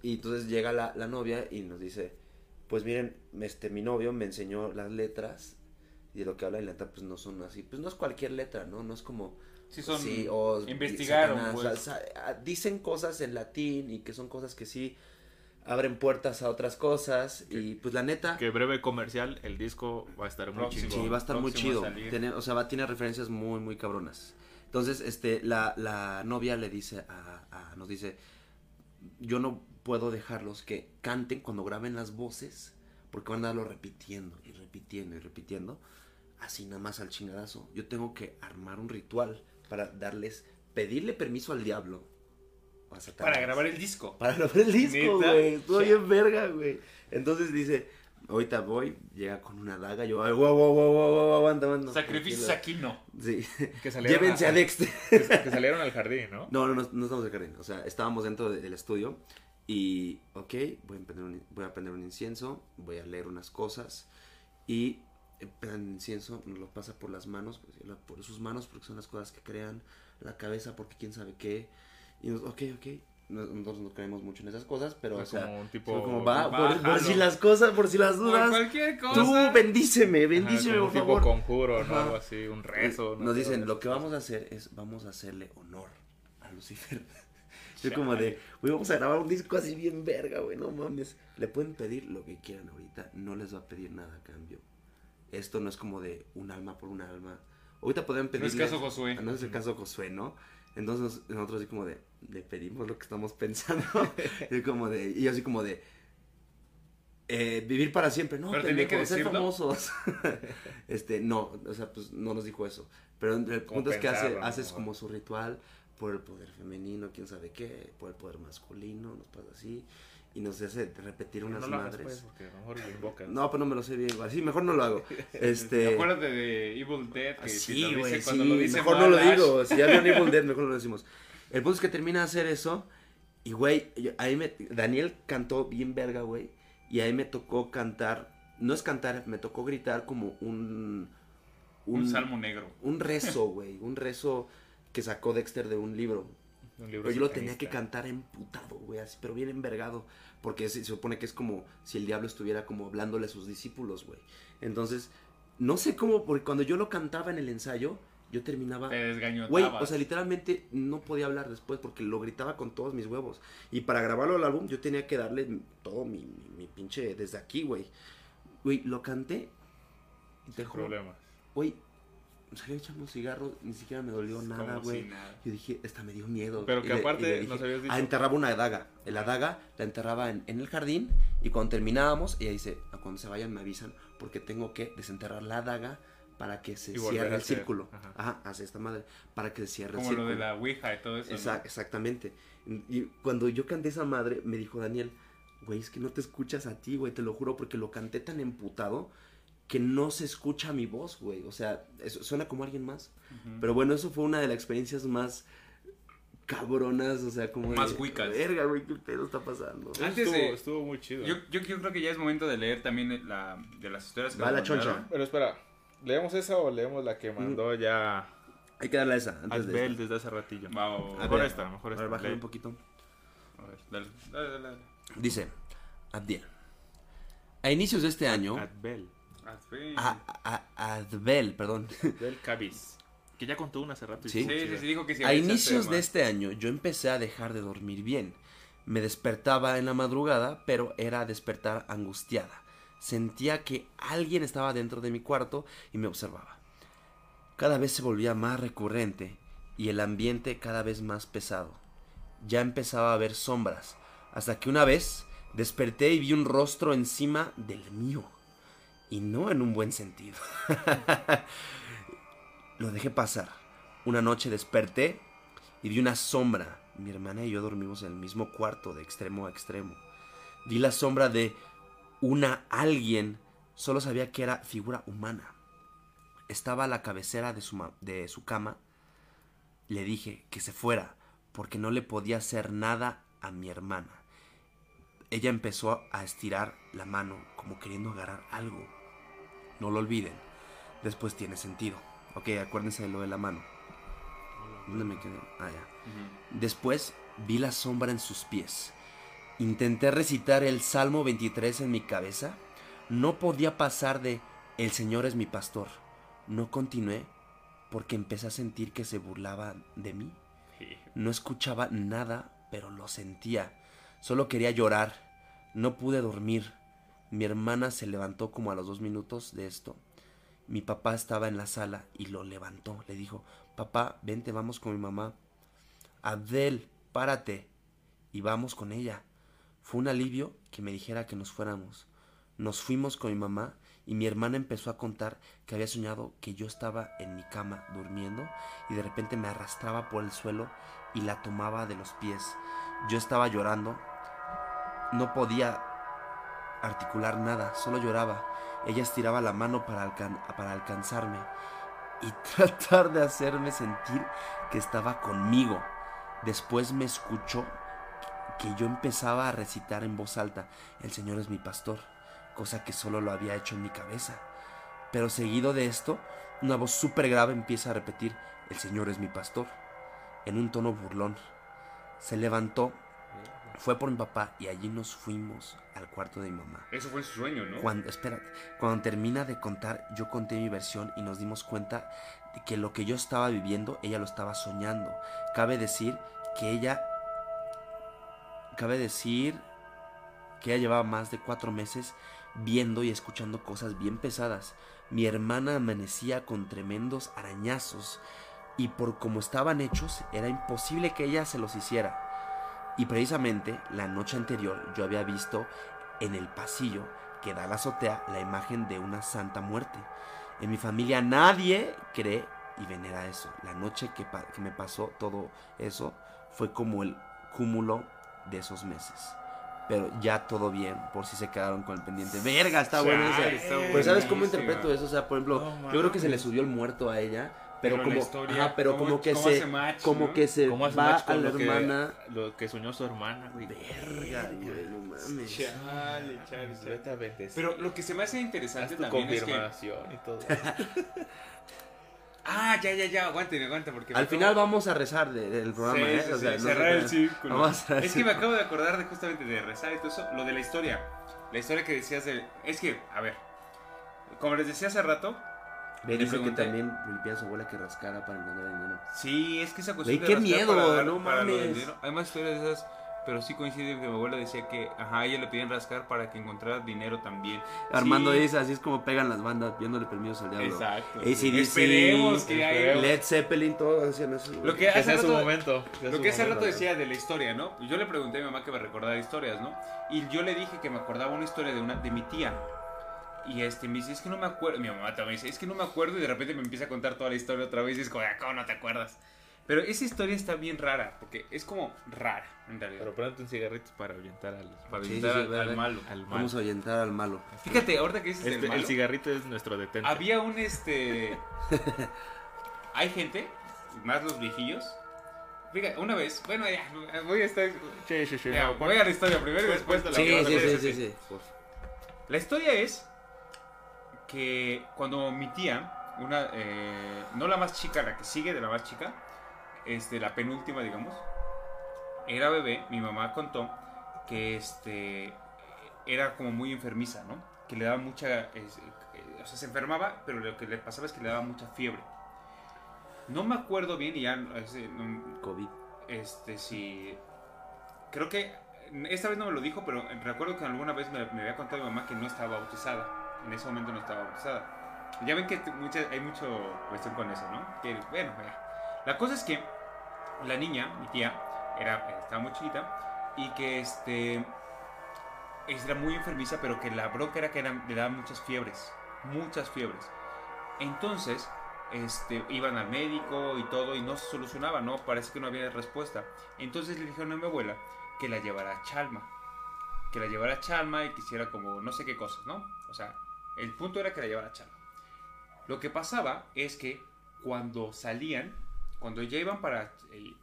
Y entonces llega la, la novia y nos dice, pues miren, este, mi novio me enseñó las letras. y de lo que habla y la neta pues no son así, pues no es cualquier letra, ¿no? No es como
Sí, son.
sí, o
investigaron,
Satanás,
pues.
o sea, ah, dicen cosas en latín y que son cosas que sí abren puertas a otras cosas y pues la neta
Que breve comercial, el disco va a estar muy
Próximo.
chingón.
sí va a estar muy chido. Tiene- o sea, va tiene referencias muy muy cabronas. Entonces, este la, la novia le dice a, a- nos dice, "Yo no puedo dejarlos que canten cuando graben las voces porque van a andarlo repitiendo y repitiendo y repitiendo así nada más al chingadazo. Yo tengo que armar un ritual para darles pedirle permiso al diablo.
Para grabar el disco.
Para grabar el disco, güey. Estuvo bien verga, güey. Entonces dice, ahorita voy, llega con una daga, yo, ay, wow, wow, wow, wow, wow, aguanta, aguanta.
Sacrificios aquí no.
Sí.
Que *laughs* salieron
Llévense
a-
a Dexter.
Que, que salieron al jardín, ¿no?
No, no, no, no estamos en jardín. O sea, estábamos dentro de- del estudio y, ok, voy a, prender un, voy a prender un incienso, voy a leer unas cosas y el incienso nos lo pasa por las manos, pues, por sus manos porque son las cosas que crean, la cabeza porque quién sabe qué. Y nos, ok, ok. Nos- Nosotros no creemos mucho en esas cosas, pero, o sea,
como un tipo-
como va, por, por si las cosas, por si las
Por
dudas.
cualquier cosa.
Tú bendíceme,
Ajá,
bendíceme,
como
por
un tipo
favor.
conjuro, ¿no?
Ajá.
Algo así, un rezo. no
Nos dicen, lo que vamos a hacer es, vamos a hacerle honor a Lucifer. Yo como de, güey, vamos a grabar un disco así bien verga, güey, no mames. Le pueden pedir lo que quieran ahorita, no les va a pedir nada a cambio. Esto no es como de un alma por un alma. Ahorita podrían
No
pedir.
es caso Josué.
No es el caso Josué, ¿no? Entonces nosotros así como de, le pedimos lo que estamos *laughs* pensando. *laughs* y como de, y así como de, eh, vivir para siempre, no,
Pero tenía que
ser famosos. *laughs* este, no, o sea, pues no nos dijo eso. Pero el
Como
punto es que hace,
¿no?
haces como su ritual por el poder femenino, quién sabe qué, por el poder masculino, nos pasa así. Y nos hace repetir unas
no lo hagas,
madres.
pues, porque a lo mejor lo invocas.
No, pues no me lo sé bien, igual. Sí, mejor no lo hago. *laughs* Este.
Acuérdate de Evil Dead. Que si
Sí,
lo dice
güey, sí.
cuando lo dice
Mejor no lo digo. Si ya vieron Evil Dead, *laughs* mejor no lo decimos. El punto es que termina de hacer eso. Y, güey, ahí me. Daniel cantó bien verga, güey. Y ahí me tocó cantar. No es cantar, me tocó gritar como un.
Un salmo negro.
Un rezo, *laughs* güey. Un rezo que sacó Dexter de un libro.
Un libro
Pero yo lo tenía que cantar emputado, güey, así, pero bien envergado. Porque se, se supone que es como si el diablo estuviera como hablándole a sus discípulos, güey. Entonces, no sé cómo, porque cuando yo lo cantaba en el ensayo, yo terminaba.
Te desgañotabas.
Güey, o sea, literalmente no podía hablar después porque lo gritaba con todos mis huevos. Y para grabarlo al álbum, yo tenía que darle todo mi, mi, mi pinche desde aquí, güey. Güey, lo canté. Y te juro,
problemas.
güey, salí a echarme un cigarro, ni siquiera me dolió nada,
Como
güey.
si.
Yo dije, esta me dio miedo.
Pero que
y
aparte nos habías dicho-
Ah, enterraba una daga. La daga la enterraba en, en el jardín y cuando terminábamos, ella dice, "A cuando se vayan me avisan porque tengo que desenterrar la daga para que se cierre el círculo.
ajá.
Ajá, hace esta madre, para que se cierre
Como
el
lo
círculo.
de la Ouija y todo eso. ¿no?
Exact- exactamente. Y cuando yo canté esa madre, me dijo Daniel, güey, es que no te escuchas a ti, güey, te lo juro, porque lo canté tan emputado que no se escucha mi voz, güey. O sea, eso suena como alguien más. Pero bueno, eso fue una de las experiencias más cabronas, o sea, como
Más
de,
wicas.
Verga, güey, qué pedo está pasando.
Antes
estuvo,
de-
estuvo muy chido.
Yo, yo, yo creo que ya es momento de leer también la, de las historias que
Va la choncha.
mandaron.
Pero espera, ¿leemos esa o leemos la que mandó ya
Hay que darle a esa antes de
Adbel
esta.
desde hace ratillo?
Va, va, va.
A
Mejor
ver,
esta, mejor
A ver,
esta.
bájale un poquito.
A ver, dale, dale, dale, dale.
Dice, Abdiel. A inicios de este año,
Adbel.
Sí.
a, a- Adbel, perdón.
Adbel Cabis. Que ya contó una hace rato. y
Sí.
Sí, sí, dijo que sí.
A inicios de este año yo empecé a dejar de dormir bien. Me despertaba en la madrugada, pero era despertar angustiada. Sentía que alguien estaba dentro de mi cuarto y me observaba. Cada vez se volvía más recurrente y el ambiente cada vez más pesado. Ya empezaba a ver sombras, hasta que una vez desperté y vi un rostro encima del mío. Y no en un buen sentido. *laughs* Lo dejé pasar. Una noche desperté y vi una sombra. Mi hermana y yo dormimos en el mismo cuarto, de extremo a extremo. Vi la sombra de una alguien. Solo sabía que era figura humana. Estaba a la cabecera de su, de su cama. Le dije que se fuera, porque no le podía hacer nada a mi hermana. Ella empezó a estirar la mano, como queriendo agarrar algo. No lo olviden. Después tiene sentido. Ok, acuérdense de lo de la mano. ¿Dónde me quedé? Ah, ya. Después vi la sombra en sus pies. Intenté recitar el Salmo 23 en mi cabeza. No podía pasar de El Señor es mi pastor. No continué porque empecé a sentir que se burlaba de mí. No escuchaba nada, pero lo sentía. Solo quería llorar. No pude dormir. Mi hermana se levantó como a los dos minutos de esto. Mi papá estaba en la sala y lo levantó. Le dijo, papá, vente, vamos con mi mamá. Abdel, párate. Y vamos con ella. Fue un alivio que me dijera que nos fuéramos. Nos fuimos con mi mamá y mi hermana empezó a contar que había soñado que yo estaba en mi cama durmiendo y de repente me arrastraba por el suelo y la tomaba de los pies. Yo estaba llorando. No podía articular nada, solo lloraba. Ella estiraba la mano para, para alcanzarme y *laughs* tratar de hacerme sentir que estaba conmigo. Después me escuchó que yo empezaba a recitar en voz alta, el Señor es mi pastor, cosa que solo lo había hecho en mi cabeza. Pero seguido de esto, una voz súper grave empieza a repetir, el Señor es mi pastor, en un tono burlón. Se levantó, fue por mi papá y allí nos fuimos al cuarto de mi mamá.
Eso fue su sueño, ¿no?
Cuando, espérate, cuando termina de contar, yo conté mi versión y nos dimos cuenta de que lo que yo estaba viviendo, ella lo estaba soñando. Cabe decir que ella Cabe decir que ella llevaba más de cuatro meses viendo y escuchando cosas bien pesadas. Mi hermana amanecía con tremendos arañazos y por como estaban hechos era imposible que ella se los hiciera. Y precisamente la noche anterior yo había visto en el pasillo que da la azotea la imagen de una santa muerte. En mi familia nadie cree y venera eso. La noche que, que me pasó todo eso fue como el cúmulo de esos meses. Pero ya todo bien, por si se quedaron con el pendiente. Verga, está bueno ese. Pues ¿sabes cómo interpreto eso? O sea, por ejemplo, yo creo que se le subió el muerto a ella. Pero, como, pero como que se, como que se va a la hermana.
lo que soñó su hermana, güey.
Verga, güey, no mames.
Chale, chale, Pero lo que se me hace interesante también
es que... y todo. *laughs*
Ah, ya, ya, ya, aguante, aguante, porque...
Al final vamos a rezar del programa, ¿eh?
o sea, cerrar el círculo. es que me acabo de acordar de justamente de rezar y todo eso, lo de la historia. La historia que decías de... Es que, a ver, como les decía hace rato...
Me dice que también limpiaba a su abuela que rascara para encontrar dinero.
Sí, es que esa cuestión
de qué miedo, no mames.
Hay más historias de esas pero sí coincide que mi abuela decía que, ajá, a ella le pedían rascar para que encontrara dinero también.
Armando dice, así es como pegan las bandas, viéndole permisos al diablo.
Exacto.
Esperemos que haya... Led Zeppelin, todo hacían eso.
Lo que hace
rato, su momento.
Lo que hace rato decía de la historia, ¿no? Yo le pregunté a mi mamá que me recordara historias, ¿no? Y yo le dije que me acordaba una historia de, una, de mi tía. Y este me dice, es que no me acuerdo. Mi mamá también dice, es que no me acuerdo. Y de repente me empieza a contar toda la historia otra vez. Y es como, ah, ¿cómo no te acuerdas? Pero esa historia está bien rara, porque es como rara, en realidad.
Pero ponte un cigarrito para ahuyentar al,
para al, malo.
Vamos a ahuyentar al malo.
Fíjate, ahorita que dices
este,
el, malo,
el cigarrito es nuestro detente.
Había un este. Hay gente, más los viejillos. Fíjate, una vez, bueno, ya, voy a estar.
Sí, sí, sí.
voy a la historia primero y después
de la sí, sí, sí, sí, sí.
La historia es que cuando mi tía, una, eh, no la más chica, la que sigue de la más chica, este, la penúltima, digamos, era bebé, mi mamá contó que este, era como muy enfermiza, ¿no? Que le daba mucha, eh, o sea, se enfermaba, pero lo que le pasaba es que le daba mucha fiebre. No me acuerdo bien y ya...
COVID.
Este, sí... Creo que esta vez no me lo dijo, pero recuerdo que alguna vez me, había contado mi mamá que no estaba bautizada. En ese momento no estaba bautizada. Ya ven que hay mucho cuestión con eso, ¿no? Que, bueno, La cosa es que la niña, mi tía, era, estaba muy chiquita y que este era muy enfermiza, pero que la bronca era que le daba muchas fiebres, muchas fiebres. Entonces, este, iban al médico y todo y no se solucionaba, ¿no? Parece que no había respuesta. Entonces le dijeron a mi abuela que la llevara a Chalma. Que la llevara a Chalma y quisiera como no sé qué cosas, ¿no? O sea, el punto era que la llevara a Chalma. Lo que pasaba es que cuando salían, cuando ya iban para el,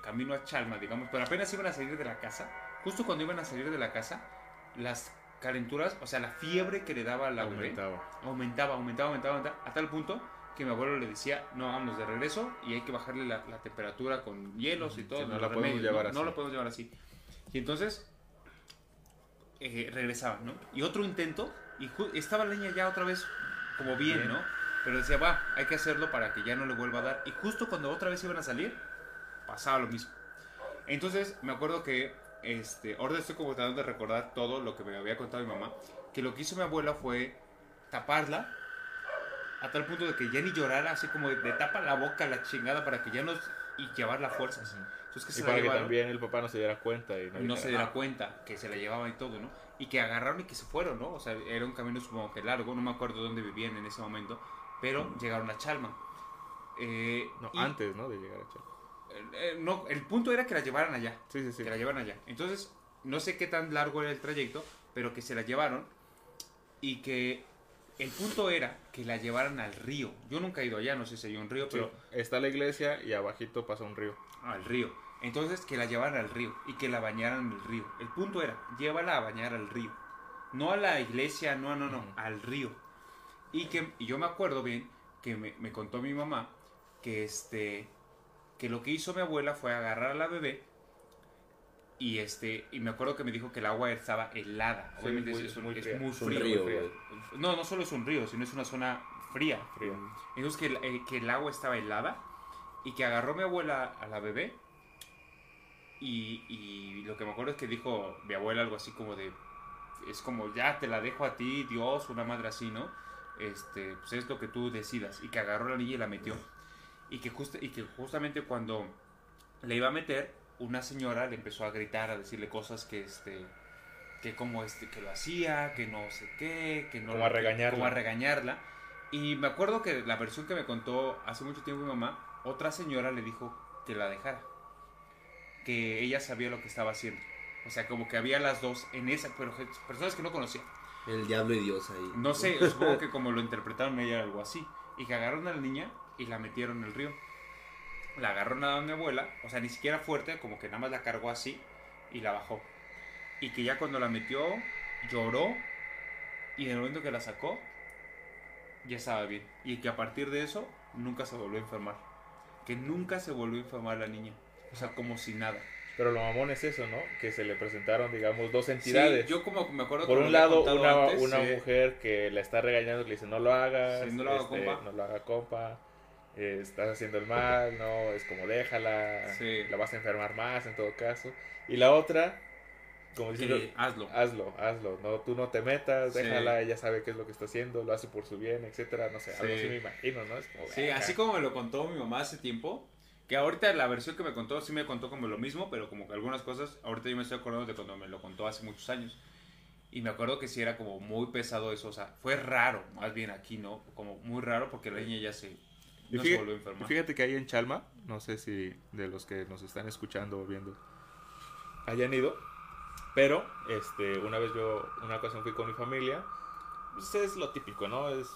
camino a Chalma, digamos, pero apenas iban a salir de la casa, justo cuando iban a salir de la casa, las calenturas, o sea, la fiebre que le daba a la
aumentaba.
Bebé, aumentaba, aumentaba, aumentaba, aumentaba, a tal punto que mi abuelo le decía, no, vamos de regreso y hay que bajarle la, temperatura con hielos y todo.
no, la podemos llevar así.
no lo podemos llevar así. Y entonces eh, regresaban, ¿no? Y otro intento, y estaba la niña ya otra vez como bien, ¿no? Pero decía, va, hay que hacerlo para que ya no le vuelva a dar. Y justo cuando otra vez iban a salir, pasaba lo mismo. Entonces, me acuerdo que, este, ahora estoy como tratando de recordar todo lo que me había contado mi mamá, que lo que hizo mi abuela fue taparla a tal punto de que ya ni llorara, así como de, de tapa la boca la chingada para que ya no y llevar la fuerza. Entonces que
Y
se la
para que
llevaron
también el papá no se diera cuenta y no,
no se diera
"Ah,
cuenta que se la llevaba y todo, ¿no? Y que agarraron y que se fueron, ¿no? O sea, era un camino supongo que largo, no me acuerdo dónde vivían en ese momento, pero llegaron a Chalma. Eh,
No,
y-
antes, ¿no? De llegar a Chalma.
eh, eh, no, el punto era que la llevaran allá,
Sí, sí, sí.
que la llevaran allá. Entonces, no sé qué tan largo era el trayecto, pero que se la llevaron y que el punto era que la llevaran al río. Yo nunca he ido allá, no sé si hay un río,
Sí,
pero
está la iglesia y abajito pasa un río.
al río. Entonces que la llevaran al río y que la bañaran en el río. El punto era, llévala a bañar al río. No a la iglesia, no, no, no, al río. Y que y yo me acuerdo bien que me, me contó mi mamá que este que lo que hizo mi abuela fue agarrar a la bebé y este y me acuerdo que me dijo que el agua estaba helada.
Sí,
Obviamente
muy-
es, un-
muy
es
fría.
muy
Es un
frío.
río,
muy fría. No, no solo es un río, sino es una zona fría.
Frío.
Entonces que, eh, que el agua estaba helada y que agarró mi abuela a la bebé y, y lo que me acuerdo es que dijo mi abuela algo así como de, es como ya te la dejo a ti, Dios, una madre así, ¿no? Este, pues es lo que tú decidas y que agarró la niña y la metió y que, justa- y que justamente cuando le iba a meter, una señora le empezó a gritar, a decirle cosas que este que como este que lo hacía, que no sé qué, que no
Como a regañarla.
como a regañarla. Y me acuerdo que la versión que me contó hace mucho tiempo mi mamá, otra señora le dijo que la dejara. Que ella sabía lo que estaba haciendo. O sea, como que había las dos en esa, pero personas que no conocía.
El diablo y Dios ahí.
No sé, supongo que como lo interpretaron ella algo así. Y que agarraron a la niña y la metieron en el río. La agarró nada a mi abuela, o sea, ni siquiera fuerte, como que nada más la cargó así y la bajó. Y que ya cuando la metió, lloró y en el momento que la sacó, ya estaba bien. Y que a partir de eso, nunca se volvió a enfermar. Que nunca se volvió a enfermar la niña. O sea, como si nada.
Pero lo mamón es eso, ¿no? Que se le presentaron, digamos, dos
Sí,
entidades.
yo como me acuerdo
Por un lado, una,
antes,
una
sí.
mujer que la está regañando, que le dice, no lo hagas,
Sí, no lo haga,
este,
compa".
no lo haga, compa, eh, estás haciendo el mal, no, es como déjala,
Sí.
la vas a enfermar más en todo caso. Y la otra, como
Sí,
diciendo,
hazlo.
hazlo, hazlo, no, tú no te metas,
Sí.
déjala, ella sabe qué es lo que está haciendo, lo hace por su bien, etcétera, no sé, algo
Sí.
así me imagino, ¿no? Es como,
Sí, así como me lo contó mi mamá hace tiempo, que ahorita la versión que me contó sí me contó como lo mismo, pero como que algunas cosas, ahorita yo me estoy acordando de cuando me lo contó hace muchos años. Y me acuerdo que sí era como muy pesado eso, o sea, fue raro, más bien aquí, ¿no? Como muy raro porque la niña ya se, no
fíjate,
se volvió a
y
enfermar.
fíjate que ahí en Chalma, no sé si de los que nos están escuchando o viendo hayan ido, pero este, una vez yo, una ocasión fui con mi familia, pues es lo típico, ¿no? Es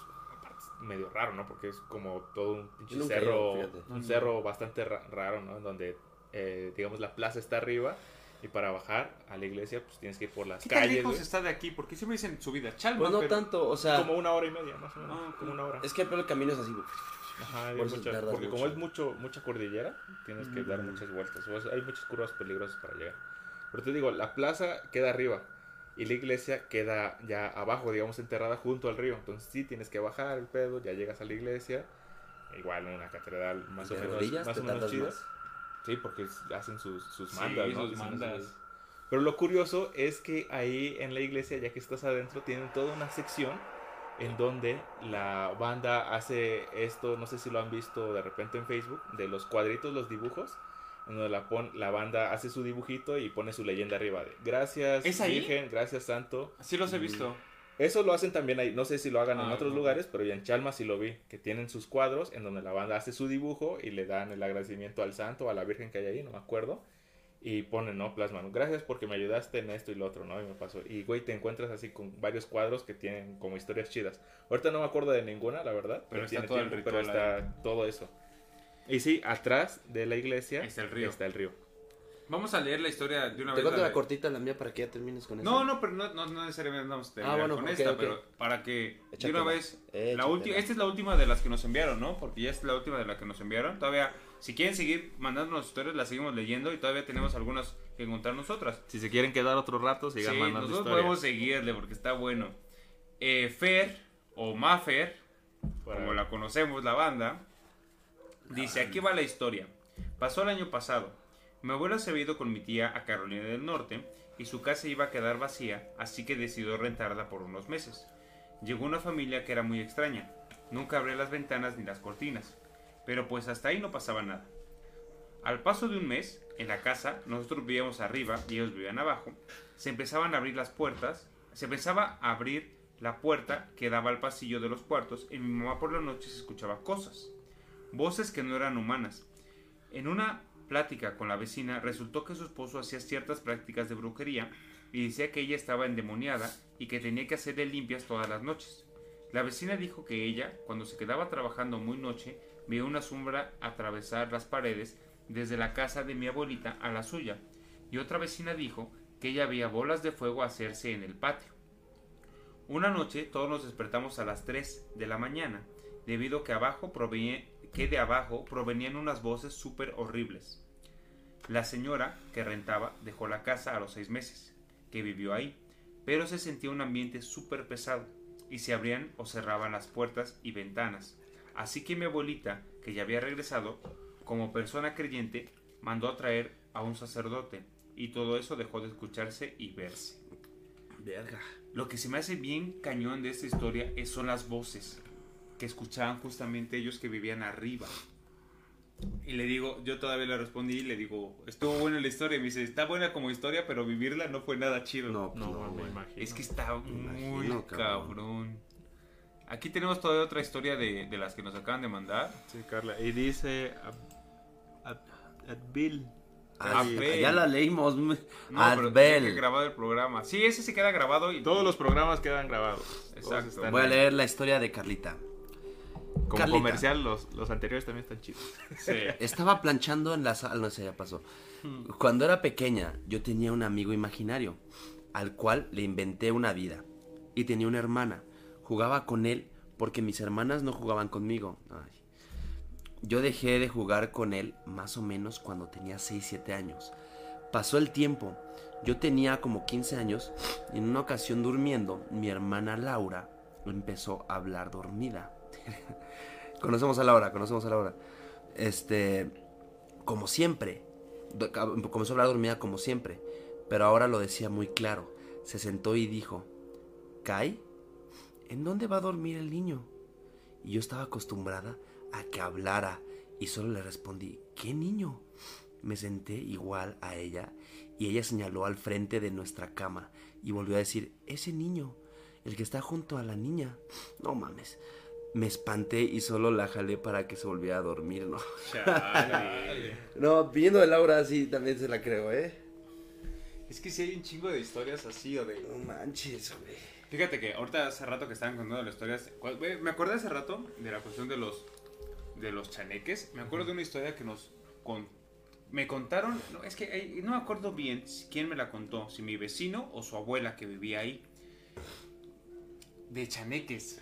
medio raro, ¿no? Porque es como todo un pinche
nunca
cerro, un cerro bastante ra- raro, ¿no? En donde, eh, digamos, la plaza está arriba y para bajar a la iglesia, pues tienes que ir por las
¿Qué
calles.
lejos
güey.
está de aquí? Porque siempre dicen subida, Chalma,
Pues no
pero-
tanto, o sea,
Como una hora y media, más o menos.
Ah,
como una hora.
es que pero el camino es así, güey.
Ajá, hay
Por
mucha- porque como es mucho, mucha cordillera, tienes que dar muchas vueltas. o sea, hay muchas curvas peligrosas para llegar. Pero te digo, la plaza queda arriba y la iglesia queda ya abajo, digamos, enterrada junto al río. Entonces sí tienes que bajar el pedo, ya llegas a la iglesia. Igual una catedral más o menos, más
te
o menos chida.
más.
Sí, porque hacen sus, sus
Sí,
mandas, ¿no?
sus mandas.
sus- Pero lo curioso es que ahí en la iglesia, ya que estás adentro, tienen toda una sección en donde la banda hace esto, no sé si lo han visto de repente en Facebook, de los cuadritos, los dibujos, donde la, pon- la banda hace su dibujito y pone su leyenda arriba de gracias
¿Es ahí?
Virgen, gracias Santo.
Sí los he visto.
Eso lo hacen también ahí, no sé si lo hagan en
Ah,
otros
no.
lugares, pero ya en Chalma sí lo vi, que tienen sus cuadros en donde la banda hace su dibujo y le dan el agradecimiento al santo, a la Virgen que hay ahí, no me acuerdo, y ponen, ¿no? Plasman, gracias porque me ayudaste en esto y lo otro, ¿no? Y me pasó. Y, güey, te encuentras así con varios cuadros que tienen como historias chidas. Ahorita no me acuerdo de ninguna, la verdad,
Pero está
tiene
todo el
tiempo, pero
ritual
está todo eso. Y sí, atrás de la iglesia
Está el río.
Está el río.
Vamos a leer la historia de una
Te
vez.
cuento
la
cortita la mía para que ya termines con eso.
No, no, pero no, no, no necesariamente vamos a terminar
Ah, bueno,
con
ok,
esta,
ok.
pero para que de una vez la última, esta es la última de las que nos enviaron, ¿no? Porque ya es la última de las que nos enviaron. Todavía, si quieren seguir mandándonos historias, las seguimos leyendo y todavía tenemos algunas que contar nosotras.
Si se quieren quedar otro rato, sigan
sí,
mandando
nosotros
historias.
podemos seguirle porque está bueno. Eh, Fer o Mafer como la conocemos, la banda, dice, aquí va la historia. Pasó el año pasado. Mi abuela se había ido con mi tía a Carolina del Norte y su casa iba a quedar vacía, así que decidió rentarla por unos meses. Llegó una familia que era muy extraña. Nunca abría las ventanas ni las cortinas. Pero pues hasta ahí no pasaba nada. Al paso de un mes, en la casa, nosotros vivíamos arriba y ellos vivían abajo, se empezaban a abrir las puertas, se empezaba a abrir la puerta que daba al pasillo de los cuartos y mi mamá por la noche se escuchaba cosas, voces que no eran humanas. En una plática con la vecina resultó que su esposo hacía ciertas prácticas de brujería y decía que ella estaba endemoniada y que tenía que hacerle limpias todas las noches. La vecina dijo que ella, cuando se quedaba trabajando muy noche, veía una sombra atravesar las paredes desde la casa de mi abuelita a la suya, y otra vecina dijo que ella veía bolas de fuego hacerse en el patio. Una noche todos nos despertamos a las 3 de la mañana, debido que abajo provenía- que de abajo provenían unas voces súper horribles. La señora que rentaba dejó la casa a los seis meses, que vivió ahí, pero se sentía un ambiente súper pesado, y se abrían o cerraban las puertas y ventanas. Así que mi abuelita, que ya había regresado, como persona creyente, mandó a traer a un sacerdote, y todo eso dejó de escucharse y verse.
Verga.
Lo que se me hace bien cañón de esta historia es, son las voces que escuchaban justamente ellos que vivían arriba. Y le digo, yo todavía le respondí y le digo, estuvo buena la historia. Y me dice, está buena como historia, pero vivirla no fue nada chido.
No, pues
No,
no,
me imagino.
es que está muy
imagino,
cabrón.
cabrón.
Aquí tenemos todavía otra historia de, de las que nos acaban de mandar.
Sí, Carla. Y dice Adbil.
Ah, ya la leímos.
No, pero
Adbel.
tiene que grabado el programa. Sí, ese se queda grabado y
Todos los programas quedan grabados.
Exacto.
Voy a leer la historia de Carlita.
Como
Carlita.
comercial, los, los anteriores también están chidos.
Sí.
Estaba planchando en la sala, no sé, ya pasó. Cuando era pequeña, yo tenía un amigo imaginario, al cual le inventé una vida. Y tenía una hermana. Jugaba con él porque mis hermanas no jugaban conmigo. Ay. Yo dejé de jugar con él más o menos cuando tenía 6-7 años. Pasó el tiempo. Yo tenía como 15 años y en una ocasión durmiendo, mi hermana Laura empezó a hablar dormida. *laughs* conocemos a Laura, conocemos a Laura. Este, como siempre, comenzó a hablar dormida como siempre, pero ahora lo decía muy claro. Se sentó y dijo, ¿Kai? ¿En dónde va a dormir el niño? Y yo estaba acostumbrada a que hablara y solo le respondí, ¿qué niño? Me senté igual a ella y ella señaló al frente de nuestra cama y volvió a decir, ese niño, el que está junto a la niña. No mames. Me espanté y solo la jalé para que se volviera a dormir, ¿no?
Chale. *laughs*
No, viendo de Laura sí también se la creo, ¿eh?
Es que sí hay un chingo de historias así o de...
No manches, güey.
Fíjate que ahorita hace rato que estaban contando las historias, me acordé hace rato de la cuestión de los de los chaneques. Me acuerdo de una historia que nos con, me contaron, no, es que eh, no me acuerdo bien quién me la contó, si mi vecino o su abuela que vivía ahí. De chaneques.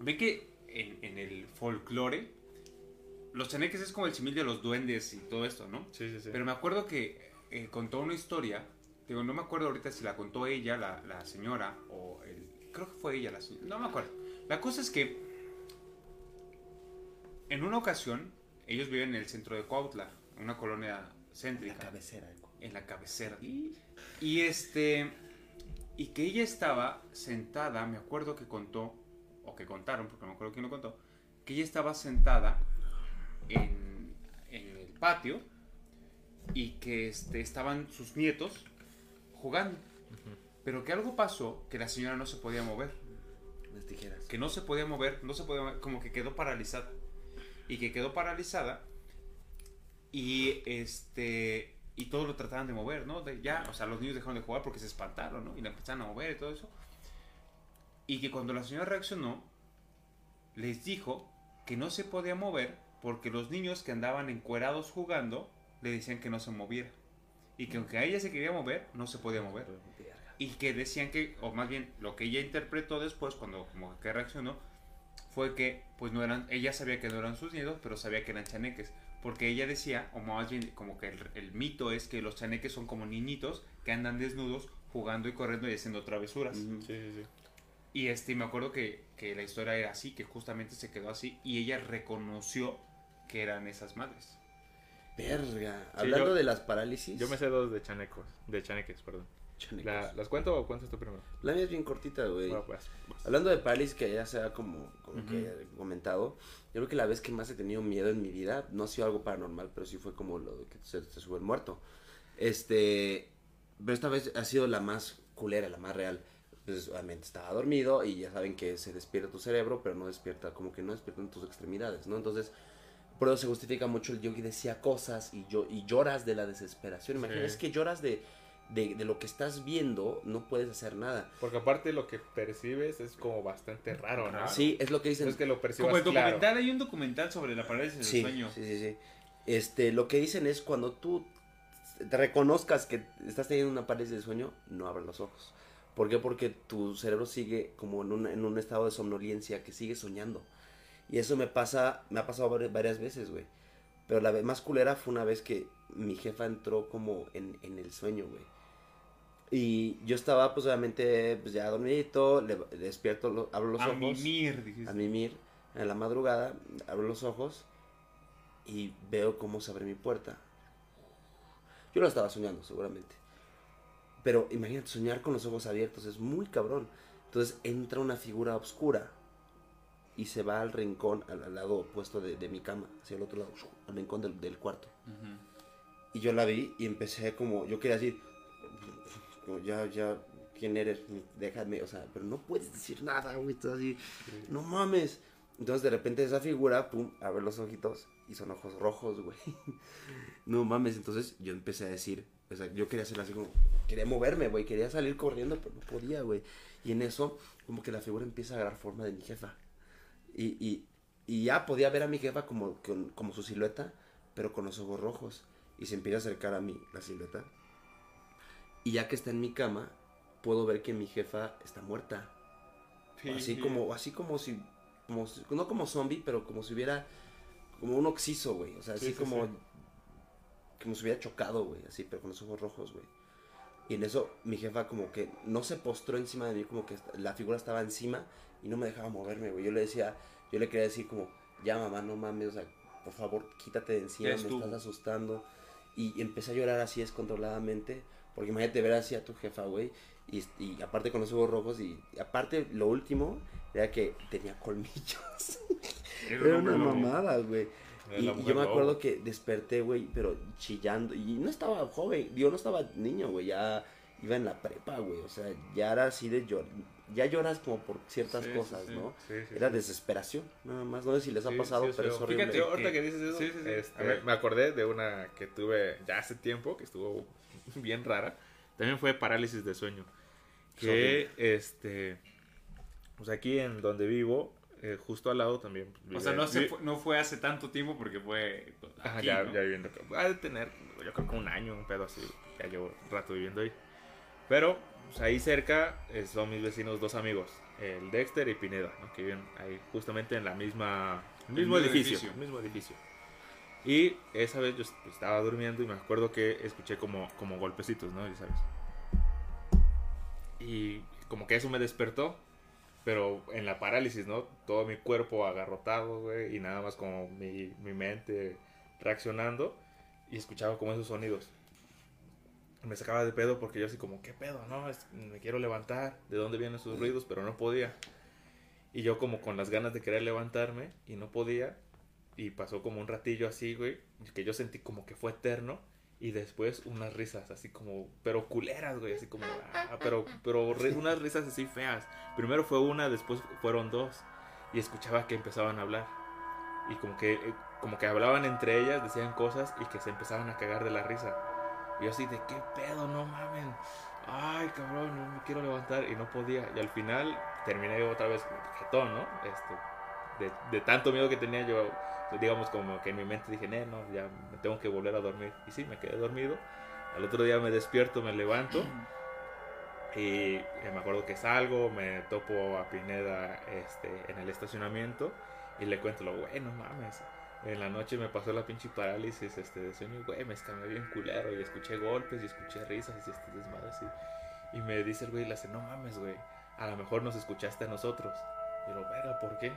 Ve que en, en el folclore los chaneques es como el simil de los duendes y todo esto, ¿no?
Sí, sí, sí.
Pero me acuerdo que eh, contó una historia. Digo, no me acuerdo ahorita si la contó ella, la, la señora, o el. Creo que fue ella la señora. No me acuerdo. La cosa es que. En una ocasión, ellos viven en el centro de Cuautla, una colonia céntrica.
cabecera.
En la cabecera. Y este. Y que ella estaba sentada, me acuerdo que contó, o que contaron, porque no me acuerdo quién lo contó, que ella estaba sentada en, en el patio y que este, estaban sus nietos jugando. Pero que algo pasó que la señora no se podía mover.
Las tijeras.
Que no se podía mover, no se podía mover, como que quedó paralizada. Y que quedó paralizada y este y todos lo trataban de mover, ¿no? De, ya, o sea, los niños dejaron de jugar porque se espantaron, ¿no? Y la empezaron a mover y todo eso. Y que cuando la señora reaccionó, les dijo que no se podía mover porque los niños que andaban encuerados jugando le decían que no se moviera. Y que aunque a ella se quería mover, no se podía mover. Y que decían que, o más bien, lo que ella interpretó después, cuando como que reaccionó, fue que, pues no eran, ella sabía que no eran sus nietos, pero sabía que eran chaneques. Porque ella decía, o más bien, como que el, el mito es que los chaneques son como niñitos que andan desnudos, jugando y corriendo y haciendo travesuras.
Sí, sí, sí.
Y este, me acuerdo que, que la historia era así, que justamente se quedó así y ella reconoció que eran esas madres.
Verga. Hablando
yo-
de las parálisis.
Yo me sé dos de chanecos, de chaneques, perdón.
Chanecos.
La- ¿Las cuento o cuentas tú primero?
La mía es bien cortita, güey.
Bueno, pues, pues.
Hablando de parálisis, que ya se ha como, como
Ujú.
que he comentado, yo creo que la vez que más he tenido miedo en mi vida, no ha sido algo paranormal, pero sí fue como lo de que se, se sube el muerto. Este, pero esta vez ha sido la más culera, la más real. Pues obviamente estaba dormido y ya saben que se despierta tu cerebro, pero no despierta, como que no despiertan tus extremidades, ¿no? Entonces, por eso se justifica mucho el yogi decía cosas y, yo, y lloras de la desesperación. Imagina,
Sí.
es que lloras de, de, de lo que estás viendo, no puedes hacer nada.
Porque aparte lo que percibes es como bastante raro, ¿no?
Sí, es lo que dicen.
Es que lo percibas
Como el
claro.
documental, hay un documental sobre la parálisis del
Sí,
sueño.
sí, sí, sí. Este, lo que dicen es cuando tú te reconozcas que estás teniendo una parálisis de sueño, no abras los ojos. ¿Por qué? Porque tu cerebro sigue como en un, en un estado de somnolencia que sigue soñando. Y eso me pasa, me ha pasado vari- varias veces, güey. Pero la vez más culera fue una vez que mi jefa entró como en, en el sueño, güey. Y yo estaba, pues obviamente, pues ya dormidito, le, despierto, lo- abro los
A
ojos
mimir, dijiste.
a mimir en la madrugada, abro los ojos y veo cómo se abre mi puerta. Yo lo estaba soñando, seguramente. Pero imagínate, soñar con los ojos abiertos es muy cabrón. Entonces entra una figura oscura y se va al rincón, al, al lado opuesto de, de mi cama, hacia el otro lado, al rincón del, del cuarto.
Ujú.
Y yo la vi y empecé como, yo quería decir, ya, ya, ¿quién eres? Déjame, o sea, pero no puedes decir nada, güey, todo así, no mames. Entonces de repente esa figura, pum, abre los ojitos y son ojos rojos, güey. *laughs* No mames, entonces yo empecé a decir, o sea, yo quería hacer así como, quería moverme, güey, quería salir corriendo, pero no podía, güey. Y en eso, como que la figura empieza a agarrar forma de mi jefa. Y, y, y ya podía ver a mi jefa como, con- como su silueta, pero con los ojos rojos. Y se empieza a acercar a mí la silueta. Y ya que está en mi cama, puedo ver que mi jefa está muerta. así como, así como si, como no como zombie, pero como si hubiera, como un oxiso, güey. O sea, así
Sí, sí,
como, como si hubiera chocado, güey, así, pero con los ojos rojos, güey. Y en eso mi jefa como que no se postró encima de mí, como que la figura estaba encima y no me dejaba moverme, güey. Yo le decía, yo le quería decir como, ya mamá, no mames, o sea, por favor, quítate de encima, me
estuvo.
estás asustando. Y empecé a llorar así descontroladamente, porque imagínate ver así a tu jefa, güey, y, y aparte con los ojos rojos, y, y aparte lo último era que tenía colmillos. Era una mamada, güey. Y, yo me
lobo.
acuerdo que desperté, güey, pero chillando. Y no estaba joven, yo no estaba niño, güey, ya iba en la prepa, güey. O sea, ya era así de llorar. Ya lloras como por ciertas
Sí,
cosas,
sí.
¿no?
Sí, sí,
Era desesperación, nada más. No sé si les ha pasado, pero es horrible.
Fíjate,
ahorita
que-
dices eso,
sí, sí, sí.
este,
A ver.
me acordé de una que tuve ya hace tiempo, que estuvo *laughs* bien rara. También fue parálisis de sueño. Que, este, pues aquí en donde vivo, eh, justo al lado también.
O sea,
vive-
no, se fue, no fue hace tanto tiempo porque fue.
Ajá,
aquí,
ya,
¿no?
ya viviendo acá. Ha de tener, yo creo que un año, un pedo así. Ya llevo rato viviendo ahí. Pero pues, ahí cerca eh, son mis vecinos, dos amigos, el Dexter y Pineda, ¿no? que viven ahí justamente en la misma, el mismo edificio,
edificio.
el mismo edificio. Y esa vez yo est- estaba durmiendo y me acuerdo que escuché como, como golpecitos, ¿no? Ya sabes. Y como que eso me despertó, pero en la parálisis, ¿no? Todo mi cuerpo agarrotado, güey, y nada más como mi, mi mente reaccionando y escuchaba como esos sonidos. Me sacaba de pedo porque yo así como, ¿qué pedo? No, Es- me quiero levantar, ¿de dónde vienen esos ruidos? Pero no podía. Y yo como con las ganas de querer levantarme y no podía. Y pasó como un ratillo así, güey, que yo sentí como que fue eterno. Y después unas risas así como, pero culeras, güey, así como, ah, pero, pero unas risas así feas. Primero fue una, después fueron dos. Y escuchaba que empezaban a hablar. Y como que, eh, como que hablaban entre ellas, decían cosas y que se empezaban a cagar de la risa. Y yo así de, ¿qué pedo? No mamen. Ay, cabrón, no me quiero levantar. Y no podía. Y al final terminé otra vez jetón, ¿no? Este, de, de tanto miedo que tenía yo, digamos como que en mi mente dije, "Nee, no, ya me tengo que volver a dormir. Y sí, me quedé dormido. Al otro día me despierto, me levanto. Y me acuerdo que salgo, me topo a Pineda este, en el estacionamiento y le cuento lo, güey, no mames. En la noche me pasó la pinche parálisis este, de sueño, güey, me escamé bien culero y escuché golpes y escuché risas y este desmadre así. Y me dice el güey, le hace, no mames, güey. a lo mejor nos escuchaste a nosotros. Y yo, verga, ¿por qué?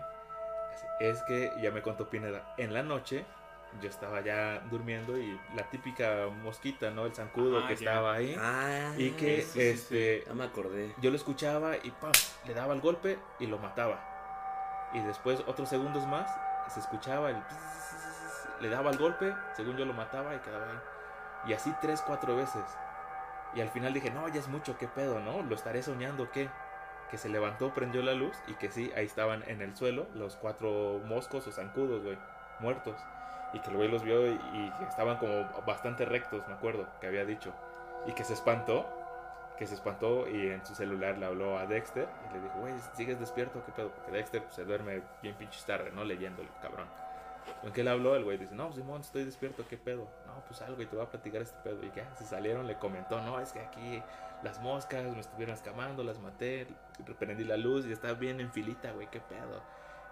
Es que, ya me contó Pineda, en la noche yo estaba ya durmiendo y la típica mosquita, ¿no? El zancudo
Ah,
que
ya.
estaba ahí.
Ah,
y que,
sí, sí,
este,
Ya me acordé.
yo lo escuchaba y ¡pam! le daba el golpe y lo mataba. Y después, otros segundos más, se escuchaba el... *laughs* Le daba el golpe, según yo lo mataba y quedaba ahí. Y así tres, cuatro veces. Y al final dije, no, ya es mucho, qué pedo, ¿no? ¿Lo estaré soñando qué? Que se levantó, prendió la luz y que sí, ahí estaban en el suelo los cuatro moscos o zancudos, güey, muertos. Y que el güey los vio y, y que estaban como bastante rectos, me acuerdo, que había dicho. Y que se espantó que se espantó y en su celular le habló a Dexter y le dijo, güey, ¿sigues despierto? ¿Qué pedo? Porque Dexter pues, se duerme bien pinches tarde, ¿no? Leyendo el cabrón. ¿Con qué le habló? El güey dice, no, Simón, estoy despierto, ¿qué pedo? No, pues algo y te voy a platicar este pedo. Y que ah, se salieron, le comentó, no, es que aquí las moscas me estuvieron escamando, las maté, prendí la luz y estaba bien en filita, güey, ¿qué pedo?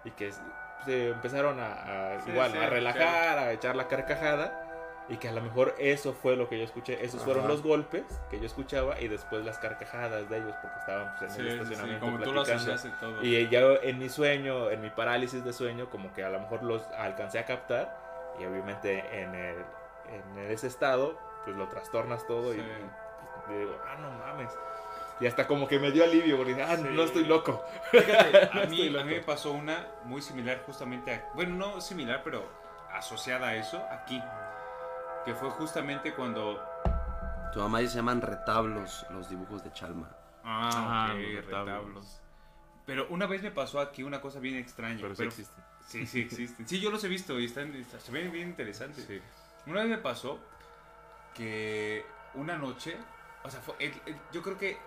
Y que se empezaron a, a
Sí,
igual,
sí,
a relajar, a echar la carcajada. Y que a lo mejor eso fue lo que yo escuché. Esos fueron
Ajá.
los golpes que yo escuchaba y después las carcajadas de ellos porque estaban pues, en
Sí,
el
sí, sí,
estacionamiento
como tú lo asociaste todo.
Y ya en mi sueño, en mi parálisis de sueño, como que a lo mejor los alcancé a captar. Y obviamente en, el, en ese estado, pues lo trastornas todo
Sí.
y pues, digo, ah, no mames. Y hasta como que me dio alivio porque ah,
Sí.
no estoy loco.
Fíjate, *laughs* a
Estoy
mí, a
loco.
mí me pasó una muy similar justamente a, bueno, no similar, pero asociada a eso aquí, que fue justamente cuando...
Tu mamá dice se llaman retablos los dibujos de Chalma.
Ah, ok,
los retablos.
retablos. Pero una vez me pasó aquí una cosa bien extraña.
Pero sí existe.
Sí, sí existen. Sí, yo los he visto y están, está- se ven bien interesantes.
Sí.
Una vez me pasó que una noche, o sea, fue- el- el- yo creo que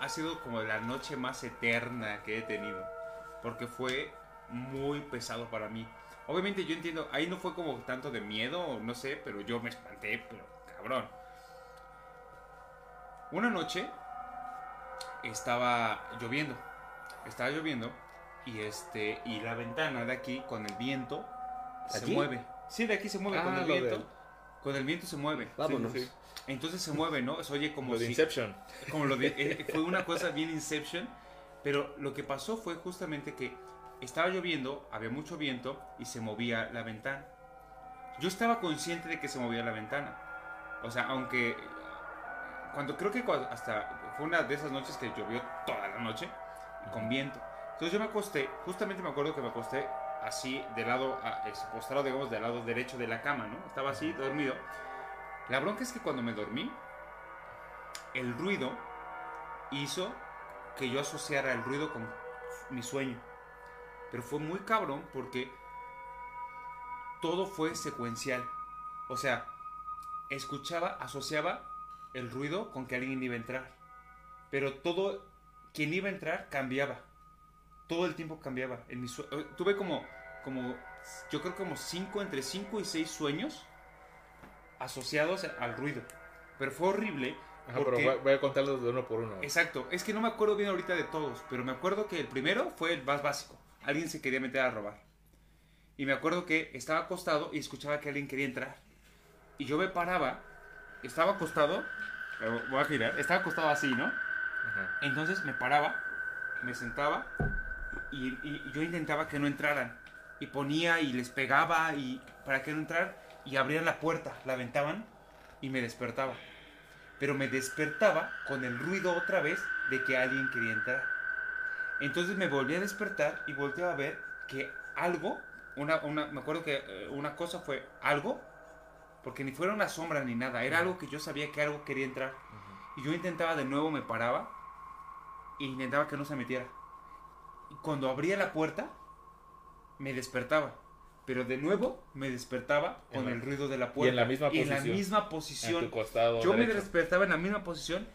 ha sido como la noche más eterna que he tenido, porque fue muy pesado para mí. Obviamente yo entiendo, ahí no fue como tanto de miedo, no sé, pero yo me espanté, pero cabrón. Una noche estaba lloviendo, estaba lloviendo y este y la ventana de aquí con el viento se mueve. Sí, de aquí se mueve con
Ah,
el
lo
viento.
del-
Con el viento se mueve.
Vámonos.
Sí, sí.
Entonces se mueve, ¿no? Se oye como
Lo de
si-
Inception.
como lo de, eh, fue una cosa bien Inception, pero lo que pasó fue justamente que estaba lloviendo, había mucho viento y se movía la ventana. Yo estaba consciente de que se movía la ventana. O sea, aunque cuando creo que hasta fue una de esas noches que llovió toda la noche con viento. Entonces yo me acosté, justamente me acuerdo que me acosté así de lado, postrado digamos del lado derecho de la cama, ¿no? Estaba así dormido. La bronca es que cuando me dormí, el ruido hizo que yo asociara el ruido con mi sueño. Pero fue muy cabrón porque todo fue secuencial. O sea, escuchaba, asociaba el ruido con que alguien iba a entrar. Pero todo, quien iba a entrar cambiaba. Todo el tiempo cambiaba. En mi sue- eh, tuve como, como, yo creo como cinco, entre cinco y seis sueños asociados al ruido. Pero fue horrible.
Ajá, pero voy a contarlos de uno por uno.
Exacto, es que no me acuerdo bien ahorita de todos, pero me acuerdo que el primero fue el más básico. Alguien se quería meter a robar. Y me acuerdo que estaba acostado y escuchaba que alguien quería entrar. Y yo me paraba, estaba acostado, voy a girar, estaba acostado así, ¿no?
Ajá.
Entonces me paraba, me sentaba y, y yo intentaba que no entraran. Y ponía y les pegaba y para que no entraran y abrían la puerta, la aventaban y me despertaba. Pero me despertaba con el ruido otra vez de que alguien quería entrar. Entonces me volví a despertar y volteaba a ver que algo, una, una, me acuerdo que eh, una cosa fue algo, porque ni fuera una sombra ni nada, era algo que yo sabía que algo quería entrar. Y yo intentaba de nuevo, me paraba e intentaba que no se metiera. Y cuando abría la puerta, me despertaba. Pero de nuevo me despertaba con el ruido de la
y
puerta.
en la misma
Y en la
posición.
misma
En
posición.
tu costado
Yo me despertaba en la misma posición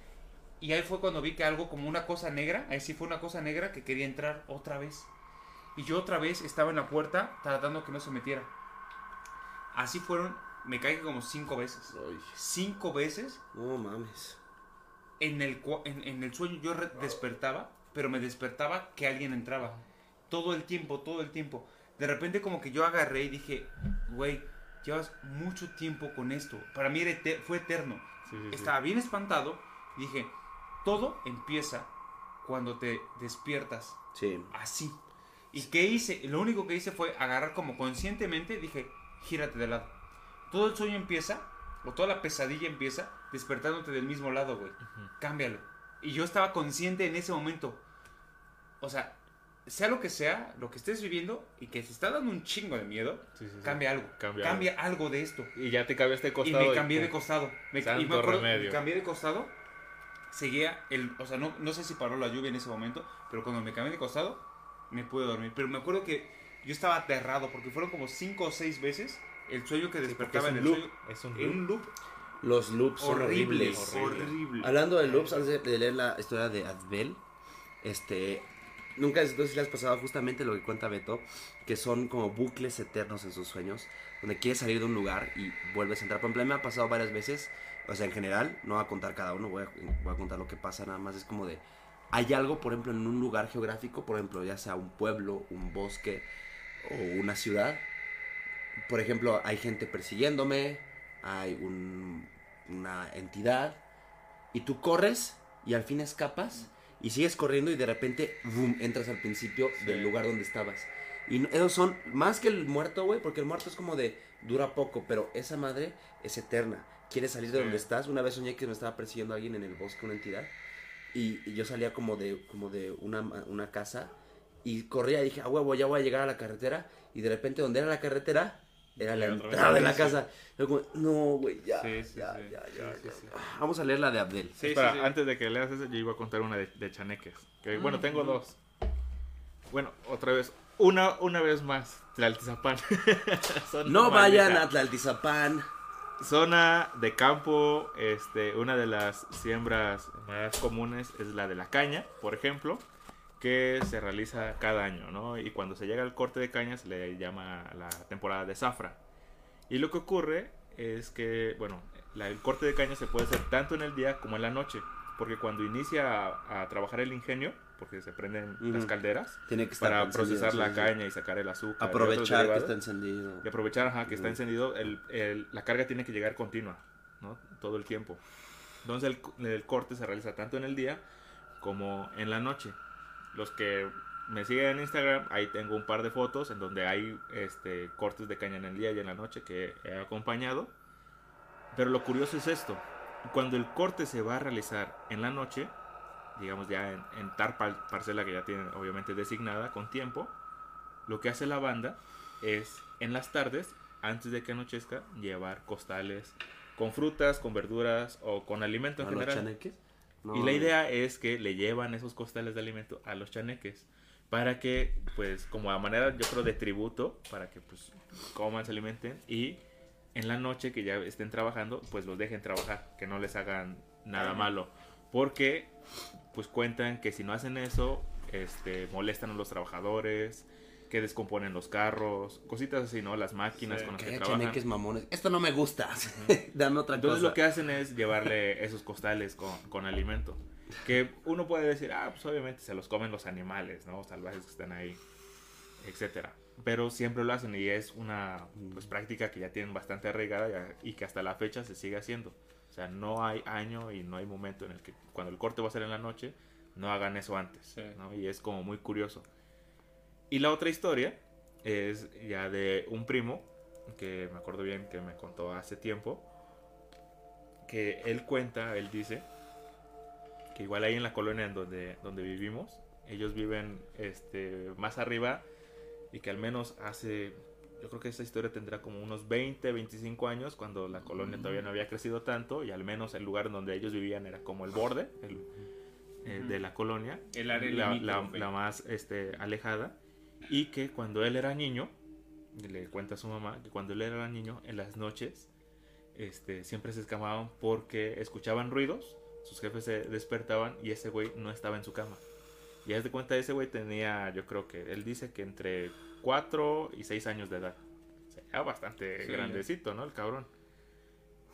y ahí fue cuando vi que algo como una cosa negra, ahí sí fue una cosa negra que quería entrar otra vez. Y yo otra vez estaba en la puerta tratando que no se metiera. Así fueron, me caí como cinco veces.
Ay,
Cinco veces
no mames.
en el, en, en el sueño yo re- despertaba, pero me despertaba que alguien entraba. Todo el tiempo, todo el tiempo. De repente como que yo agarré y dije, güey, llevas mucho tiempo con esto. Para mí era ete- fue eterno.
Sí, sí, sí.
Estaba bien espantado dije, todo empieza cuando te despiertas
Sí.
así. ¿Y qué hice? Lo único que hice fue agarrar como conscientemente, dije, gírate de lado. Todo el sueño empieza, o toda la pesadilla empieza, despertándote del mismo lado, güey. Cámbialo. Y yo estaba consciente en ese momento. O sea, sea lo que sea, lo que estés viviendo y que se está dando un chingo de miedo,
Sí, sí, sí.
cambia algo.
Cambia
Cambia, algo de esto.
Y ya te cambiaste de
Y
costado.
me cambié de costado. Me, y
Santo
me acuerdo,
remedio.
me cambié de costado. Seguía el. O sea, no, no sé si paró la lluvia en ese momento. Pero cuando me cambié de costado, me pude dormir. Pero me acuerdo que yo estaba aterrado. Porque fueron como cinco o seis veces el sueño que despertaba
es
en el
loop,
sueño.
es un
loop
Los loops son
horrible.
horribles.
horrible.
Horrible.
Hablando de loops, antes de leer la historia de Adbel, este, nunca si le has pasado justamente lo que cuenta Beto, que son como bucles eternos en sus sueños, donde quieres salir de un lugar y vuelves a entrar. Por ejemplo, a mí me ha pasado varias veces, o sea, en general, no voy a contar cada uno, voy a, voy a contar lo que pasa nada más, es como de, hay algo, por ejemplo, en un lugar geográfico, por ejemplo, ya sea un pueblo, un bosque o una ciudad, por ejemplo, hay gente persiguiéndome, hay un- una entidad, y tú corres y al fin escapas y sigues corriendo y de repente boom, entras al principio
Sí.
del lugar donde estabas. Y esos son más que el muerto, güey, porque el muerto es como de dura poco, pero esa madre es eterna. Quieres salir de
Sí.
donde estás. Una vez soñé que me estaba persiguiendo alguien en el bosque, una entidad, y, y yo salía como de como de una, una casa y corría y dije, ah, huevo, ya voy a llegar a la carretera. Y de repente, donde era la carretera, era la entrada de la
Sí.
casa. Yo como, no, güey, ya,
Sí, sí,
ya,
sí.
ya, ya, ya.
sí.
Vamos a leer la de Abdel.
Sí,
Espera,
sí, sí.
antes de que leas eso, yo iba a contar una de, de chaneques. Que,
Mm,
bueno, tengo
mm.
dos. Bueno, otra vez. Una, una vez más, Tlaltizapán. *laughs*
No vayan a Tlaltizapán.
Zona de campo, este, una de las siembras más comunes es la de la caña, por ejemplo, que se realiza cada año, ¿no? Y cuando se llega al corte de caña se le llama la temporada de zafra. Y lo que ocurre es que, bueno, el corte de caña se puede hacer tanto en el día como en la noche, porque cuando inicia a trabajar el ingenio, porque se prenden las calderas,
Tiene que estar
para procesar la
sí.
caña y sacar el azúcar.
Aprovechar que está encendido.
Y aprovechar ajá, que está encendido, el, el- la carga tiene que llegar continua, ¿no? Todo el tiempo. Entonces el, el corte se realiza tanto en el día como en la noche. Los que me siguen en Instagram, ahí tengo un par de fotos en donde hay este, cortes de caña en el día y en la noche que he acompañado. Pero lo curioso es esto. Cuando el corte se va a realizar en la noche, digamos ya en, en tal par- parcela que ya tienen obviamente designada con tiempo, lo que hace la banda es en las tardes, antes de que anochezca, llevar costales con frutas, con verduras o con alimento en
¿A los
general.
chaneques? No.
Y la idea es que le llevan esos costales de alimento a los chaneques para que, pues, como a manera, yo creo, de tributo, para que, pues, coman, se alimenten y en la noche que ya estén trabajando, pues los dejen trabajar, que no les hagan nada malo. Porque, pues, cuentan que si no hacen eso, este, molestan a los trabajadores, que descomponen los carros, cositas así, ¿no? Las máquinas
Sí.
con las
Que
que trabajan.
chaneques mamones. Esto no me gusta. *laughs* Dame otra
Entonces
cosa.
lo que hacen es llevarle *laughs* esos costales con, con alimento. Que uno puede decir, ah, pues obviamente se los comen los animales, ¿no? Salvajes que están ahí, etcétera. Pero siempre lo hacen y es una pues, práctica que ya tienen bastante arraigada y que hasta la fecha se sigue haciendo. O sea, no hay año y no hay momento en el que cuando el corte va a ser en la noche, no hagan eso antes.
Sí.
¿no? Y es como muy curioso. Y la otra historia es ya de un primo que me acuerdo bien que me contó hace tiempo que él cuenta, él dice que igual ahí en la colonia en donde, donde vivimos, ellos viven este, más arriba y que al menos hace, yo creo que esta historia tendrá como unos 20, 25 años cuando la colonia todavía no había crecido tanto y al menos el lugar donde ellos vivían era como el borde el- eh,
Ujú.
de la colonia.
El área
la, la- la más este, alejada. Y que cuando él era niño le cuenta a su mamá que cuando él era niño en las noches este, siempre se escamaban porque escuchaban ruidos sus jefes se despertaban y ese güey no estaba en su cama. Y haz de cuenta ese güey tenía yo creo que él dice que entre 4 y 6 años de edad o sea, bastante
Sí.
grandecito no el cabrón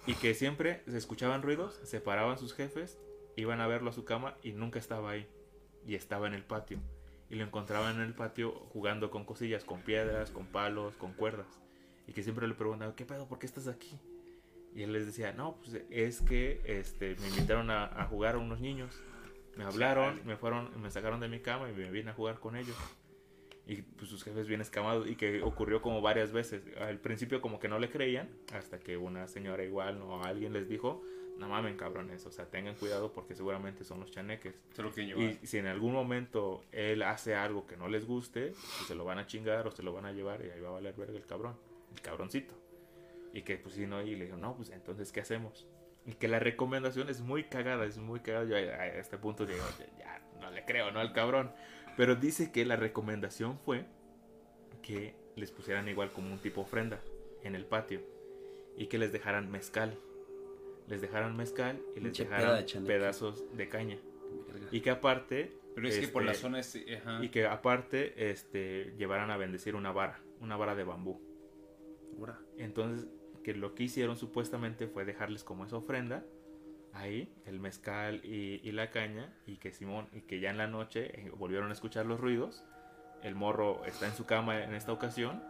y que siempre se escuchaban ruidos se paraban sus jefes iban a verlo a su cama y nunca estaba ahí y estaba en el patio y lo encontraban en el patio jugando con cosillas, con piedras, con palos, con cuerdas y que siempre le preguntaban, ¿qué pedo? ¿Por qué estás aquí? Y él les decía, no, pues es que este, me invitaron a, a jugar a unos niños Me hablaron, me fueron, me sacaron de mi cama y me vine a jugar con ellos. Y pues sus jefes bien escamados y que ocurrió como varias veces. Al principio como que no le creían, hasta que una señora igual o alguien les dijo, no mamen cabrones, o sea, tengan cuidado porque seguramente son los chaneques. Y si en algún momento él hace algo que no les guste, pues se lo van a chingar o se lo van a llevar y ahí va a valer verga el cabrón, el cabroncito. Y que pues si no, y le dijo, no, pues entonces, ¿qué hacemos? Y que la recomendación es muy cagada, es muy cagada. Yo a a este punto digo, ya, ya, no le creo, ¿no? Al cabrón. Pero dice que la recomendación fue que les pusieran igual como un tipo ofrenda en el patio y que les dejaran mezcal. Les dejaran mezcal y les dejaran
de
pedazos de caña.
Verga.
Y que aparte
Pero es que por la
este,
zona es. Ajá.
y que aparte este llevaran a bendecir una vara, una vara de bambú. Entonces, que lo que hicieron supuestamente fue dejarles como esa ofrenda ahí, el mezcal y, y la caña, y que Simón, y que ya en la noche eh, volvieron a escuchar los ruidos. El morro está en su cama en esta ocasión,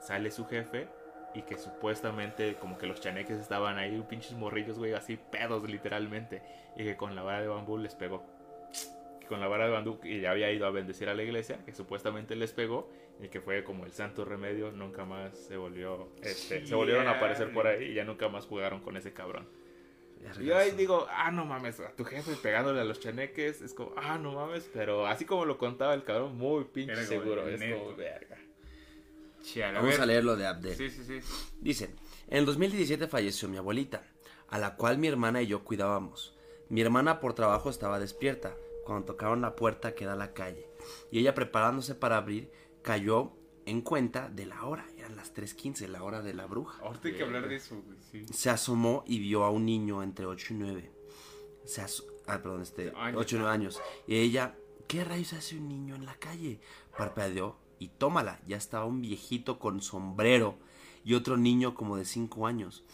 sale su jefe, y que supuestamente como que los chaneques estaban ahí, pinches morrillos, güey, así pedos literalmente, y que con la vara de bambú les pegó. *tsk* Que con la vara de bambú, y ya había ido a bendecir a la iglesia, que supuestamente les pegó, y que fue como el santo remedio, nunca más se volvió, este, se volvieron a aparecer por ahí y ya nunca más jugaron con ese cabrón. Y yo ahí digo, ah, no mames, a tu jefe pegándole a los chaneques, es como, ah, no mames, pero así como lo contaba el cabrón, muy pinche
Era como
seguro, es
neto.
como, verga.
Vamos
ver.
a leer lo de Abdel.
Sí, sí, sí.
Dice, en el 2017 falleció mi abuelita, a la cual mi hermana y yo cuidábamos. Mi hermana por trabajo estaba despierta cuando tocaron la puerta que da a la calle y ella preparándose para abrir cayó en cuenta de la hora, eran las 3.15, la hora de la bruja.
Ahorita hay que hablar de eso, güey. Sí.
Se asomó y vio a un niño entre 8 y 9. Se ah, perdón, este,
Años.
8 y 9 años. Y ella, ¿qué rayos hace un niño en la calle? Parpadeó y tómala, ya estaba un viejito con sombrero y otro niño como de 5 años.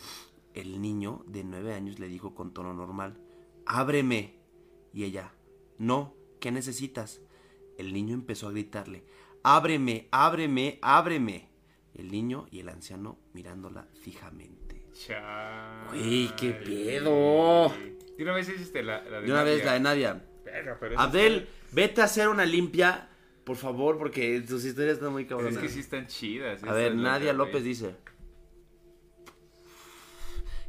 El niño de 9 años le dijo con tono normal, ábreme. Y ella, no, ¿qué necesitas? El niño empezó a gritarle, ábreme, ábreme, ábreme. El niño y el anciano mirándola fijamente.
Chale.
Güey, qué pedo.
De una vez hiciste la, la
De una vez la de Nadia.
Pero eso
Abdel,
está-
vete a hacer una limpia, por favor, porque tus historias están muy
Es
cabronas.
que sí están chidas.
A ver, Nadia. López dice.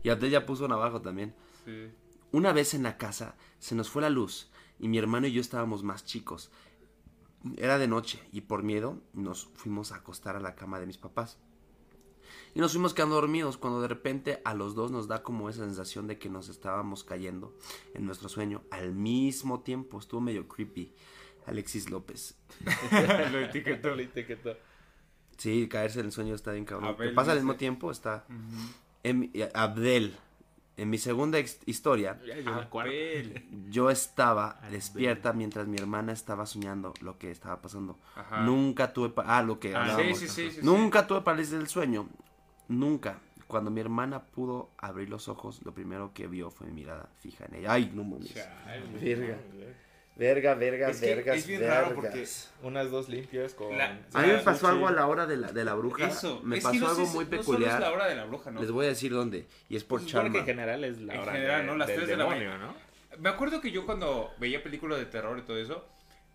Y Abdel ya puso una abajo también.
Sí.
Una vez en la casa se nos fue la luz y mi hermano y yo estábamos más chicos. Era de noche y por miedo nos fuimos a acostar a la cama de mis papás. Y nos fuimos quedando dormidos cuando de repente a los dos nos da como esa sensación de que nos estábamos cayendo en nuestro sueño al mismo tiempo. Estuvo medio creepy. Alexis López. *laughs*
Lo etiquetó.
Lo etiquetó.
Sí, caerse en el sueño está bien cabrón.
Abel
Que pasa al mismo tiempo está... Mi- Abdel. En mi segunda historia,
Ya, *laughs* yo
estaba despierta mientras mi hermana estaba soñando lo que estaba pasando.
Ajá.
Nunca tuve... Ah, lo que
Ah,
hablábamos.
sí, sí, sí, sí,
Nunca tuve parálisis del sueño. Nunca. Cuando mi hermana pudo abrir los ojos, lo primero que vio fue mi mirada fija en ella. Ay, no mames. Verga. Verga, verga,
Es que es bien raro porque
Unas dos limpias con...
La-
A mí me pasó algo a la hora de la, de la bruja.
Eso.
Me
es
pasó
que no
algo
sé-
muy
no solo
peculiar.
es la hora de la bruja, ¿no?
Les voy a decir dónde. Y es por
que
charma.
en general es la
En
hora
general,
de-
¿no? Las
del
tres de la mañana.
¿no?
Me acuerdo que yo cuando veía películas de terror y todo eso,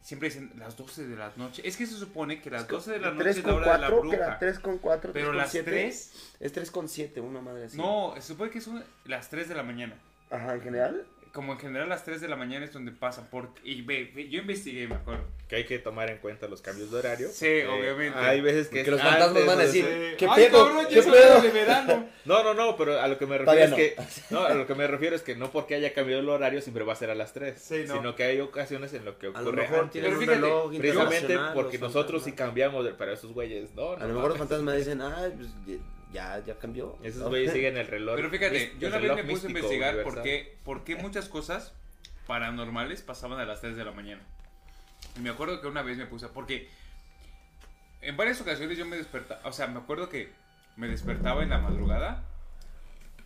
siempre dicen las 12 de la noche. Es que se supone que las 12 de la noche es la hora de la bruja.
3 con 4,
Pero las 3,
Es 3 con 7, una madre así.
no, se supone que son las 3 de la mañana.
Ajá, en general.
Como en general las 3 de la mañana es donde pasa. Porque, y ve, ve, yo investigué, me acuerdo.
Que hay que tomar en cuenta los cambios de horario.
Sí,
Eh,
obviamente.
Hay veces que...
Porque los fantasmas
antes
van a decir. ¿qué
Ay,
pedo?
cabrón,
¿Qué pedo?
de verano. *laughs*
No, no, no, pero a lo que me refiero
Todavía
es
no.
que... *laughs* No, a lo que me refiero es que no porque haya cambiado el horario siempre va a ser a las 3.
Sí, no.
Sino que hay ocasiones en lo que
A lo
ocurre
mejor
antes.
Pero
un
fíjate,
reloj
Precisamente porque nosotros sí cambiamos, pero esos güeyes no.
A
no
lo mejor los fantasmas dicen, ay, pues ya, ya cambió.
Esos
¿no?
güeyes siguen el *laughs* reloj.
Pero fíjate, yo una vez me puse a investigar por qué, por qué muchas cosas paranormales pasaban a las 3 de la mañana. Y me acuerdo que una vez me puse, porque en varias ocasiones yo me despertaba, o sea, me acuerdo que me despertaba en la madrugada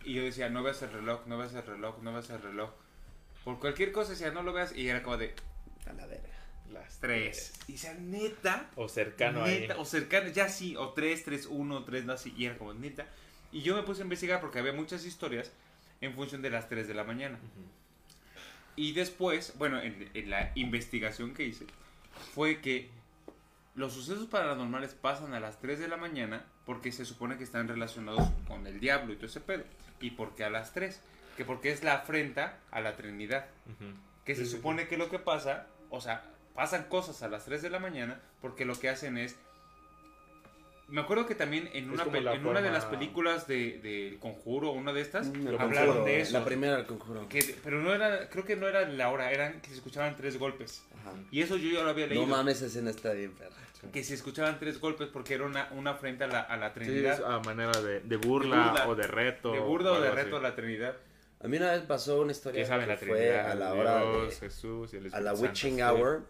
y yo decía, no veas el reloj, no veas el reloj, no veas el reloj. Por cualquier cosa decía, no lo veas, y era como de
A la verga.
Las
3. Y decía, neta,
O cercano
neta,
ahí.
o cercano, ya sí, o 3, 3, 1, 3, no, así, y era como neta. Y yo me puse a investigar porque había muchas historias en función de las 3 de la mañana. Y después, bueno, en, en la investigación que hice, fue que los sucesos paranormales pasan a las 3 de la mañana porque se supone que están relacionados con el diablo y todo ese pedo. ¿Y por qué a las 3? Que porque es la afrenta a la Trinidad. Que se
Sí, sí,
supone que lo que pasa, o sea, pasan cosas a las 3 de la mañana porque lo que hacen es... Me acuerdo que también en una, en una de
forma-
las películas de, de Conjuro, una de estas,
Mm, el
hablaron
conjuro,
de eso.
La primera del conjuro.
Que, pero no era, creo que no era la hora, eran que se escuchaban tres golpes.
Ajá.
Y eso yo ya lo había leído.
No mames, esa escena está bien, perra.
Que se escuchaban tres golpes porque era una, una afrenta a la, a la
Sí,
Trinidad.
es a manera de, de burla,
burla.
o de reto.
de burda o de
algo así.
reto a la Trinidad.
A mí una vez pasó una historia
¿Quién sabe
que
la
fue
Trinidad?
a la hora
Dios,
de,
Jesús y el
a la
Espíritu
witching
sí.
hour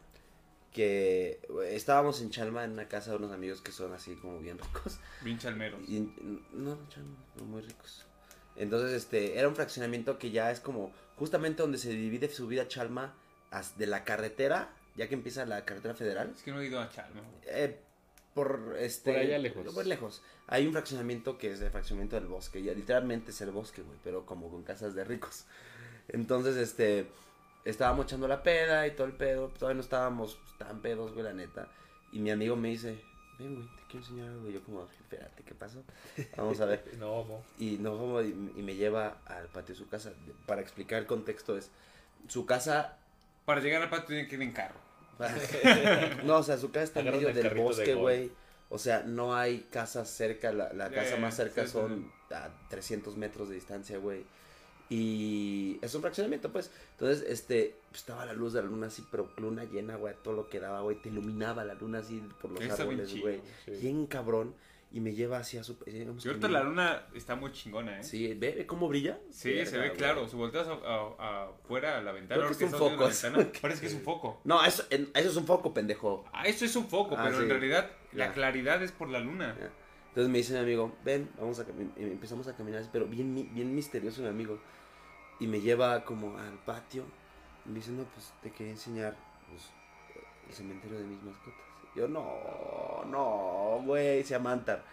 que estábamos en Chalma en una casa de unos amigos que son así como bien ricos
Bien chalmeros.
y no, no, Chalma, no muy ricos. Entonces, este, era un fraccionamiento que ya es como justamente donde se divide su vida Chalma as- de la carretera, ya que empieza la carretera federal.
Es que no he ido a Chalma.
Eh, por este
Por allá lejos.
por lejos hay un fraccionamiento que es el fraccionamiento del bosque ya literalmente es el bosque güey pero como con casas de ricos entonces este estábamos echando la peda y todo el pedo todavía no estábamos tan pedos güey la neta y mi amigo me dice ven güey te quiero enseñar algo y yo como espérate qué pasó vamos a ver *laughs*
No, no.
y nos vamos y, me lleva al patio de su casa para explicar el contexto es su casa
Para llegar al patio tienen que ir en carro. *laughs*
no, o sea, su casa está en medio
el
del bosque, güey. O sea, no hay casas cerca. La, casa más cerca
sí, sí,
son a 300 metros de distancia, güey. Y es un fraccionamiento, pues. Entonces, este, pues, estaba la luz de la luna así, pero luna llena, güey, todo lo que daba, güey. Te iluminaba la luna así por los
bien
árboles,
chido,
güey.
sí.
Bien cabrón. Y me lleva hacia su...
Y ahorita la luna está muy chingona, ¿eh?
Sí, ¿ve, ve cómo brilla?
Sí,
Verga,
se ve
güey.
claro. Si volteas a- a- afuera a la ventana,
que
ahora
es
que
un
la
foco,
ventana, *laughs* parece que es un foco.
No, eso, en- eso es un foco, pendejo.
Ah, eso es un foco,
Ah,
pero en
sí.
realidad la
Ya.
claridad es por la luna.
Ya. Entonces me dice mi amigo, ven, vamos a caminar. Y empezamos a caminar, pero bien, bien misterioso mi amigo. Y me lleva como al patio. Y me dice, no, pues te quería enseñar pues, el cementerio de mis mascotas. Y yo, no, no, güey, se llama Antar.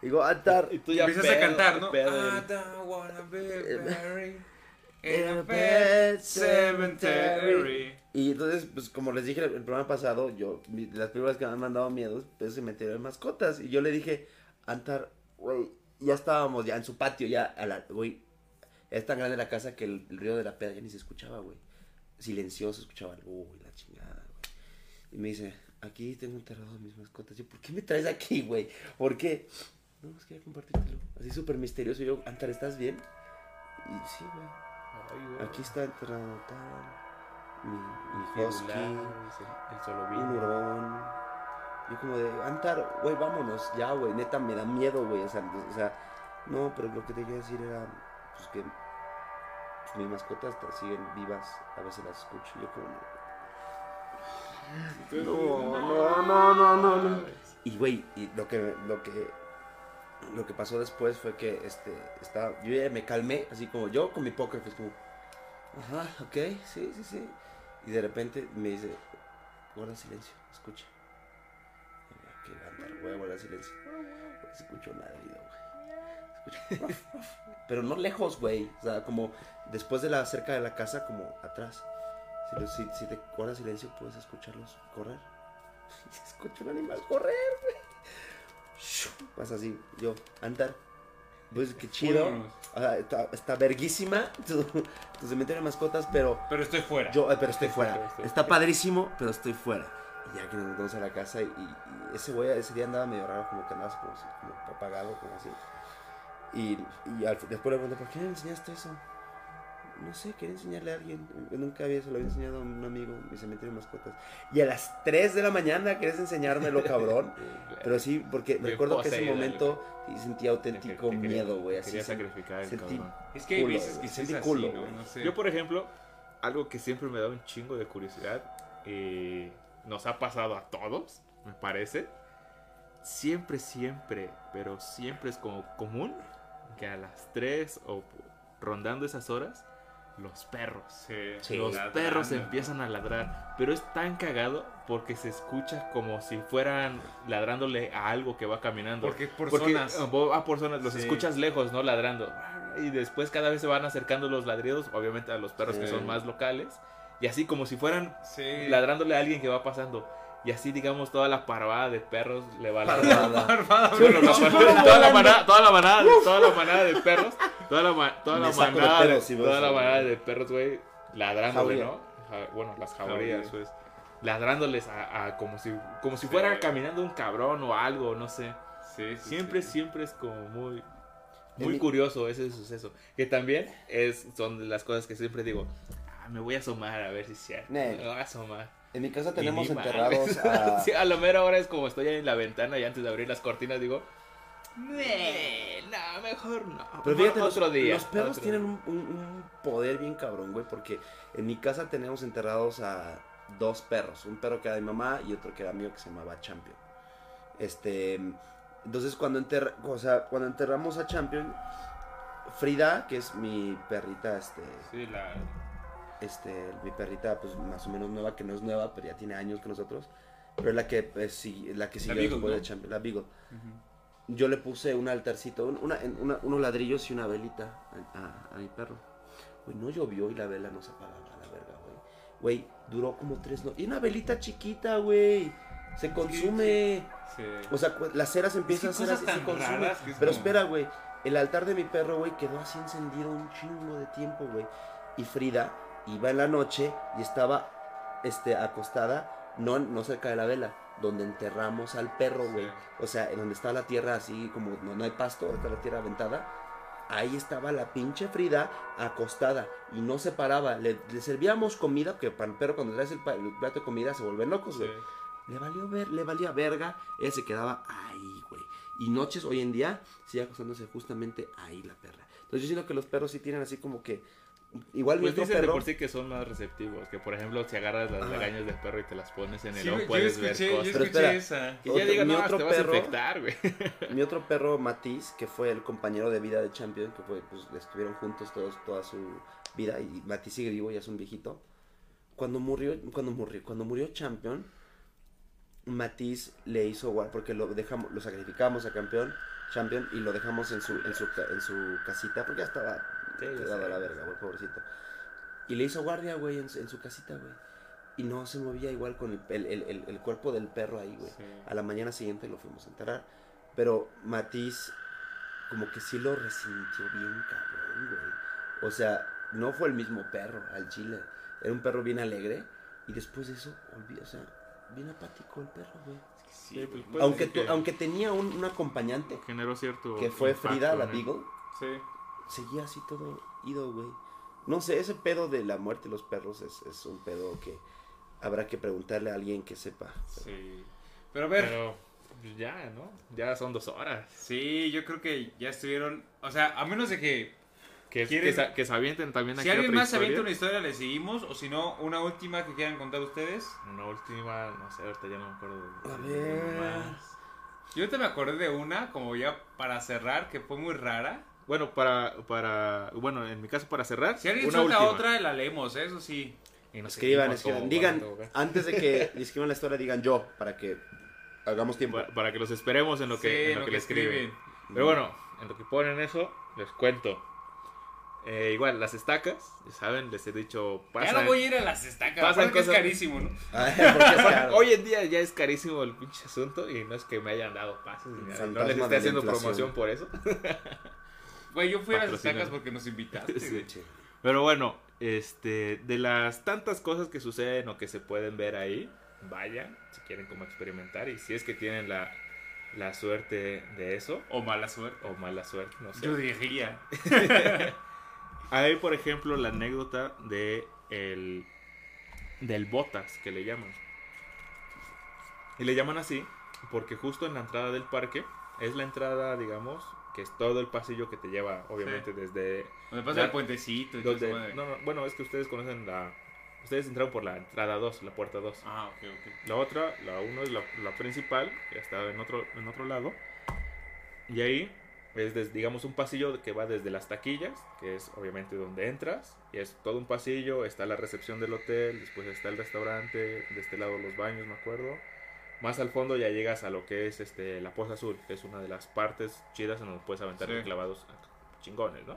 Digo, Antar.
Y tú
Empiezas a cantar, ¿no?
pedo,
I
el-
don't wanna be *laughs* buried
in
in
a pet
cemetery.
Y entonces, pues como les dije el el programa pasado, yo, mi- las primeras que me han mandado miedos, pues cementerio de mascotas. Y yo le dije, Antar, güey, ya estábamos ya en su patio, ya, a la, güey, es tan grande la casa que el, el ruido de la peda ya ni se escuchaba, güey. Silencioso, escuchaba algo, uy, la chingada, güey. Y me dice, aquí tengo enterrado a mis mascotas. Yo, ¿por qué me traes aquí, güey? ¿Por qué? No, es que quería compartírtelo. Así súper misterioso. Yo, Antar, ¿estás bien? Y sí, güey. Aquí está enterrado tal, mi, mi husky,
El solo
un hurón. Yo como de, Antar, güey, vámonos, ya, güey, neta, me da miedo, güey, o sea, o sea, no, pero lo que te quería decir era, pues que pues, mis mascotas siguen vivas, a veces las escucho, yo como, no, no, no, no, no, no. Y, güey, y lo que, lo que, lo que pasó después fue que, este, estaba, yo ya me calmé, así como yo con mi poker face, como, ajá, ok, sí, sí, sí. Y de repente me dice, guarda silencio, escucha. Que andar, voy a guardar silencio. No escucho nada, güey. Pero no lejos, güey. O sea, como después de la cerca de la casa, como atrás. Si, lo- si, si te guardas silencio, puedes escucharlos correr. *laughs* Escucho un animal correr, güey. Pasa así, yo, andar. Pues qué chido.
Vámonos.
O sea, está, está verguísima tu, tu cementerio de mascotas, pero
Pero estoy fuera.
yo, eh, pero estoy fuera.
estoy-
Está padrísimo, pero estoy fuera. Y ya que nos metemos a la casa y, y ese güey ese día andaba medio raro, como que andaba como, como apagado, como así. Y, y al- después le pregunté, ¿por qué me enseñaste eso? No sé, quería enseñarle a alguien. Yo nunca había, se lo había enseñado a un amigo, mi cementerio de mascotas. Y a las 3 de la mañana quieres enseñármelo, *laughs* cabrón. Pero sí, porque recuerdo que ese momento sí sentí auténtico
Que- que quería-
miedo, güey. Así
Quería sacrificar el
sentí-
cabrón.
Es que hay
culo,
veces que
Sentí
es así,
culo,
¿no? sé.
Yo, por ejemplo, algo que siempre me da un chingo de curiosidad y nos ha pasado a todos, me parece. Siempre, siempre, pero siempre es como común que a las 3 o rondando esas horas, los perros.
Sí,
Sí.
Los
ladrando.
perros empiezan a ladrar, pero es tan cagado porque se escucha como si fueran ladrándole a algo que va caminando.
Porque por
Porque
zonas.
ah, vo- a por zonas, los
Sí.
escuchas lejos, ¿no? Ladrando. Y después cada vez se van acercando los ladridos, obviamente a los perros que son más locales. Y así como si fueran
Sí.
ladrándole a alguien que va pasando. Y así, digamos, toda la parvada de perros le va
Parvada.
Sí, la toda, la manada, toda la manada, toda la manada de perros, toda la, toda la
de
manada, de,
si veo
toda la manada de perros, güey, ladrándole,
Jauría.
¿no? Bueno, las jaurías,
Jauría.
pues, ladrándoles a, a como si, como si fuera
Sí.
caminando un cabrón o algo, no sé.
Sí, sí,
Siempre,
sí.
siempre es como muy, muy curioso ese suceso. Que también es, son las cosas que siempre digo, ah, me voy a asomar a ver si es cierto. Me voy a asomar.
En mi casa tenemos enterrados a... *laughs*
Sí, a lo mero ahora es como estoy en la ventana y antes de abrir las cortinas digo, "Nee, no, mejor no.
Pero fíjate, los,
otro día.
los perros
otro
tienen
día".
un, un- un poder bien cabrón, güey, porque en mi casa tenemos enterrados a dos perros, un perro que era de mi mamá y otro que era mío que se llamaba Champion. Este, entonces cuando enterra, o sea, cuando enterramos a Champion, Frida, que es mi perrita, este,
Sí, la...
este, mi perrita, pues más o menos nueva, que no es nueva, pero ya tiene años que nosotros, pero es la que, pues, sí, la que siguió
Beagle,
después
¿no?
de Champion, la Beagle yo le puse un altarcito, un- una, unos ladrillos y una velita a, a- a mi perro. Güey, no llovió y la vela no se apagaba, la verga, güey. Güey, duró como tres no Y una velita chiquita, güey. Se consume.
Sí.
O sea, cu- la cera se empieza a hacer así, se consume.
es
Pero
como-
espera, güey. El altar de mi perro, güey, quedó así encendido un chingo de tiempo, güey. Y Frida iba en la noche y estaba este, acostada, no, no cerca de la vela, donde enterramos al perro, güey.
Sí.
O sea, en donde está la tierra así como no, no hay pasto, está la tierra aventada. Ahí estaba la pinche Frida acostada y no se paraba. Le, le servíamos comida, que para el perro cuando traes el, plato de comida se vuelven locos,
Sí.
güey. Le valió ver, le valía verga. Ella se quedaba ahí, güey. Y noches hoy en día sigue acostándose justamente ahí la perra. Entonces yo siento que los perros sí tienen así como que. Igual
Pues dicen de
perro.
por sí que son más receptivos. Que por ejemplo, si agarras las lagañas del perro y te las pones en el
Sí,
ojo,
yo
puedes
escuché,
ver
yo
cosas.
Pero
escuché esa.
Que ya
Otro-
digan,
mi
no,
otro
te vas
perro-
a infectar, güey. *laughs*
Mi otro perro, Matiz, que fue el compañero de vida de Champion, que fue, pues estuvieron juntos todos, toda su vida, y Matiz sigue vivo, ya es un viejito. Cuando murió, cuando murió, cuando murió Champion, Matiz le hizo guard, porque lo dejamos, lo sacrificamos a campeón, Champion, y lo dejamos en su, en su, en su casita, porque ya estaba
Sí, ya
dado a
sé.
la verga, güey, pobrecito. Y le hizo guardia, güey, en, su- en su casita, güey. Y no se movía igual con el, el- el- el- el cuerpo del perro ahí, güey.
Sí.
A la mañana siguiente lo fuimos a enterrar. Pero Matiz, como que sí lo resintió bien cabrón, güey. O sea, no fue el mismo perro al chile. Era un perro bien alegre. Y después de eso, olvi- o sea, bien apático el perro, güey.
Sí, pues, puede
Aunque, tu-
que
aunque tenía un, un acompañante,
generó cierto.
que fue
impacto
Frida, la. Beagle,
Sí.
Seguía así todo ido, güey. No sé, ese pedo de la muerte de los perros es, es un pedo que habrá que preguntarle a alguien que sepa.
Sí. Pero a ver,
Pero pues, ya, ¿no? Ya son dos horas.
sí, yo creo que ya estuvieron. O sea, a menos de que
Que,
¿Quieren-
que, se, que se avienten también
si
aquí
alguien
otra
más se avienta una historia, le seguimos. O si no, una última que quieran contar ustedes.
Una última, no sé, ahorita ya no me acuerdo. de-
A ver.
Yo ahorita me acordé de una, como ya para cerrar, que fue muy rara.
Bueno, para, para, bueno, en mi caso para cerrar,
Si alguien
una
suelta
última.
otra, la leemos, ¿eh? eso sí.
Y nos
Escriban, escriban. Digan, antes de que *laughs* escriban la historia, digan yo, para que hagamos tiempo.
para, para que los esperemos en lo que,
Sí,
en lo que le escriben.
Mm.
Pero bueno, en lo que ponen eso, les cuento. Eh, igual, las estacas, ya saben, les he dicho,
Ya
pasan,
no voy a ir a las estacas,
pasan
que es
cosas-
carísimo, ¿no? *laughs*
Ay, porque es caro.
Hoy en día ya es carísimo el pinche asunto y no es que me hayan dado pases. No les esté haciendo promoción por eso. *laughs*
Güey, yo fui a las estacas porque nos invitaste. *laughs*
Sí. Pero bueno, este, de las tantas cosas que suceden o que se pueden ver ahí, vayan si quieren como experimentar y si es que tienen la, la suerte de eso
O mala suerte.
o mala suerte, no sé.
Yo diría. *laughs*
Hay, por ejemplo, la anécdota de el del botas que le llaman. Y le llaman así porque justo en la entrada del parque es la entrada, digamos, que es todo el pasillo que te lleva, obviamente, desde
Me pasa
Ya.
el puentecito y todo
donde-
madre.
no, no, bueno, es que ustedes conocen la ustedes entraron por la entrada 2, la puerta 2.
Ah, ok, ok.
La otra, la 1 es la, la principal, que está en otro en otro lado. Y ahí es des- digamos un pasillo que va desde las taquillas, que es obviamente donde entras, y es todo un pasillo, está la recepción del hotel, después está el restaurante, de este lado los baños, me acuerdo. Más al fondo ya llegas a lo que es este la Poza Azul, que es una de las partes chidas en donde puedes aventar
Sí.
clavados chingones, ¿no?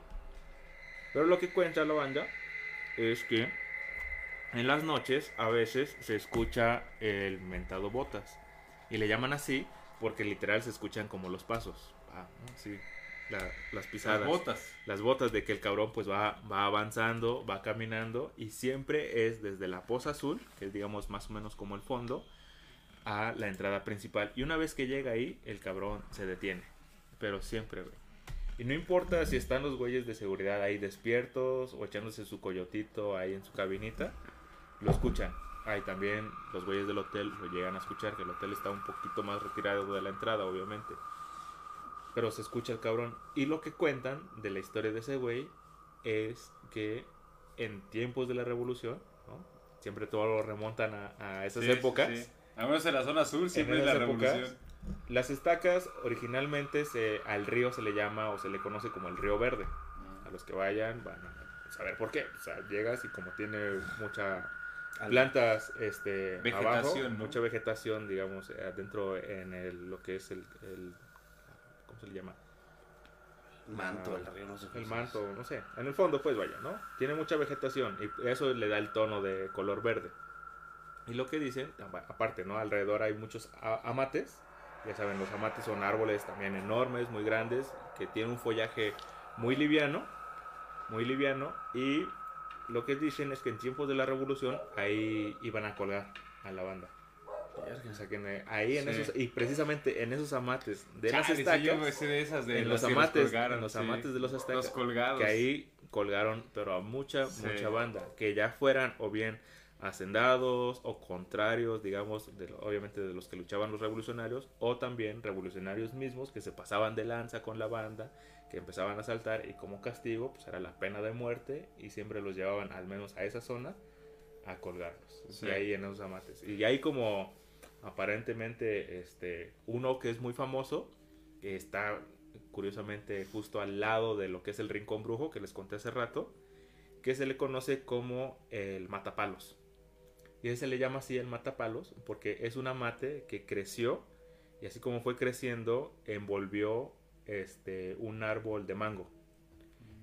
Pero lo que cuenta la banda es que En las noches a veces se escucha el mentado botas. Y le llaman así porque literal se escuchan como los pasos. Ah, ¿no? Sí, la- las pisadas.
Las botas.
Las botas de que el cabrón pues va, va avanzando, va caminando y siempre es desde la poza azul, que es digamos más o menos como el fondo, a la entrada principal. Y una vez que llega ahí, el cabrón se detiene. Pero siempre, güey. Y no importa si están los güeyes de seguridad ahí despiertos o echándose su coyotito ahí en su cabinita, lo escuchan. Ahí también los güeyes del hotel lo llegan a escuchar, que el hotel está un poquito más retirado de la entrada, obviamente. Pero se escucha el cabrón. Y lo que cuentan de la historia de ese güey es que en tiempos de la revolución, ¿no? siempre todo lo remontan a, a esas
Sí,
épocas.
sí, sí. Al menos en la zona sur siempre
En
es la
épocas,
revolución.
Las estacas originalmente se, al río se le llama o se le conoce como el río verde. A los que vayan van a saber por qué. O sea, llegas y como tiene mucha plantas este
Vegetación,
abajo,
¿no?
mucha vegetación, digamos, eh, adentro en el, lo que es el, el- ¿cómo se le llama?
Manto,
Ah,
el río, no sé.
El manto, no sé, en el fondo pues vaya, ¿no? Tiene mucha vegetación y eso le da el tono de color verde. Y lo que dicen, apa- aparte, ¿no? Alrededor hay muchos amates, ya saben, los amates son árboles también enormes, muy grandes, que tienen un follaje muy liviano, muy liviano, y lo que dicen es que en tiempos de la revolución ahí iban a colgar a la banda. O sea que en- ahí en
Sí.
esos, y precisamente en esos amates de las
Chale, sí,
estacas,
yo me sé de esas de
en
las
los
que
amates,
colgaron,
en los
sí.
amates de los aztecas,
Los colgados.
que ahí colgaron, pero a mucha,
Sí.
mucha banda, que ya fueran o bien hacendados o contrarios, digamos, de, obviamente de los que luchaban los revolucionarios, o también revolucionarios mismos que se pasaban de lanza con la banda, que empezaban a saltar y como castigo, pues era la pena de muerte y siempre los llevaban al menos a esa zona a colgarlos.
Sí.
Y ahí en esos amates. Y hay como aparentemente este uno que es muy famoso, que está curiosamente justo al lado de lo que es el rincón brujo que les conté hace rato, que se le conoce como el matapalos. Y ese se le llama así el matapalos porque es un amate que creció y así como fue creciendo envolvió este un árbol de mango.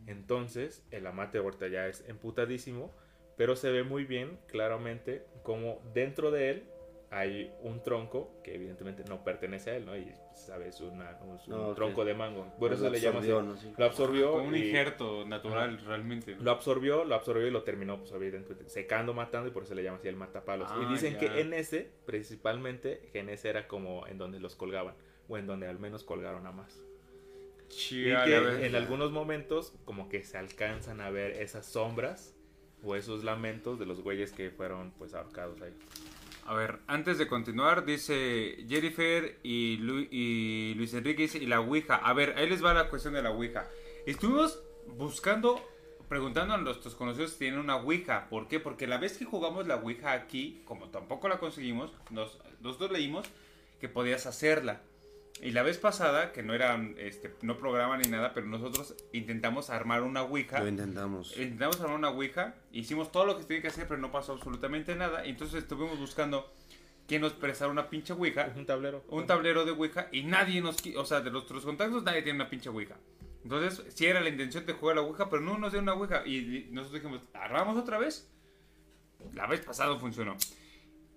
Entonces el amate ahorita ya es emputadísimo, pero se ve muy bien claramente como dentro de él hay un tronco que evidentemente no pertenece a él, ¿no? Y sabes, una, un, un
No,
tronco de mango. Por
Pues
eso se le llama así.
absorbió, ¿no? Sí.
Lo absorbió.
Como un
y-
injerto natural, realmente.
lo absorbió, lo absorbió y lo terminó, pues evidentemente, secando, matando y por eso se le llama así el matapalos.
Ah,
y dicen
ya.
que en ese, principalmente, que en ese era como en donde los colgaban, o en donde al menos colgaron a más. Y
Chale,
que en algunos momentos como que se alcanzan a ver esas sombras o esos lamentos de los güeyes que fueron pues ahorcados ahí.
A ver, antes de continuar, dice Jennifer y, Lu- y Luis Enrique dice, y la Ouija. A ver, ahí les va la cuestión de la Ouija. Estuvimos buscando, preguntando a nuestros conocidos si tienen una Ouija. ¿Por qué? Porque la vez que jugamos la Ouija aquí, como tampoco la conseguimos, nos, nosotros leímos que podías hacerla. Y la vez pasada, que no eran, este, no programa ni nada, pero nosotros intentamos armar una Ouija.
Lo intentamos.
Intentamos armar una Ouija, hicimos todo lo que se tenía que hacer, pero no pasó absolutamente nada. Entonces estuvimos buscando quién nos prestara una pinche Ouija,
Un tablero.
un tablero de Ouija, y nadie nos, o sea, de nuestros contactos, nadie tiene una pinche Ouija. Entonces, sí era la intención de jugar la Ouija, pero no nos dio una Ouija. Y nosotros dijimos, ¿armamos otra vez? La vez pasada funcionó.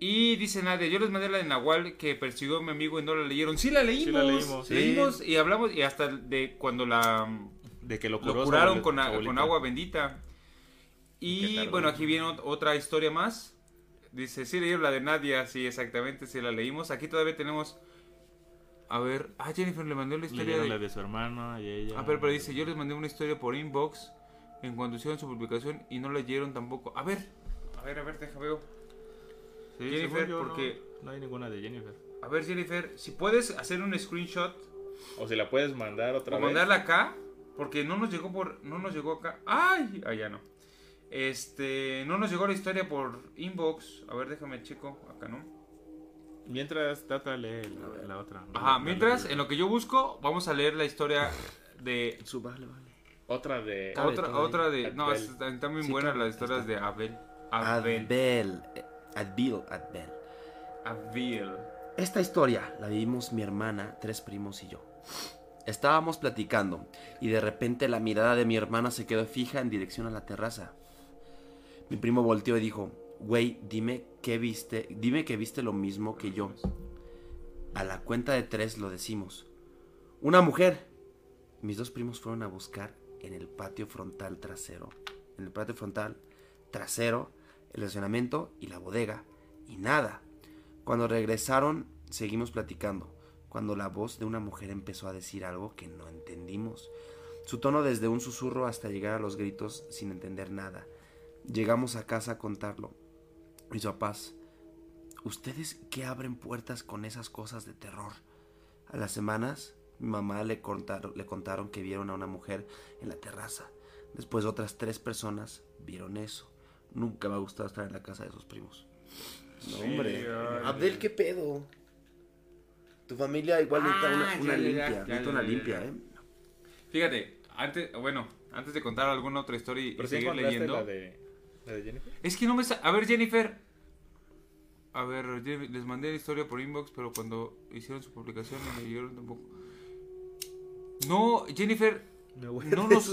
Y dice Nadia, yo les mandé la de Nahual que persiguió a mi amigo y no la leyeron. Sí la leímos.
la leímos, sí.
Leímos y hablamos, y hasta de cuando la
De que lo, curó
curaron con, a- agua bendita. Y bueno, aquí viene ot- otra historia más. Dice, sí leyeron la de Nadia, sí, exactamente, sí la leímos. Aquí todavía tenemos... A ver, ah, Jennifer le mandó la historia de...
la de su hermano y ella.
Ah, pero, pero dice, yo les mandé una historia por inbox en cuanto hicieron su publicación y no leyeron tampoco. A ver, a ver, a ver, deja veo.
Sí,
Jennifer,
yo,
porque-
No, hay ninguna de Jennifer.
A ver, Jennifer, si puedes hacer un screenshot
O si la puedes mandar otra
o
vez.
mandarla acá, porque no nos llegó por, no nos llegó acá. Ay, allá no. Este, no nos llegó la historia por inbox. A ver, déjame checo acá, ¿no?
Mientras Tata lee la, la otra.
Ajá, mientras en lo que yo busco, vamos a leer la historia de
Su vale, vale.
Otra de.
Otra otra de no,
Abel.
están están muy
Sí,
buenas las historias
está.
de Abel. Abel.
Adbel. Adbil, Adbel.
Abel.
Esta historia la vivimos mi hermana, tres primos y yo. Estábamos platicando y de repente la mirada de mi hermana se quedó fija en dirección a la terraza. Mi primo volteó y dijo, güey, dime qué viste, dime que viste lo mismo que yo. A la cuenta de tres lo decimos. Una mujer. Mis dos primos fueron a buscar en el patio frontal trasero. En el patio frontal trasero, el estacionamiento y la bodega. Y nada. Cuando regresaron, seguimos platicando. Cuando la voz de una mujer empezó a decir algo que no entendimos. Su tono desde un susurro hasta llegar a los gritos sin entender nada. Llegamos a casa a contarlo. Mis papás, ¿ustedes qué abren puertas con esas cosas de terror? A las semanas, mi mamá le contaron, le contaron que vieron a una mujer en la terraza. Después otras tres personas vieron eso. Nunca me ha gustado estar en la casa de sus primos. No,
Sí,
hombre.
ay,
Abdel, ¿qué pedo? Tu familia igual necesita
Ah,
una,
ya,
limpia.
ya,
necesita
ya,
una limpia,
ya.
¿eh?
Fíjate, antes, bueno, antes de contar alguna otra historia y, seguir leyendo.
la de, la de Jennifer.
Es que no me... sa- A ver, Jennifer. A ver, Jennifer, les mandé la historia por inbox, pero cuando hicieron su publicación no me leyeron tampoco. No, Jennifer,
Me voy
No
a
nos-
no te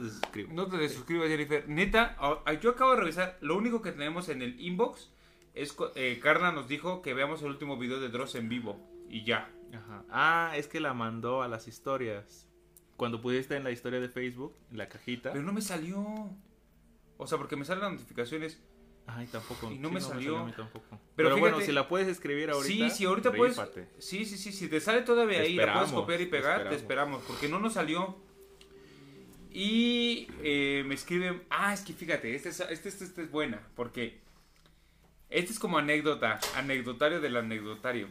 desuscribo.
no te desuscribas, Jennifer. Neta, yo acabo de revisar. Lo único que tenemos en el inbox es... Eh, Carla nos dijo que veamos el último video de Dross en vivo. Y ya.
Ajá. Ah, es que la mandó a las historias. Cuando pudiste en la historia de Facebook, en la cajita.
Pero no me salió. O sea, porque me salen las notificaciones.
Ay, tampoco.
Y no me salió.
a mí tampoco.
Pero
Pero, bueno,
fíjate-
si la puedes escribir ahorita.
sí, sí, ahorita puedes.
rífate.
Sí, sí, sí. Si te sale todavía
Te
ahí, la puedes copiar y pegar, te esperamos.
esperamos.
Porque no nos salió. Y eh, me escriben. Ah, es que fíjate, este es, este, este, este es buena. Porque este es como anécdota. Anecdotario del anecdotario.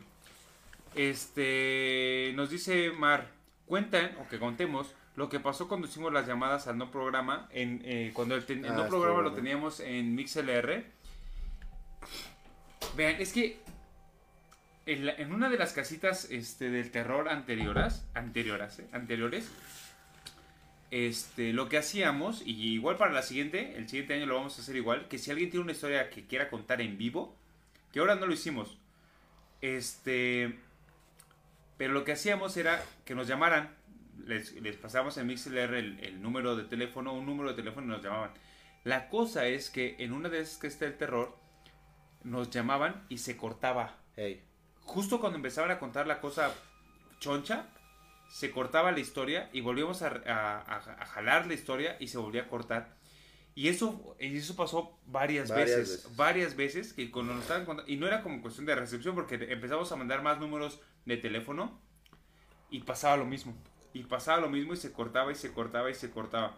Este. Nos dice Mar. Cuentan, o que contemos, lo que pasó cuando hicimos las llamadas al no programa. En, eh, cuando el, ten- el
Ah,
no
estuvo
programa lo teníamos en MixLR. Vean, es que en, la- en una de las casitas este, del terror anterioras, anterioras, ¿eh? anteriores, este, lo que hacíamos, y igual para la siguiente, el siguiente año lo vamos a hacer igual, que si alguien tiene una historia que quiera contar en vivo, que ahora no lo hicimos, este, pero lo que hacíamos era que nos llamaran, les, les pasamos en MixLR el, el número de teléfono, un número de teléfono y nos llamaban. La cosa es que en una de esas que está el terror, nos llamaban y se cortaba.
Ey.
Justo cuando empezaban a contar la cosa choncha, se cortaba la historia y volvíamos a, a- a- a jalar la historia y se volvía a cortar. Y eso, y eso pasó varias,
Varias
veces,
veces.
varias veces, que cuando nos estaban contando, y no era como cuestión de recepción, porque empezamos a mandar más números de teléfono y pasaba lo mismo. Y pasaba lo mismo y se cortaba y se cortaba y se cortaba.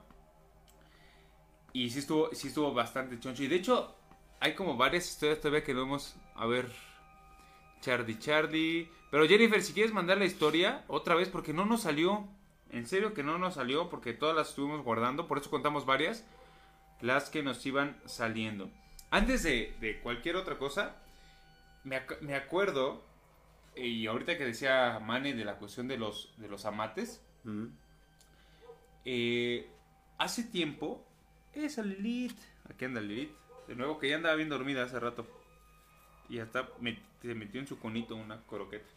Y sí estuvo, sí estuvo bastante choncho. Y de hecho, hay como varias historias todavía que no hemos. A ver. Chardy Chardy. Pero Jennifer, si quieres mandar la historia otra vez, porque no nos salió. En serio que no nos salió, porque todas las estuvimos guardando. Por eso contamos varias. Las que nos iban saliendo. Antes de, de cualquier otra cosa, me, ac- me acuerdo. Y ahorita que decía Mane de la cuestión de los, de los amates.
Mm.
Eh, hace tiempo, esa Lilith, aquí anda Lilith, de nuevo que ya andaba bien dormida hace rato. Y hasta se metió en su conito una croqueta.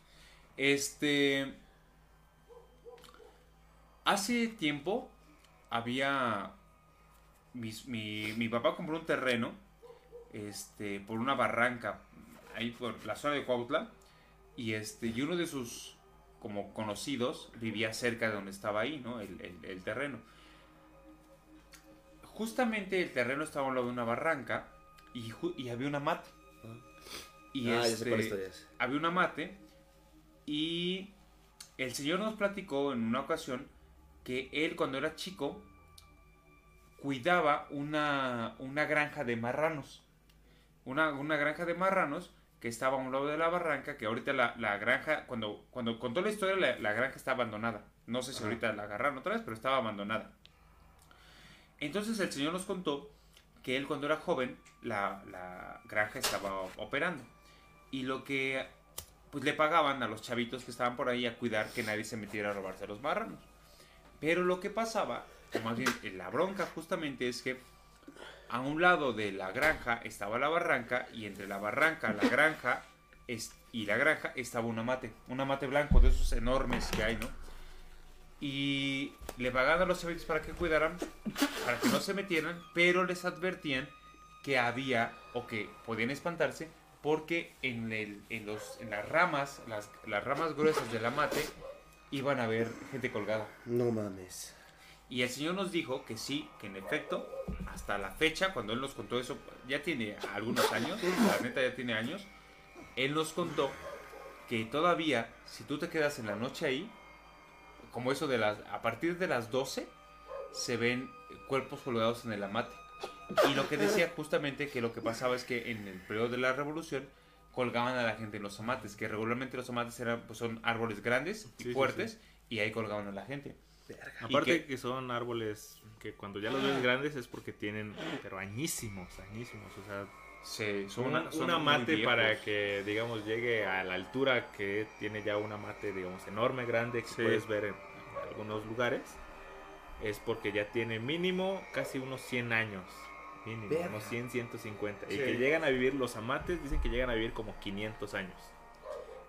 Este, hace tiempo había, mi, mi papá compró un terreno, este, por una barranca, ahí por la zona de Cuautla, y este, y uno de sus como conocidos vivía cerca de donde estaba ahí, ¿no? El, el- terreno. Justamente el terreno estaba a un lado de una barranca y, y había una mate. Y
ah, ya sé
este,
cuál es.
había una mate y el señor nos platicó en una ocasión que él cuando era chico cuidaba una, una granja de marranos. Una, una granja de marranos que estaba a un lado de la barranca, que ahorita la, la granja, cuando, cuando contó la historia, la, la granja está abandonada. No sé si
Ajá.
ahorita la agarraron otra vez, pero estaba abandonada. Entonces el señor nos contó que él cuando era joven, la, la granja estaba operando. Y lo que pues le pagaban a los chavitos que estaban por ahí a cuidar que nadie se metiera a robarse los marranos. Pero lo que pasaba, o más bien eh, la bronca justamente es que a un lado de la granja estaba la barranca y entre la barranca, la granja es- y la granja estaba una mate, una mate blanco de esos enormes que hay, ¿no? Y le pagaban a los chavitos para que cuidaran, para que no se metieran, pero les advertían que había o que podían espantarse porque en, el, en, los, en las ramas, las, las ramas gruesas del amate, iban a ver gente colgada.
No mames.
Y el Señor nos dijo que sí, que en efecto, hasta la fecha, cuando Él nos contó eso, ya tiene algunos años, la neta ya tiene años, Él nos contó que todavía, si tú te quedas en la noche ahí, como eso de las, a partir de las 12, se ven cuerpos colgados en el amate. Y lo que decía justamente que lo que pasaba es que en el periodo de la revolución colgaban a la gente en los amates, que regularmente los amates eran, pues son árboles grandes y
Sí, sí,
fuertes, y ahí colgaban a la gente.
Aparte
que-
que... son árboles que cuando ya los ves grandes es porque tienen, pero añísimos, añísimos. O sea,
Sí, son
una,
son
una mate para que, digamos, llegue a la altura que tiene ya una mate, digamos, enorme, grande, que
Sí.
puedes ver en algunos lugares, es porque ya tiene mínimo casi unos 100 años. Mínimo,
Verga.
unos 100, 150. Y que llegan a vivir, los amates dicen que llegan a vivir como 500 años.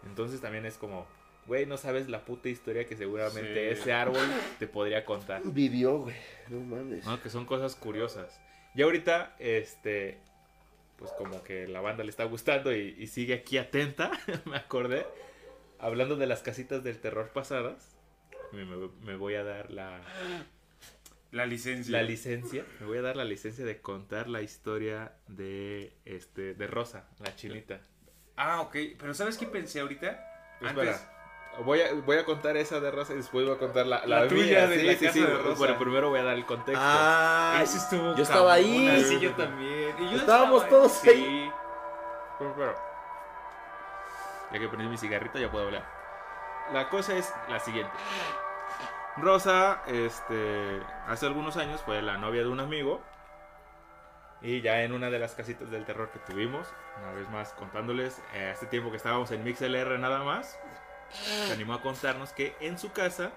Entonces también es como, güey, no sabes la puta historia que seguramente
Sí.
ese árbol te podría contar.
Vivió, güey. No mames.
¿no? Que son cosas curiosas. Y ahorita, este, pues como que la banda le está gustando y, y sigue aquí atenta, *laughs* me acordé, hablando de las casitas del terror pasadas, me, me- me voy a dar la,
La licencia.
la licencia, me voy a dar la licencia de contar la historia de, este, de Rosa, la chinita.
ah, ok. Pero ¿sabes qué pensé ahorita?
Espera. Voy a, voy a contar esa de Rosa y después voy a contar la,
La tuya de
sí,
la
sí,
casa
sí.
de Rosa.
Bueno, primero voy a dar el contexto.
Ah,
Ese estuvo
yo estaba ahí.
Sí, yo también. Y yo
Estábamos
estaba
todos
sí.
ahí.
Pero, pero, ya que prendí mi cigarrito ya puedo hablar. La cosa es la siguiente. Rosa, este, hace algunos años fue la novia de un amigo. Y ya en una de las casitas del terror que tuvimos, una vez más contándoles, eh, este tiempo que estábamos en MixLR nada más, se animó a contarnos que en su casa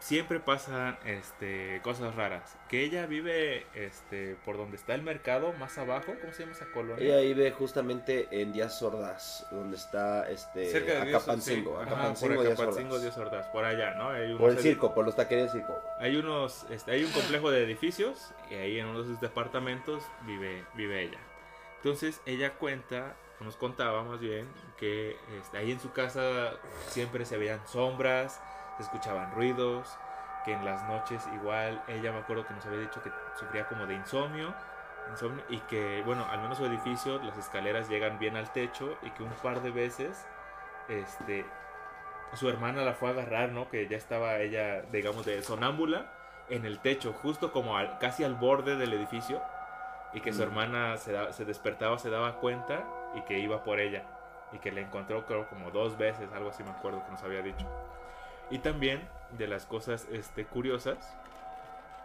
siempre pasan este, cosas raras. Que ella vive este, por donde está el mercado, más abajo, ¿cómo se llama esa colonia?
Ella vive justamente en Díaz Sordas, donde está este
Cerca de
Acapancingo,
sí.
Ajá, por
Acapancingo, Díaz Ordaz.
Díaz Ordaz, por allá, ¿no? Hay
Por el circo, por los taquerías del circo.
Hay unos, este, hay un complejo de edificios y ahí en uno de esos departamentos vive, vive ella. Entonces ella cuenta, nos contaba más bien, que este, ahí en su casa siempre se veían sombras, se escuchaban ruidos, que en las noches igual ella me acuerdo que nos había dicho que sufría como de insomnio, insomnio y que bueno, al menos su edificio, las escaleras llegan bien al techo y que un par de veces este su hermana la fue a agarrar, ¿no? Que ya estaba ella, digamos, de sonámbula en el techo, justo como al- casi al borde del edificio, y que su
Mm.
hermana se, da- se despertaba, se daba cuenta y que iba por ella, y que la encontró creo como dos veces, algo así me acuerdo que nos había dicho. Y también de las cosas este, curiosas,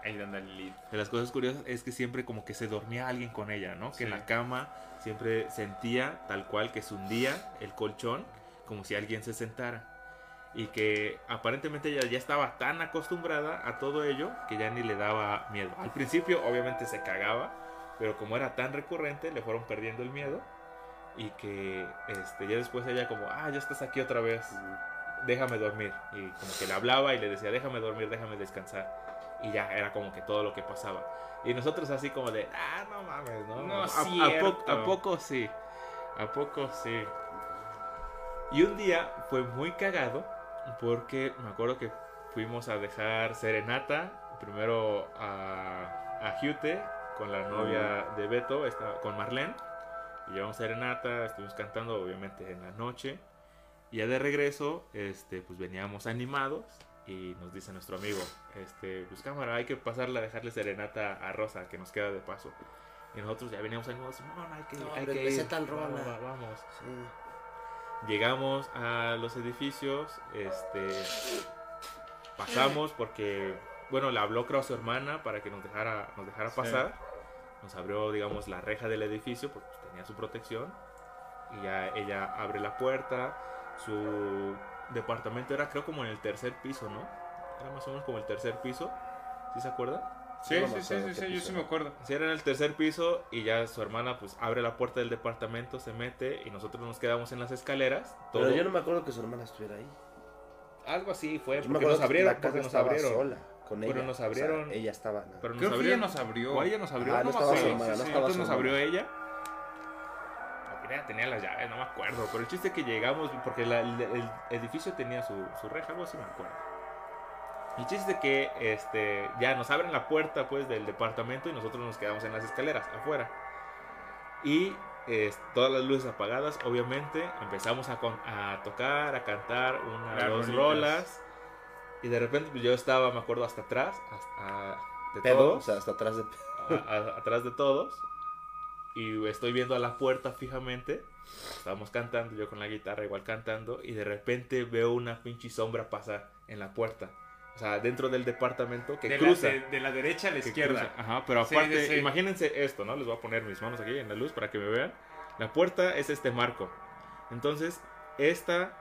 Ahí anda Lilith.
de las cosas curiosas es que siempre como que se dormía alguien con ella, ¿no? Que en
Sí.
la cama siempre sentía tal cual que se hundía el colchón como si alguien se sentara. Y que aparentemente ella ya estaba tan acostumbrada a todo ello que ya ni le daba miedo. Al principio obviamente se cagaba, pero como era tan recurrente le fueron perdiendo el miedo. Y que este, ya después ella como, ah, ya estás aquí otra vez, déjame dormir. Y como que le hablaba y le decía, déjame dormir, déjame descansar. Y ya era como que todo lo que pasaba. Y nosotros así como de, ah, no mames, ¿no?
No
a, a, po- a poco sí. A poco sí. Y un día fue muy cagado porque me acuerdo que fuimos a dejar serenata primero a, a Jute con la novia de Beto, esta, con Marlene. Y llevamos serenata, estuvimos cantando obviamente en la noche. Y ya de regreso, este, pues veníamos animados y nos dice nuestro amigo, este, pues cámara, hay que pasarla, dejarle serenata a Rosa, que nos queda de paso. Y nosotros ya veníamos animados, no, no, hay que,
No,
hay que ir,
tan
vamos,
rola".
va- vamos.
Sí.
Llegamos a los edificios, este, pasamos porque, bueno, le habló creo a su hermana para que nos dejara, nos dejara
Sí.
pasar. Nos abrió, digamos, la reja del edificio porque pues, tenía su protección. Y ya ella abre la puerta. Su departamento era creo como en el tercer piso, ¿no? Era más o menos como el tercer piso. ¿Sí se acuerdan?
Sí,
No
sí, sí, sí, sí, yo sí me acuerdo.
Sí, era en el tercer piso y ya su hermana pues abre la puerta del departamento, se mete y nosotros nos quedamos en las escaleras.
Pero
todo-
yo no me acuerdo que su hermana estuviera ahí.
Algo así fue,
Yo me
porque
acuerdo
nos
que
abrieron,
la
porque
casa
nos
estaba
abrieron.
sola con
Pero
ella.
nos
O sea,
abrieron.
ella estaba. ¿no?
Pero nos
Creo que ella
abrieron.
nos abrió.
O ella nos abrió,
Ah,
no,
no estaba su hermana, no
Sí,
estaba
entonces
su
nos abrió ella tenía las llaves, no me acuerdo. Pero el chiste es que llegamos, porque la- el, el edificio tenía su, su reja, algo así me acuerdo. El chiste es que este, ya nos abren la puerta pues del departamento y nosotros nos quedamos en las escaleras afuera. Y es, todas las luces apagadas, obviamente. Empezamos a, con- a tocar, a cantar una,
Las
dos
rolitas.
rolas. Y de repente pues, yo estaba, me acuerdo, hasta atrás. Hasta, de
Pedo,
todos
o sea, hasta atrás de...
a- a- atrás de todos. Y estoy viendo a la puerta fijamente. Estábamos cantando, yo con la guitarra igual cantando. Y de repente veo una pinche sombra pasar en la puerta. O sea, dentro del departamento que
de,
cruza.
La, de, de la derecha a la izquierda.
cruza. Ajá, pero aparte,
sí, sí.
imagínense esto, ¿no? Les voy a poner mis manos aquí en la luz para que me vean. La puerta es este marco. Entonces, esta,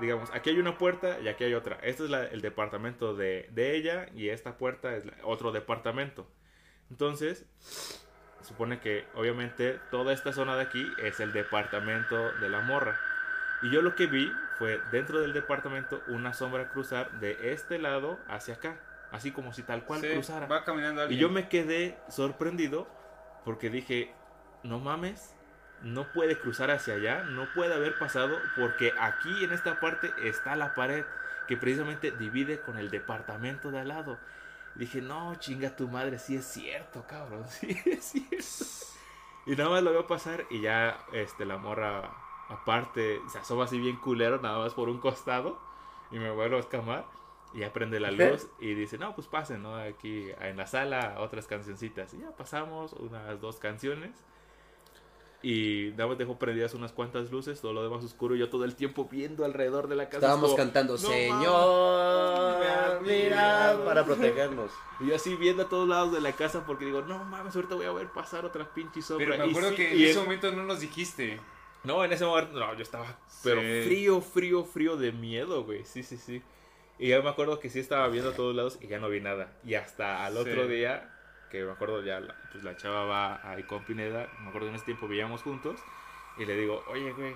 digamos, aquí hay una puerta y aquí hay otra. Este es la- el departamento de, de ella y esta puerta es la- otro departamento. Entonces, supone que obviamente toda esta zona de aquí es el departamento de la morra. Y yo lo que vi fue dentro del departamento una sombra cruzar de este lado hacia acá. Así como si tal cual
Sí,
cruzara.
Va caminando
Y yo me quedé sorprendido porque dije, no mames, no puede cruzar hacia allá, no puede haber pasado porque aquí en esta parte está la pared que precisamente divide con el departamento de al lado. Dije, no, chinga tu madre, sí es cierto, cabrón, *laughs* sí es cierto. Y nada más lo veo pasar y ya este, la morra aparte se asoma así bien culero, nada más por un costado y me vuelvo a escamar. Y ya prende la *laughs* luz y dice, no, pues pasen, ¿no? Aquí en la sala otras cancioncitas. Y ya pasamos unas dos canciones. Y nada más dejó prendidas unas cuantas luces, todo lo demás oscuro. Y yo todo el tiempo viendo alrededor de la casa.
Estábamos
como,
cantando,
"No
Señor, mira,
mira".
para protegernos. *laughs*
Y yo así viendo a todos lados de la casa porque digo, no mames, ahorita voy a ver pasar otra pinche sombra.
Pero me
Y
acuerdo
sí,
que en ese
en-
momento no nos dijiste.
No, en ese momento, no, yo estaba, pero
Sí.
frío, frío, frío de miedo, güey. Sí, sí, sí. Y yo me acuerdo que sí estaba viendo a todos lados y ya no vi nada. Y hasta al otro
Sí.
día, que me acuerdo ya, la, pues la chava va ahí con Pineda, me acuerdo en ese tiempo vivíamos juntos. Y le digo, oye, güey,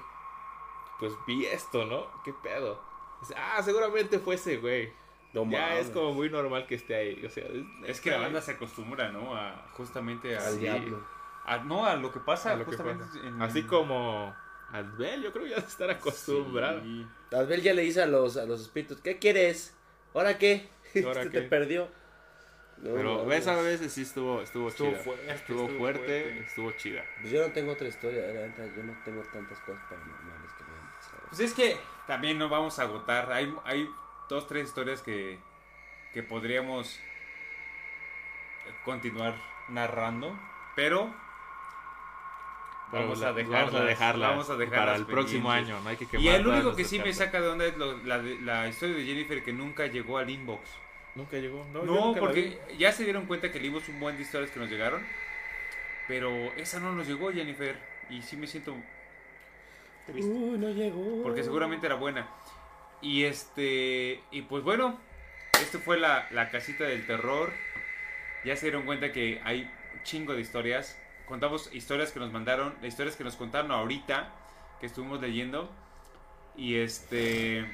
pues vi esto, ¿no? ¿Qué pedo? Dice, ah, seguramente fue ese, güey.
No
ya
mames.
es como muy normal que esté ahí. O sea, es,
Es que la banda se acostumbra, ¿no? A justamente a,
Al
Sí.
diablo.
a- no a lo que pasa
a lo que
justamente
pasa.
en-
Así como Adbel, yo creo que ya de estar acostumbrado.
Sí.
Asbel ya le dice a los, a los espíritus, ¿qué quieres? ¿Ahora qué?
¿Ahora *laughs*
Se
qué?
te perdió. No
Pero
mames.
esa vez sí estuvo, estuvo,
Estuvo
chida.
fuerte,
estuvo,
estuvo
fuerte,
fuerte.
estuvo chida.
Pues yo no tengo otra historia, neta, yo no tengo tantas cosas paranormales que me han pasado.
Pues es que también no vamos a agotar. Hay, hay dos, tres historias que, que podríamos continuar narrando. Pero vamos a dejarlas.
vamos a dejarlas
vamos a dejarlas
para el próximo año. No hay que
Y el único que sí me saca de onda es lo- la historia de Jennifer que nunca llegó al inbox.
Nunca llegó. No,
No,
nunca
porque ya se dieron cuenta que leímos un buen de historias que nos llegaron. Pero esa no nos llegó, Jennifer. Y sí me siento triste.
Uy, no llegó.
Porque seguramente era buena. Y este. Y pues bueno. Esto fue la, la casita del terror. Ya se dieron cuenta que hay un chingo de historias. Contamos historias que nos mandaron. Historias que nos contaron ahorita. Que estuvimos leyendo. Y este.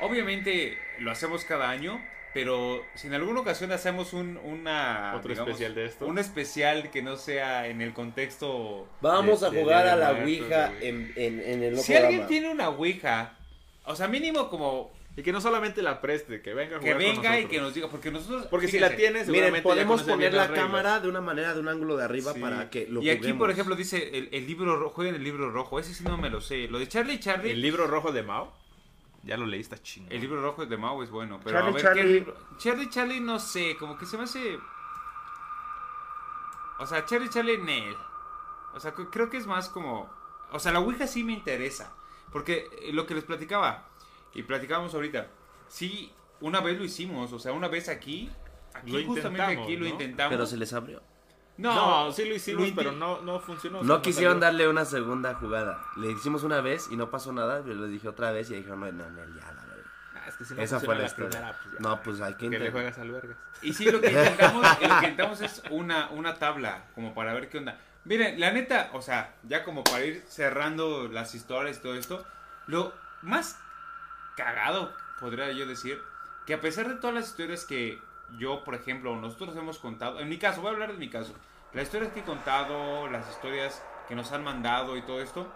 Obviamente lo hacemos cada año. Pero si en alguna ocasión hacemos un, una.
Otro especial de esto.
Un especial que no sea en el contexto.
Vamos
de-
a
de
jugar a la Ouija en, en, en el
Si alguien tiene una Ouija. O sea, mínimo como
Y que no solamente la preste, que venga a
que
con
venga y que nos diga, porque nosotros...
Porque si la tienes,
Miren, podemos poner la cámara de una manera, de un ángulo de arriba
Sí.
para que lo
Y aquí, por ejemplo, dice el, el libro rojo, jueguen el libro rojo, ese sí no me lo sé. Lo de Charlie Charlie,
el, libro rojo de Mao, ya lo leí, está chingón.
libro rojo de Mao es bueno, pero
Charlie
a ver
Charlie.
qué libro... Charlie Charlie no sé, como que se me hace... O sea, Charlie Charlie, Nel. O sea, creo que es más como... O sea, la Ouija sí me interesa. Porque eh, lo que les platicaba, y platicábamos ahorita, sí, una vez lo hicimos, o sea, una vez aquí, aquí
Lo
justamente aquí lo intentamos.
Pero se les abrió.
No, sí lo hicimos,
inti-
pero no, no funcionó.
No quisieron
salió.
darle una segunda jugada. Le hicimos una vez y no pasó nada. Yo les dije otra vez y dijeron, no, no, no, ya, la verdad.
Ah, es que si no
Esa fue la
la primera, pues ya.
No, pues hay que
Que le
intentar.
juegas al vergas.
Y sí, lo que intentamos, lo que intentamos es una, una tabla, como para ver qué onda. Miren, la neta, o sea, ya como para ir cerrando las historias y todo esto, lo más cagado, podría yo decir, que a pesar de todas las historias que yo, por ejemplo, nosotros hemos contado, en mi caso, voy a hablar de mi caso, las historias que he contado, las historias que nos han mandado y todo esto,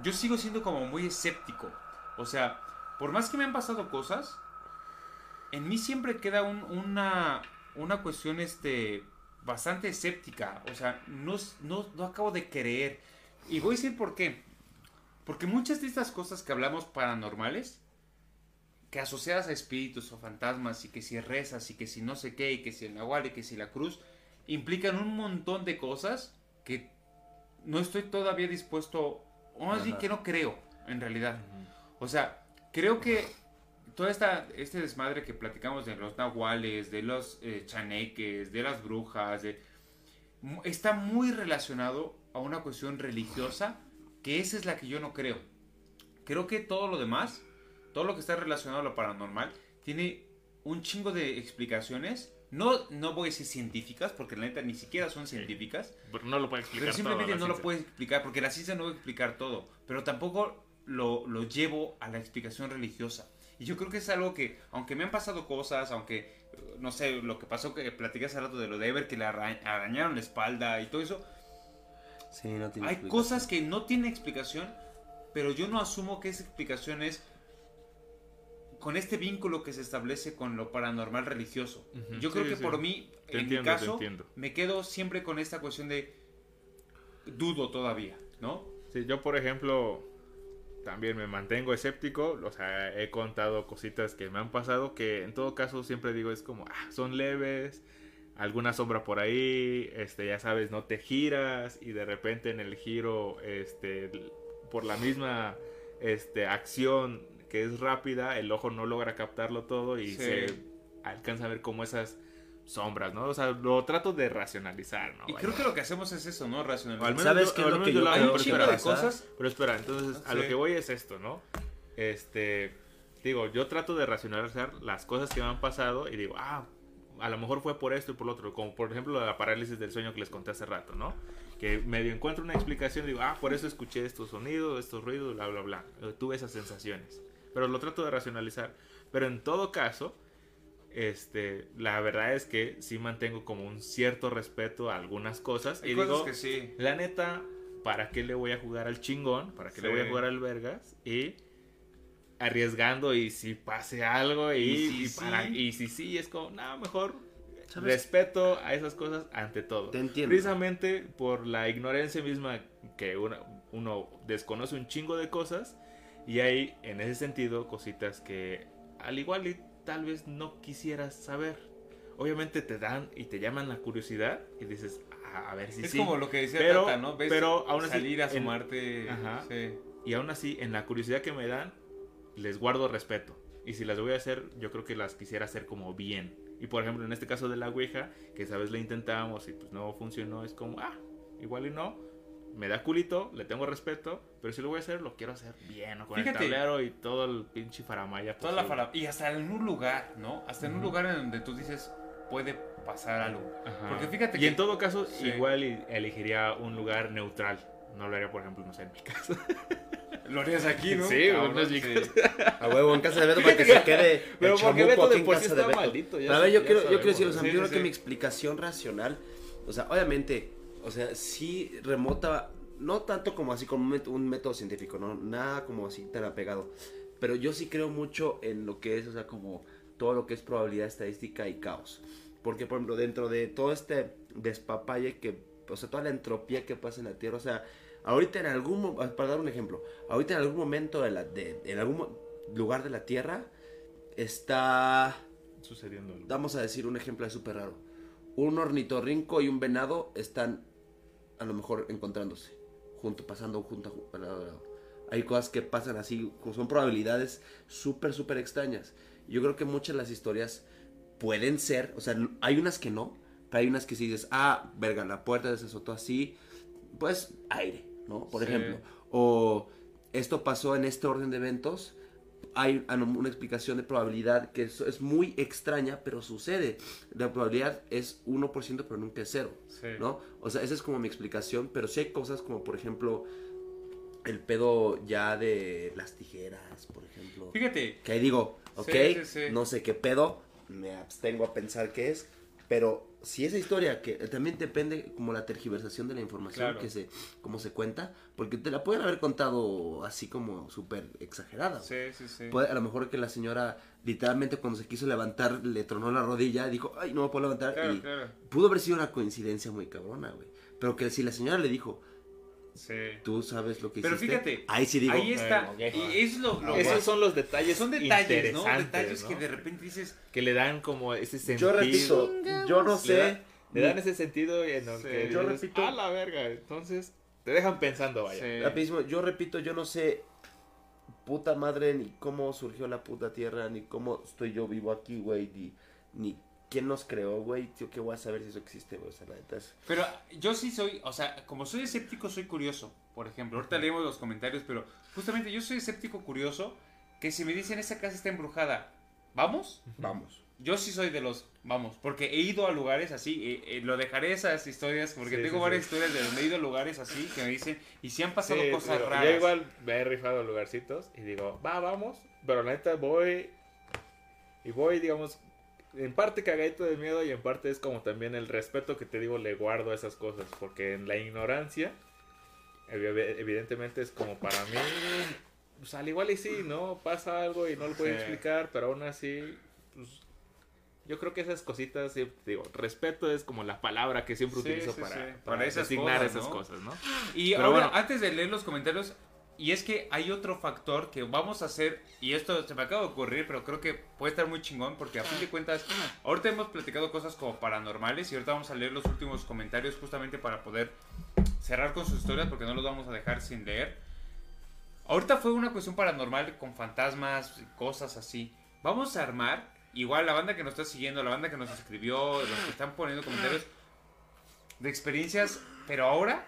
yo sigo siendo como muy escéptico. O sea, por más que me han pasado cosas, en mí siempre queda un- una, una cuestión este, bastante escéptica. O sea, no, no, no acabo de creer. Y voy a decir por qué. Porque muchas de estas cosas que hablamos paranormales, que asociadas a espíritus o fantasmas, y que si rezas, y que si no sé qué, y que si el nahual, y que si la cruz, implican un montón de cosas que no estoy todavía dispuesto, o más bien que no creo, en realidad. O sea, creo que todo esta, este desmadre que platicamos de los nahuales, de los eh, chaneques, de las brujas, de, está muy relacionado a una cuestión religiosa, que esa es la que yo no creo. Creo que todo lo demás, todo lo que está relacionado a lo paranormal, tiene un chingo de explicaciones. No, no voy a decir científicas, porque la neta ni siquiera son científicas.
Pero no lo puede explicar
Pero simplemente
todo,
no lo puedes explicar, porque la ciencia no va a explicar todo, pero tampoco lo, lo llevo a la explicación religiosa. Y yo creo que es algo que, aunque me han pasado cosas, aunque, eh, no sé, lo que pasó que platiqué hace rato de lo de Ever, que le arañaron la espalda y todo eso,
Sí, no tiene
hay cosas que no tienen explicación, pero yo no asumo que esa explicación es con este vínculo que se establece con lo paranormal religioso. Yo creo
sí,
que
sí.
por mí,
Te
en
entiendo,
mi caso,
entiendo.
me quedo siempre con esta cuestión de dudo todavía, ¿no?
Sí, yo por ejemplo también me mantengo escéptico, o sea, he contado cositas que me han pasado que en todo caso siempre digo es como, ah, son leves, alguna sombra por ahí, este, ya sabes, no te giras y de repente en el giro, este, por la misma, este, acción que es rápida, el ojo no logra captarlo todo y
Sí.
se alcanza a ver como esas sombras, ¿no? O sea, lo trato de racionalizar, ¿no?
Y
Vaya.
creo que lo que hacemos es eso, ¿no?
O al
Racionalizar.
menos
¿Sabes qué es lo que
yo
yo
hago,
un
pero
chingo
espera,
de cosas.
pero espera, entonces a lo que voy es esto, ¿no? Este, digo, yo trato de racionalizar las cosas que me han pasado y digo, ah, a lo mejor fue por esto y por lo otro, como por ejemplo la parálisis del sueño que les conté hace rato, ¿no? Que medio encuentro una explicación y digo, ah, por eso escuché estos sonidos, estos ruidos, bla, bla, bla. Tuve esas sensaciones. Pero lo trato de racionalizar. Pero en todo caso, este, la verdad es que sí mantengo como un cierto respeto a algunas cosas.
Hay
y
cosas
digo,
que sí.
la neta, ¿para qué le voy a jugar al chingón? ¿Para qué le
Sí.
voy a jugar al vergas? Y arriesgando y si pase algo y,
Y si
y para,
sí.
y si sí, es como, nada, mejor
¿Sabes?
respeto a esas cosas ante todo.
Te entiendo.
Precisamente por la ignorancia misma que una- uno desconoce un chingo de cosas y hay en ese sentido cositas que al igual y tal vez no quisieras saber. Obviamente te dan y te llaman la curiosidad y dices, "Ah, a ver si
es
sí.
como lo que decía
Pero-
Tata, ¿no? Ves
pero aún así,
salir a
en-
sumarte.
Ajá.
sí.
Y aún así, en la curiosidad que me dan, les guardo respeto. Y si las voy a hacer, yo creo que las quisiera hacer como bien. Y por ejemplo, en este caso de la Ouija, que esa vez la intentamos y pues no funcionó, es como, ah, igual y no. Me da culito, le tengo respeto, pero si lo voy a hacer, lo quiero hacer bien, ¿no? Con
Fíjate.
el tablero y todo el pinche faramaya.
Toda la Y hasta en un lugar, ¿no? Hasta en un
Ujú.
lugar en donde tú dices, puede pasar algo.
Ajá.
Porque fíjate
y
que-
en todo caso,
Sí.
igual y elegiría un lugar neutral. No lo haría, por ejemplo, no sé, en mi casa. *laughs*
Lo harías aquí, ¿no?
Sí,
Cabrón,
no es mi
sí.
A huevo, en casa de Beto para que se quede *laughs*
Pero porque Beto de por sí está
Beto.
maldito, ya
a ver, yo
ya
quiero, yo quiero decir, o sea,
Sí,
yo creo que mi explicación racional, o sea, obviamente, o sea, sí remota, no tanto como así como un método, científico, no, nada como así tan apegado, pero yo sí creo mucho en lo que es, o sea, como todo lo que es probabilidad estadística y caos. Porque, por ejemplo, dentro de todo este despapalle que, o sea, toda la entropía que pasa en la Tierra, o sea, ahorita en algún, mo- para dar un ejemplo, ahorita en algún momento de la, de, en algún lugar de la Tierra está,
Sucediendo algo.
vamos a decir un ejemplo súper raro, un ornitorrinco y un venado están a lo mejor encontrándose, junto, pasando junto, a lado a lado. Hay cosas que pasan así, son probabilidades súper, súper extrañas. Yo creo que muchas de las historias pueden ser, o sea, hay unas que no, pero hay unas que sí dices, ah, verga, la puerta se azotó así, pues aire, ¿no? Por
Sí.
ejemplo. O esto pasó en este orden de eventos, hay una explicación de probabilidad que es, es muy extraña, pero sucede. La probabilidad es 1%, pero nunca es cero,
Sí.
¿no? O sea, esa es como mi explicación, pero sí hay cosas como, por ejemplo, el pedo ya de las tijeras, por ejemplo.
Fíjate,
Que ahí digo, ok,
Sí, sí, sí.
no sé qué pedo, me abstengo a pensar qué es, Pero si esa historia, que también depende como la tergiversación de la información
Claro.
que se, como se cuenta, porque te la pueden haber contado así como súper exagerada.
Sí, sí, sí.
Puede- a lo mejor que la señora literalmente cuando se quiso levantar le tronó la rodilla, dijo, ay, no me puedo levantar.
Claro,
y
claro.
pudo haber sido una coincidencia muy cabrona, güey. Pero que si la señora le dijo,
Sí.
tú sabes lo que
Pero
hiciste.
fíjate,
ahí sí digo,
Ahí está.
ok.
Y es lo, lo
Esos son los detalles
son detalles, ¿no? Detalles
¿no?
que de repente dices,
que le dan como ese sentido.
yo repito, yo no
Le,
sé.
da- le dan ese sentido en el
Sí.
que
Yo
dices,
repito-
a la verga. Entonces, te dejan pensando, vaya.
Sí.
Rapidísimo, yo repito, yo no sé puta madre ni cómo surgió la puta tierra, ni cómo estoy yo vivo aquí, güey, ni, ni quién nos creó, güey, tío, que voy a saber si eso existe, güey, o sea, la neta es...
Pero yo sí soy, o sea, como soy escéptico, soy curioso. Por ejemplo, ahorita leemos los comentarios, pero justamente yo soy escéptico curioso que si me dicen esa casa está embrujada, ¿vamos?
Vamos.
Yo sí soy de los, vamos, porque he ido a lugares así, eh, eh, lo dejaré esas historias, porque
Sí,
tengo
sí,
varias
sí.
historias de donde he ido a lugares así que me dicen, y si han pasado
Sí,
cosas
pero
raras.
Yo igual me he rifado lugarcitos y digo, va, vamos. Pero la neta voy. Y voy, digamos, en parte cagadito de miedo y en parte es como también el respeto que te digo le guardo a esas cosas. Porque en la ignorancia, evi- evidentemente es como para mí. Pues al igual y sí, ¿no? Pasa algo y no lo puedo
Sí.
explicar, pero aún así. Pues, yo creo que esas cositas, digo, respeto es como la palabra que siempre
Sí,
utilizo
sí,
para, para
Para esas
designar
cosas,
esas
¿no?
cosas, ¿no?
Y
Pero
ahora,
bueno.
antes de leer los comentarios, y es que hay otro factor que vamos a hacer, y esto se me acaba de ocurrir, pero creo que puede estar muy chingón, porque a fin de cuentas, ahorita hemos platicado cosas como paranormales, y ahorita vamos a leer los últimos comentarios justamente para poder cerrar con sus historias, porque no los vamos a dejar sin leer. Ahorita fue una cuestión paranormal con fantasmas cosas así. Vamos a armar, igual la banda que nos está siguiendo, la banda que nos escribió, los que están poniendo comentarios, de experiencias, pero ahora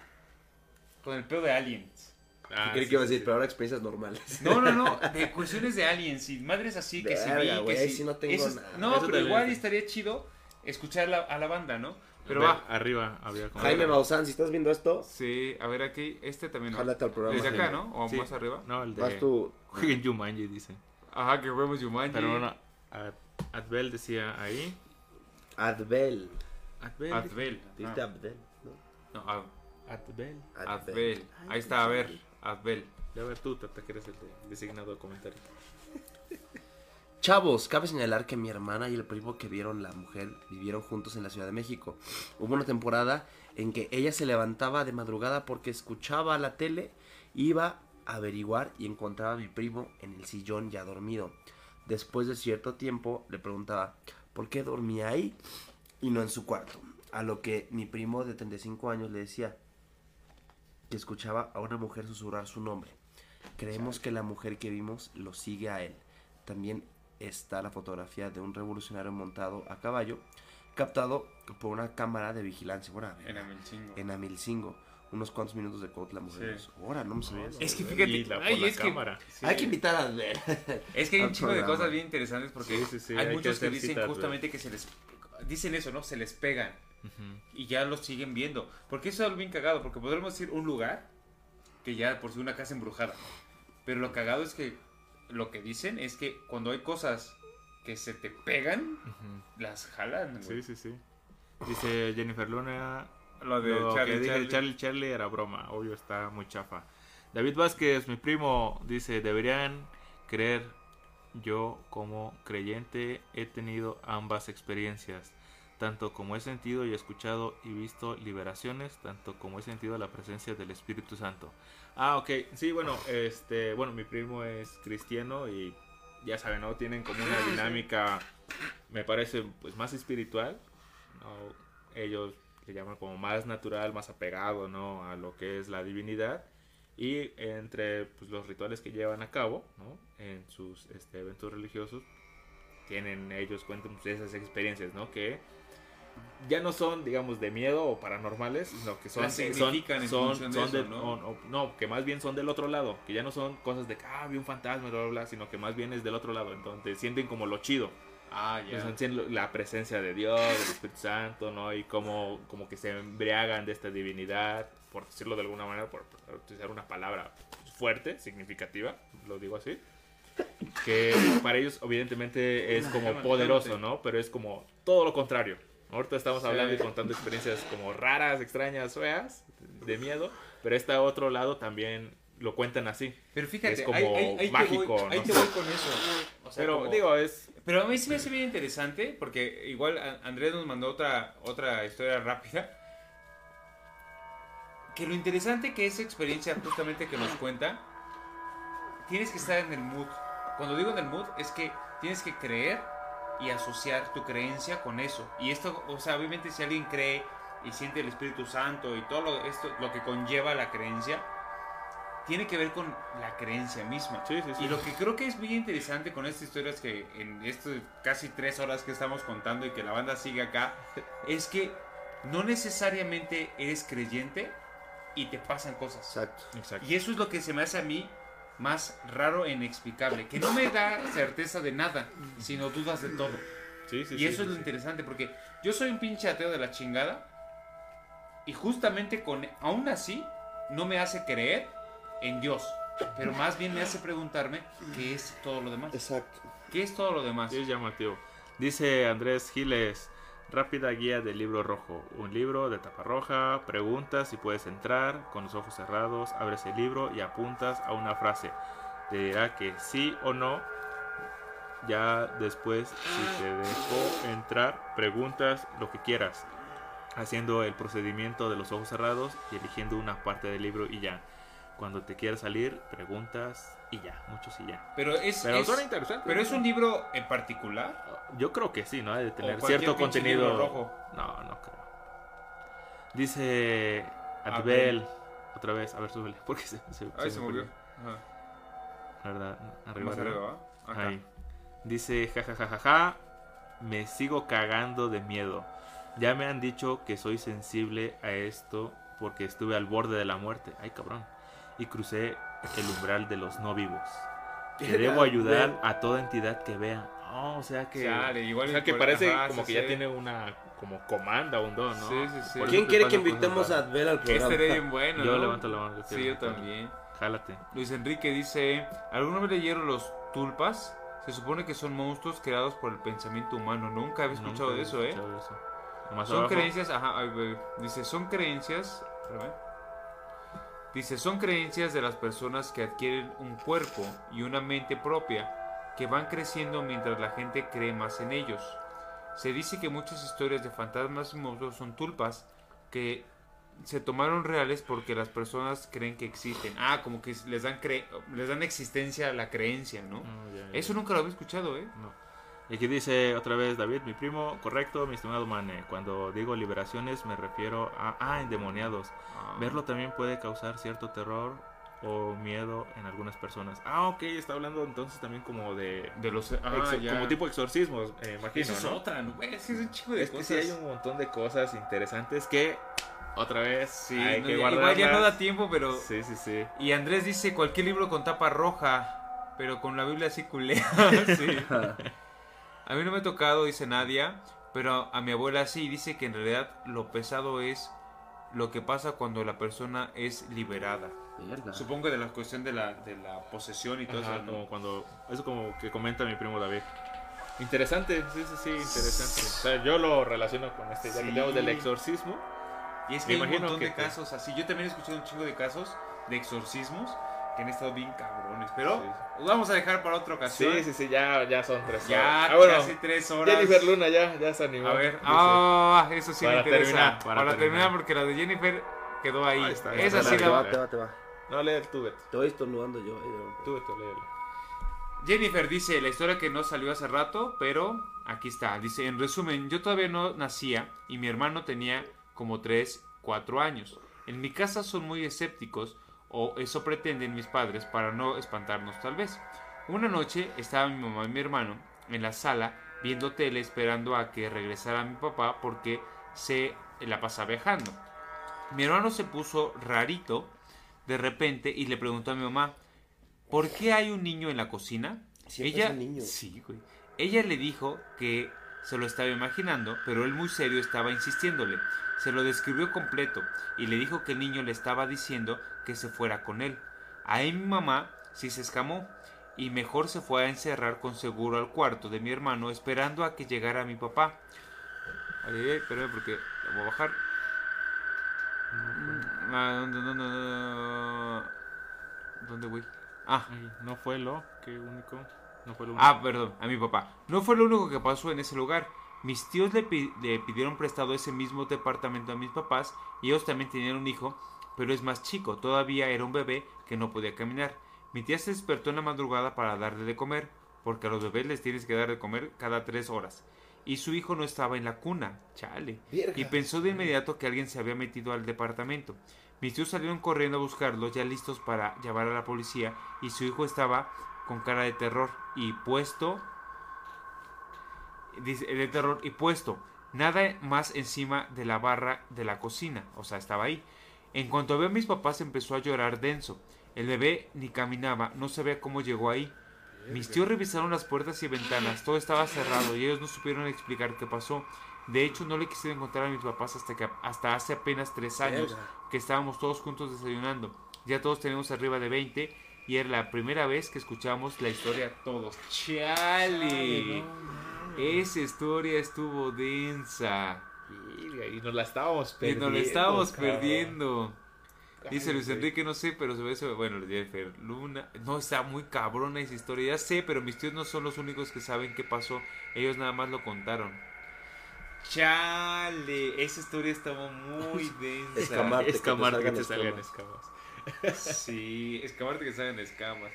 con el pedo de aliens.
Ah,
Creí
sí,
que iba a decir,
sí.
pero ahora experiencias normales.
No, no, no, *laughs* de cuestiones de aliens y madres así que se vi, que
ahí
sí.
sí no tengo
Eso
nada.
No,
Eso
pero igual estaría chido escuchar la- a la banda, ¿no? Pero va.
Arriba había como.
Jaime Maussan, si estás viendo esto,
Sí, a ver aquí, este también no.
jálate al programa.
Desde acá. ¿no? O
Sí.
más arriba.
No, el de.
Vas tú.
Jueguen Jumanji, dice.
Ajá, que huevos Yumanji.
Pero bueno, Ad- Adbel decía ahí.
Adbel.
Adbel.
Adbel.
¿Dijiste
ajá.
Abdel? ¿no?
No, Ad-
Adbel.
Adbel. Ahí está, a ver, Adbel.
Ya ver tú, Tata, que eres el de- designado de comentario. *laughs*
Chavos, cabe señalar que mi hermana y el primo que vieron la mujer vivieron juntos en la Ciudad de México. Hubo una temporada en que ella se levantaba de madrugada porque escuchaba la tele, iba a averiguar y encontraba a mi primo en el sillón ya dormido. Después de cierto tiempo le preguntaba por qué dormía ahí y no en su cuarto. A lo que mi primo de 35 años le decía que escuchaba a una mujer susurrar su nombre. Creemos que la mujer que vimos lo sigue a él. También está la fotografía de un revolucionario montado a caballo, captado por una cámara de vigilancia. Bueno, a ver,
En Amilchingo.
en Amilcingo, unos cuantos minutos de Cuautla, Morelos.
Sí.
Ahora, no me sabía eso.
Es que
Y
fíjate,
la,
ay,
la
es que,
cámara.
sí.
Hay que invitar a ver.
Es que hay *laughs* un
al
chingo de cosas bien interesantes porque
Sí, sí, sí,
hay,
hay que
muchos que dicen justamente que se les dicen eso, ¿no? Se les pegan Y ya los siguen viendo. Porque eso es algo bien cagado, porque podremos decir un lugar que ya por si una casa embrujada. Pero lo cagado es que lo que dicen es que cuando hay cosas que se te pegan, las jalan, güey.
Sí, sí, sí. Dice Jennifer Luna.
Lo de
Lo
Charlie,
que dije
Charlie.
Charlie Charlie era broma. Obvio, está muy chafa. David Vázquez, mi primo, dice: Deberían creer. Yo, como creyente, he tenido ambas experiencias. Tanto como he sentido y escuchado y visto liberaciones, tanto como he sentido la presencia del Espíritu Santo. Ah, ok. Sí, bueno, este, bueno, mi primo es cristiano y ya saben, ¿no? Tienen como una dinámica, me parece, pues más espiritual. ¿no? Ellos le llaman como más natural, más apegado, ¿no? A lo que es la divinidad. Y entre pues, los rituales que llevan a cabo, ¿no? En sus este, eventos religiosos, tienen ellos cuentan pues, esas experiencias, ¿no? Que ya no son, digamos, de miedo o paranormales, sino que son,
Las
son,
en
son,
de
son
eso,
de-
¿no?
o- o- no, que más bien son del otro lado, que ya no son cosas de que, ah, vi un fantasma, bla, bla, bla, sino que más bien es del otro lado, entonces sienten como lo chido,
Ah, ya.
la presencia de Dios, del Espíritu Santo, ¿no? Y como, como que se embriagan de esta divinidad, por decirlo de alguna manera, por, por utilizar una palabra fuerte, significativa, lo digo así, que para ellos evidentemente es como poderoso. ¿no? Pero es como todo lo contrario. Ahorita estamos hablando y contando experiencias como raras, extrañas, feas, de miedo, pero este otro lado también lo cuentan así.
Pero fíjate,
Es como
te
mágico,
voy, ahí
no
te voy con eso. O sea,
Pero
como-
digo, es
Pero a mí sí me hace bien interesante, porque igual Andrés nos mandó otra, otra historia rápida. Que lo interesante que esa experiencia justamente que nos cuenta, tienes que estar en el mood. Cuando digo en el mood, es que tienes que creer y asociar tu creencia con eso. Y esto, o sea, obviamente si alguien cree y siente el Espíritu Santo y todo lo, esto, lo que conlleva la creencia, tiene que ver con la creencia misma.
Sí, sí, sí.
Y lo que creo que es muy interesante con esta historia es que en estas casi tres horas que estamos contando y que la banda sigue acá, *laughs* es que no necesariamente eres creyente y te pasan cosas.
Exacto.
Exacto.
Y eso es lo que se me hace a mí más raro e inexplicable, que no me da certeza de nada, sino dudas de todo.
Sí, sí,
y
sí,
eso
sí,
es lo interesante, porque yo soy un pinche ateo de la chingada y justamente con aún así no me hace creer en Dios, pero más bien me hace preguntarme qué es todo lo demás.
Exacto.
¿Qué es todo lo demás?
Sí, es llamativo. Dice Andrés Giles, rápida guía del libro rojo. Un libro de tapa roja, preguntas si puedes entrar, con los ojos cerrados, abres el libro y apuntas a una frase. Te dirá que sí o no. Ya después, si te dejó entrar, preguntas lo que quieras, haciendo el procedimiento de los ojos cerrados y eligiendo una parte del libro y ya. Cuando te quieras salir, preguntas y ya, muchos y ya.
Pero es,
Pero
es-
suena interesante.
pero es un libro en particular.
Yo creo que sí, ¿no? De tener cierto contenido.
rojo.
No, no creo. Dice
A
Adbel. Otra vez, a ver, súbele. Porque se, se,
Ay, se movió. Ajá.
La verdad, arriba,
Más
arriba.
arriba.
Ahí. Dice, jajajaja, me sigo cagando de miedo. Ya me han dicho que soy sensible a esto porque estuve al borde de la muerte. Ay, cabrón. Y crucé el umbral de los no vivos. Que debo ayudar a toda entidad que vea. Oh, o sea que...
Chale, igual
o sea que
igual-
parece
ajá,
como
sí,
que ya tiene una como comanda, un don, ¿no?
Sí, sí, sí.
¿Quién quiere que invitemos a. Adbel al
Que
programa?
estaría bien bueno,
Yo
¿no?
levanto la mano.
Sí,
quiero
yo también.
Jálate.
Luis Enrique dice, ¿alguna vez leyeron los tulpas? Se supone que son monstruos creados por el pensamiento humano. Nunca había escuchado
Nunca
de eso, ¿eh?
escuchado eso. Más
Son
abajo.
creencias, ajá, dice, son creencias, espérame. Dice, son creencias de las personas que adquieren un cuerpo y una mente propia que van creciendo mientras la gente cree más en ellos. Se dice que muchas historias de fantasmas y monstruos son tulpas que se tomaron reales porque las personas creen que existen. Ah, como que les dan, cre- les dan existencia a la creencia, ¿no?
Ya.
Eso nunca lo había escuchado, ¿eh?
No. Y aquí dice otra vez David, mi primo, correcto, mi estimado Mane. Cuando digo liberaciones me refiero a ah, endemoniados.
Ah.
Verlo también puede causar cierto terror o miedo en algunas personas. Ah, ok, está hablando entonces también como de...
De los... Ah, ya.
como tipo exorcismos, eh, imagino,
Esa es
¿no?
otra, ¿no? Es que es un chico de
Es que
cosas.
sí hay un montón de cosas interesantes que otra vez
Sí,
hay
no,
que
igual ya no da tiempo, pero...
Sí, sí, sí.
Y Andrés dice cualquier libro con tapa roja, pero con la Biblia así culea. *laughs* sí. *laughs* A mí no me ha tocado, dice Nadia, pero a mi abuela sí, dice que en realidad lo pesado es lo que pasa cuando la persona es liberada.
Verga.
Supongo de la cuestión de la, de la posesión y todo
Ajá,
eso. ¿no?
como cuando eso como que comenta mi primo David interesante sí sí sí interesante o sea yo lo relaciono con este ya que
Sí.
hablamos del exorcismo
Y es
Me
que hay un montón
que
de
te-
casos así. Yo también he escuchado un chingo de casos de exorcismos que han estado bien cabrones. Pero
Sí.
los vamos a dejar para otra ocasión.
sí sí sí ya ya son tres
Ya
horas. ah, bueno
casi tres horas.
Jennifer Luna ya ya se animó
A ver,
Dice,
ah, eso sí
Para
me interesa.
terminar,
para,
para
terminar.
terminar.
porque la de Jennifer quedó ahí.
Ahí está,
Esa
está
sí
te
la
va, te va, te va.
no lee tú Beto
Te voy estornudando yo.
tú Beto léelo.
Jennifer dice la historia que no salió hace rato, pero aquí está. Dice, en resumen, yo todavía no nacía y mi hermano tenía como 3, 4 años. En mi casa son muy escépticos, o eso pretenden mis padres para no espantarnos tal vez. Una noche estaba mi mamá y mi hermano en la sala viendo tele esperando a que regresara mi papá porque se la pasaba viajando. Mi hermano se puso rarito de repente y le preguntó a mi mamá, ¿por qué hay un niño en la cocina?
Siempre
Ella,
es un niño.
Sí, güey. Ella le dijo que se lo estaba imaginando, pero él muy serio estaba insistiéndole. Se lo describió completo y le dijo que el niño le estaba diciendo que se fuera con él. Ahí mi mamá sí se escamó y mejor se fue a encerrar con seguro al cuarto de mi hermano esperando a que llegara mi papá. Ay, espérame porque lo voy a bajar. Mm, ah, ¿Dónde, dónde. Ah,
no fue lo que único. No fue lo único.
Ah, perdón, a mi papá. No fue lo único que pasó en ese lugar. Mis tíos le, pi- le pidieron prestado ese mismo departamento a mis papás y ellos también tenían un hijo, pero es más chico, todavía era un bebé que no podía caminar. Mi tía se despertó en la madrugada para darle de comer, porque a los bebés les tienes que dar de comer cada tres horas. Y su hijo no estaba en la cuna, chale. Y pensó de inmediato que alguien se había metido al departamento. Mis tíos salieron corriendo a buscarlos, ya listos para llamar a la policía, y su hijo estaba con cara de terror y puesto dice de terror y puesto nada más encima de la barra de la cocina o sea estaba ahí. En cuanto vio a mis papás empezó a llorar denso. El bebé ni caminaba no sabía cómo llegó ahí. Mis tíos revisaron las puertas y ventanas todo estaba cerrado y ellos no supieron explicar qué pasó. De hecho no le quisieron encontrar a mis papás hasta que hasta hace apenas tres años que estábamos todos juntos desayunando. Ya todos tenemos arriba de 20 y era la primera vez que escuchábamos la historia todos chale esa historia estuvo densa.
Y nos la estábamos
Y
perdiendo.
nos la estábamos
cabrón.
perdiendo. Dice Luis. Enrique, no sé, pero se ve eso. Bueno, Jennifer Luna. No, está muy cabrona esa historia. Ya sé, pero mis tíos no son los únicos que saben qué pasó. Ellos nada más lo contaron. Chale, esa historia estaba muy *laughs* densa.
Escamarte, que te
Escamarte que te
salgan escamas.
Sí, escamarte que salgan escamas.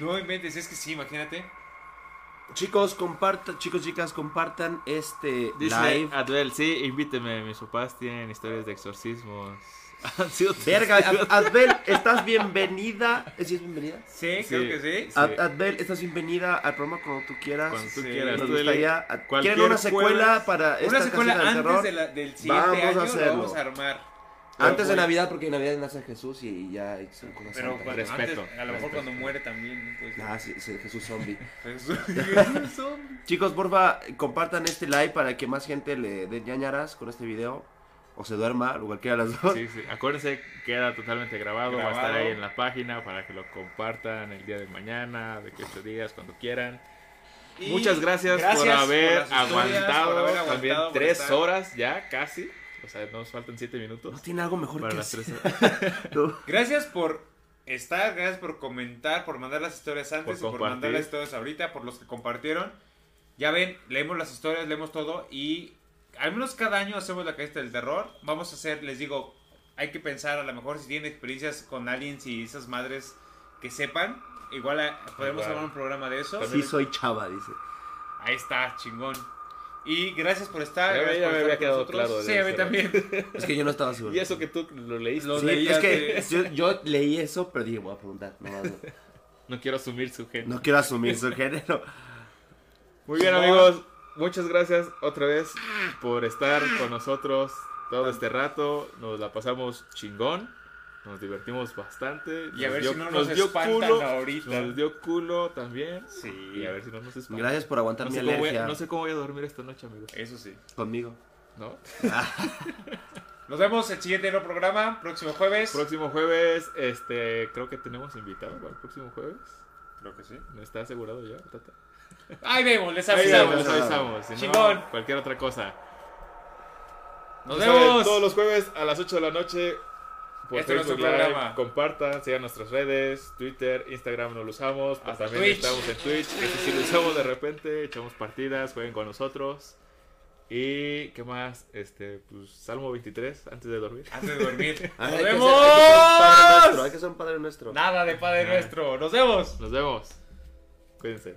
No inventes, es que sí, imagínate.
Chicos, compartan, chicos, chicas, compartan este
Dice
live.
Adel, sí, invíteme. Mis papás tienen historias de exorcismos. *laughs* Han sido
Verga, Ad- *laughs* Adbel, estás bienvenida. ¿Sí es bienvenida?
Sí,
Sí.
creo que sí.
Ad- Adbel, estás bienvenida al programa cuando tú quieras.
Cuando tú
Sí.
quieras.
Nos gustaría. ¿Quieren una secuela
jueves-
para esta
Una secuela antes
terror?
de la- del siguiente
Vamos a
año
hacerlo.
lo vamos a armar.
Antes de Navidad, porque en Navidad nace Jesús y ya son cosas
Pero cuando,
Respeto,
antes, a lo mejor
respeto.
cuando muere también. Pues,
Ah, sí, sí, Jesús zombie. *laughs*
Jesús.
Chicos, porfa, compartan este live para que más gente le dé ñañaras con este video. O se duerma, o cualquiera de las dos.
Sí, sí. Acuérdense, queda totalmente grabado, Va a estar
Grabado.
ahí en la página para que lo compartan el día de mañana, de que ocho días, cuando quieran.
Y
Muchas gracias, por
gracias
haber
por historias,
aguantado
por haber
también
aguantado, por
tres
estar-
horas ya casi. O sea, nos faltan siete
No
minutos.
tiene algo mejor
Para
que
las
hacer.
tres *laughs*
No.
Gracias por estar, gracias por comentar, por mandar las historias antes
Por
y por mandar las historias ahorita, por los que compartieron. Ya ven, leemos las historias, leemos todo y al menos cada año hacemos la cajita del terror. Vamos a hacer, les digo, hay que pensar a lo mejor si tienen experiencias con aliens y esas madres que sepan. Igual eh, podemos
Igual.
armar un programa de eso.
Sí, soy chava, dice.
Ahí está, chingón. Y gracias por estar.
Ya me-
gracias
ya
por
me
estar
había
con
quedado
nosotros.
claro
Sí, a mí también. *laughs*
Es que yo no estaba seguro.
Y eso que tú lo leíste.
Lo
Sí, es que
de-
yo, yo leí eso, pero dije, voy a preguntar. No, no,
No quiero asumir su género.
no quiero asumir su género.
Muy bien, amigos. Muchas gracias otra vez por estar con nosotros todo este rato. Nos la pasamos chingón. Nos divertimos bastante.
Y a ver
dio-
si no nos
dio
espantan
culo.
ahorita.
Nos dio culo también.
Sí.
Y a ver si no nos espantan.
Gracias por aguantar
No
mi alergia
a- no sé cómo voy a dormir esta noche, amigos.
Eso sí.
conmigo.
¿No? *laughs*
Nos vemos el siguiente nuevo programa, próximo jueves.
Próximo jueves, este, creo que tenemos invitado para el próximo jueves.
Creo que sí.
¿No está asegurado ya, Tata?
Ahí vemos, les avisamos.
les avisamos. Si no,
Chingón.
cualquier otra cosa.
Nos vemos.
Todos los jueves a las 8 de la noche. Por
Este es
Facebook
nuestro
Live.
programa.
Compartan, sigan nuestras redes, Twitter, Instagram no lo usamos, pero
Hasta
también
Twitch.
estamos en Twitch, que si lo usamos de repente, echamos partidas, jueguen con nosotros. Y qué más, este, pues Salmo 23 antes de dormir.
Antes de dormir. *laughs*
Ay,
¡Nos
hay que ser-
vemos!
Hay que ser un padre nuestro. Hay que ser un padre nuestro.
Nada de Padre. Nuestro. Nos vemos.
Nos vemos. Cuídense.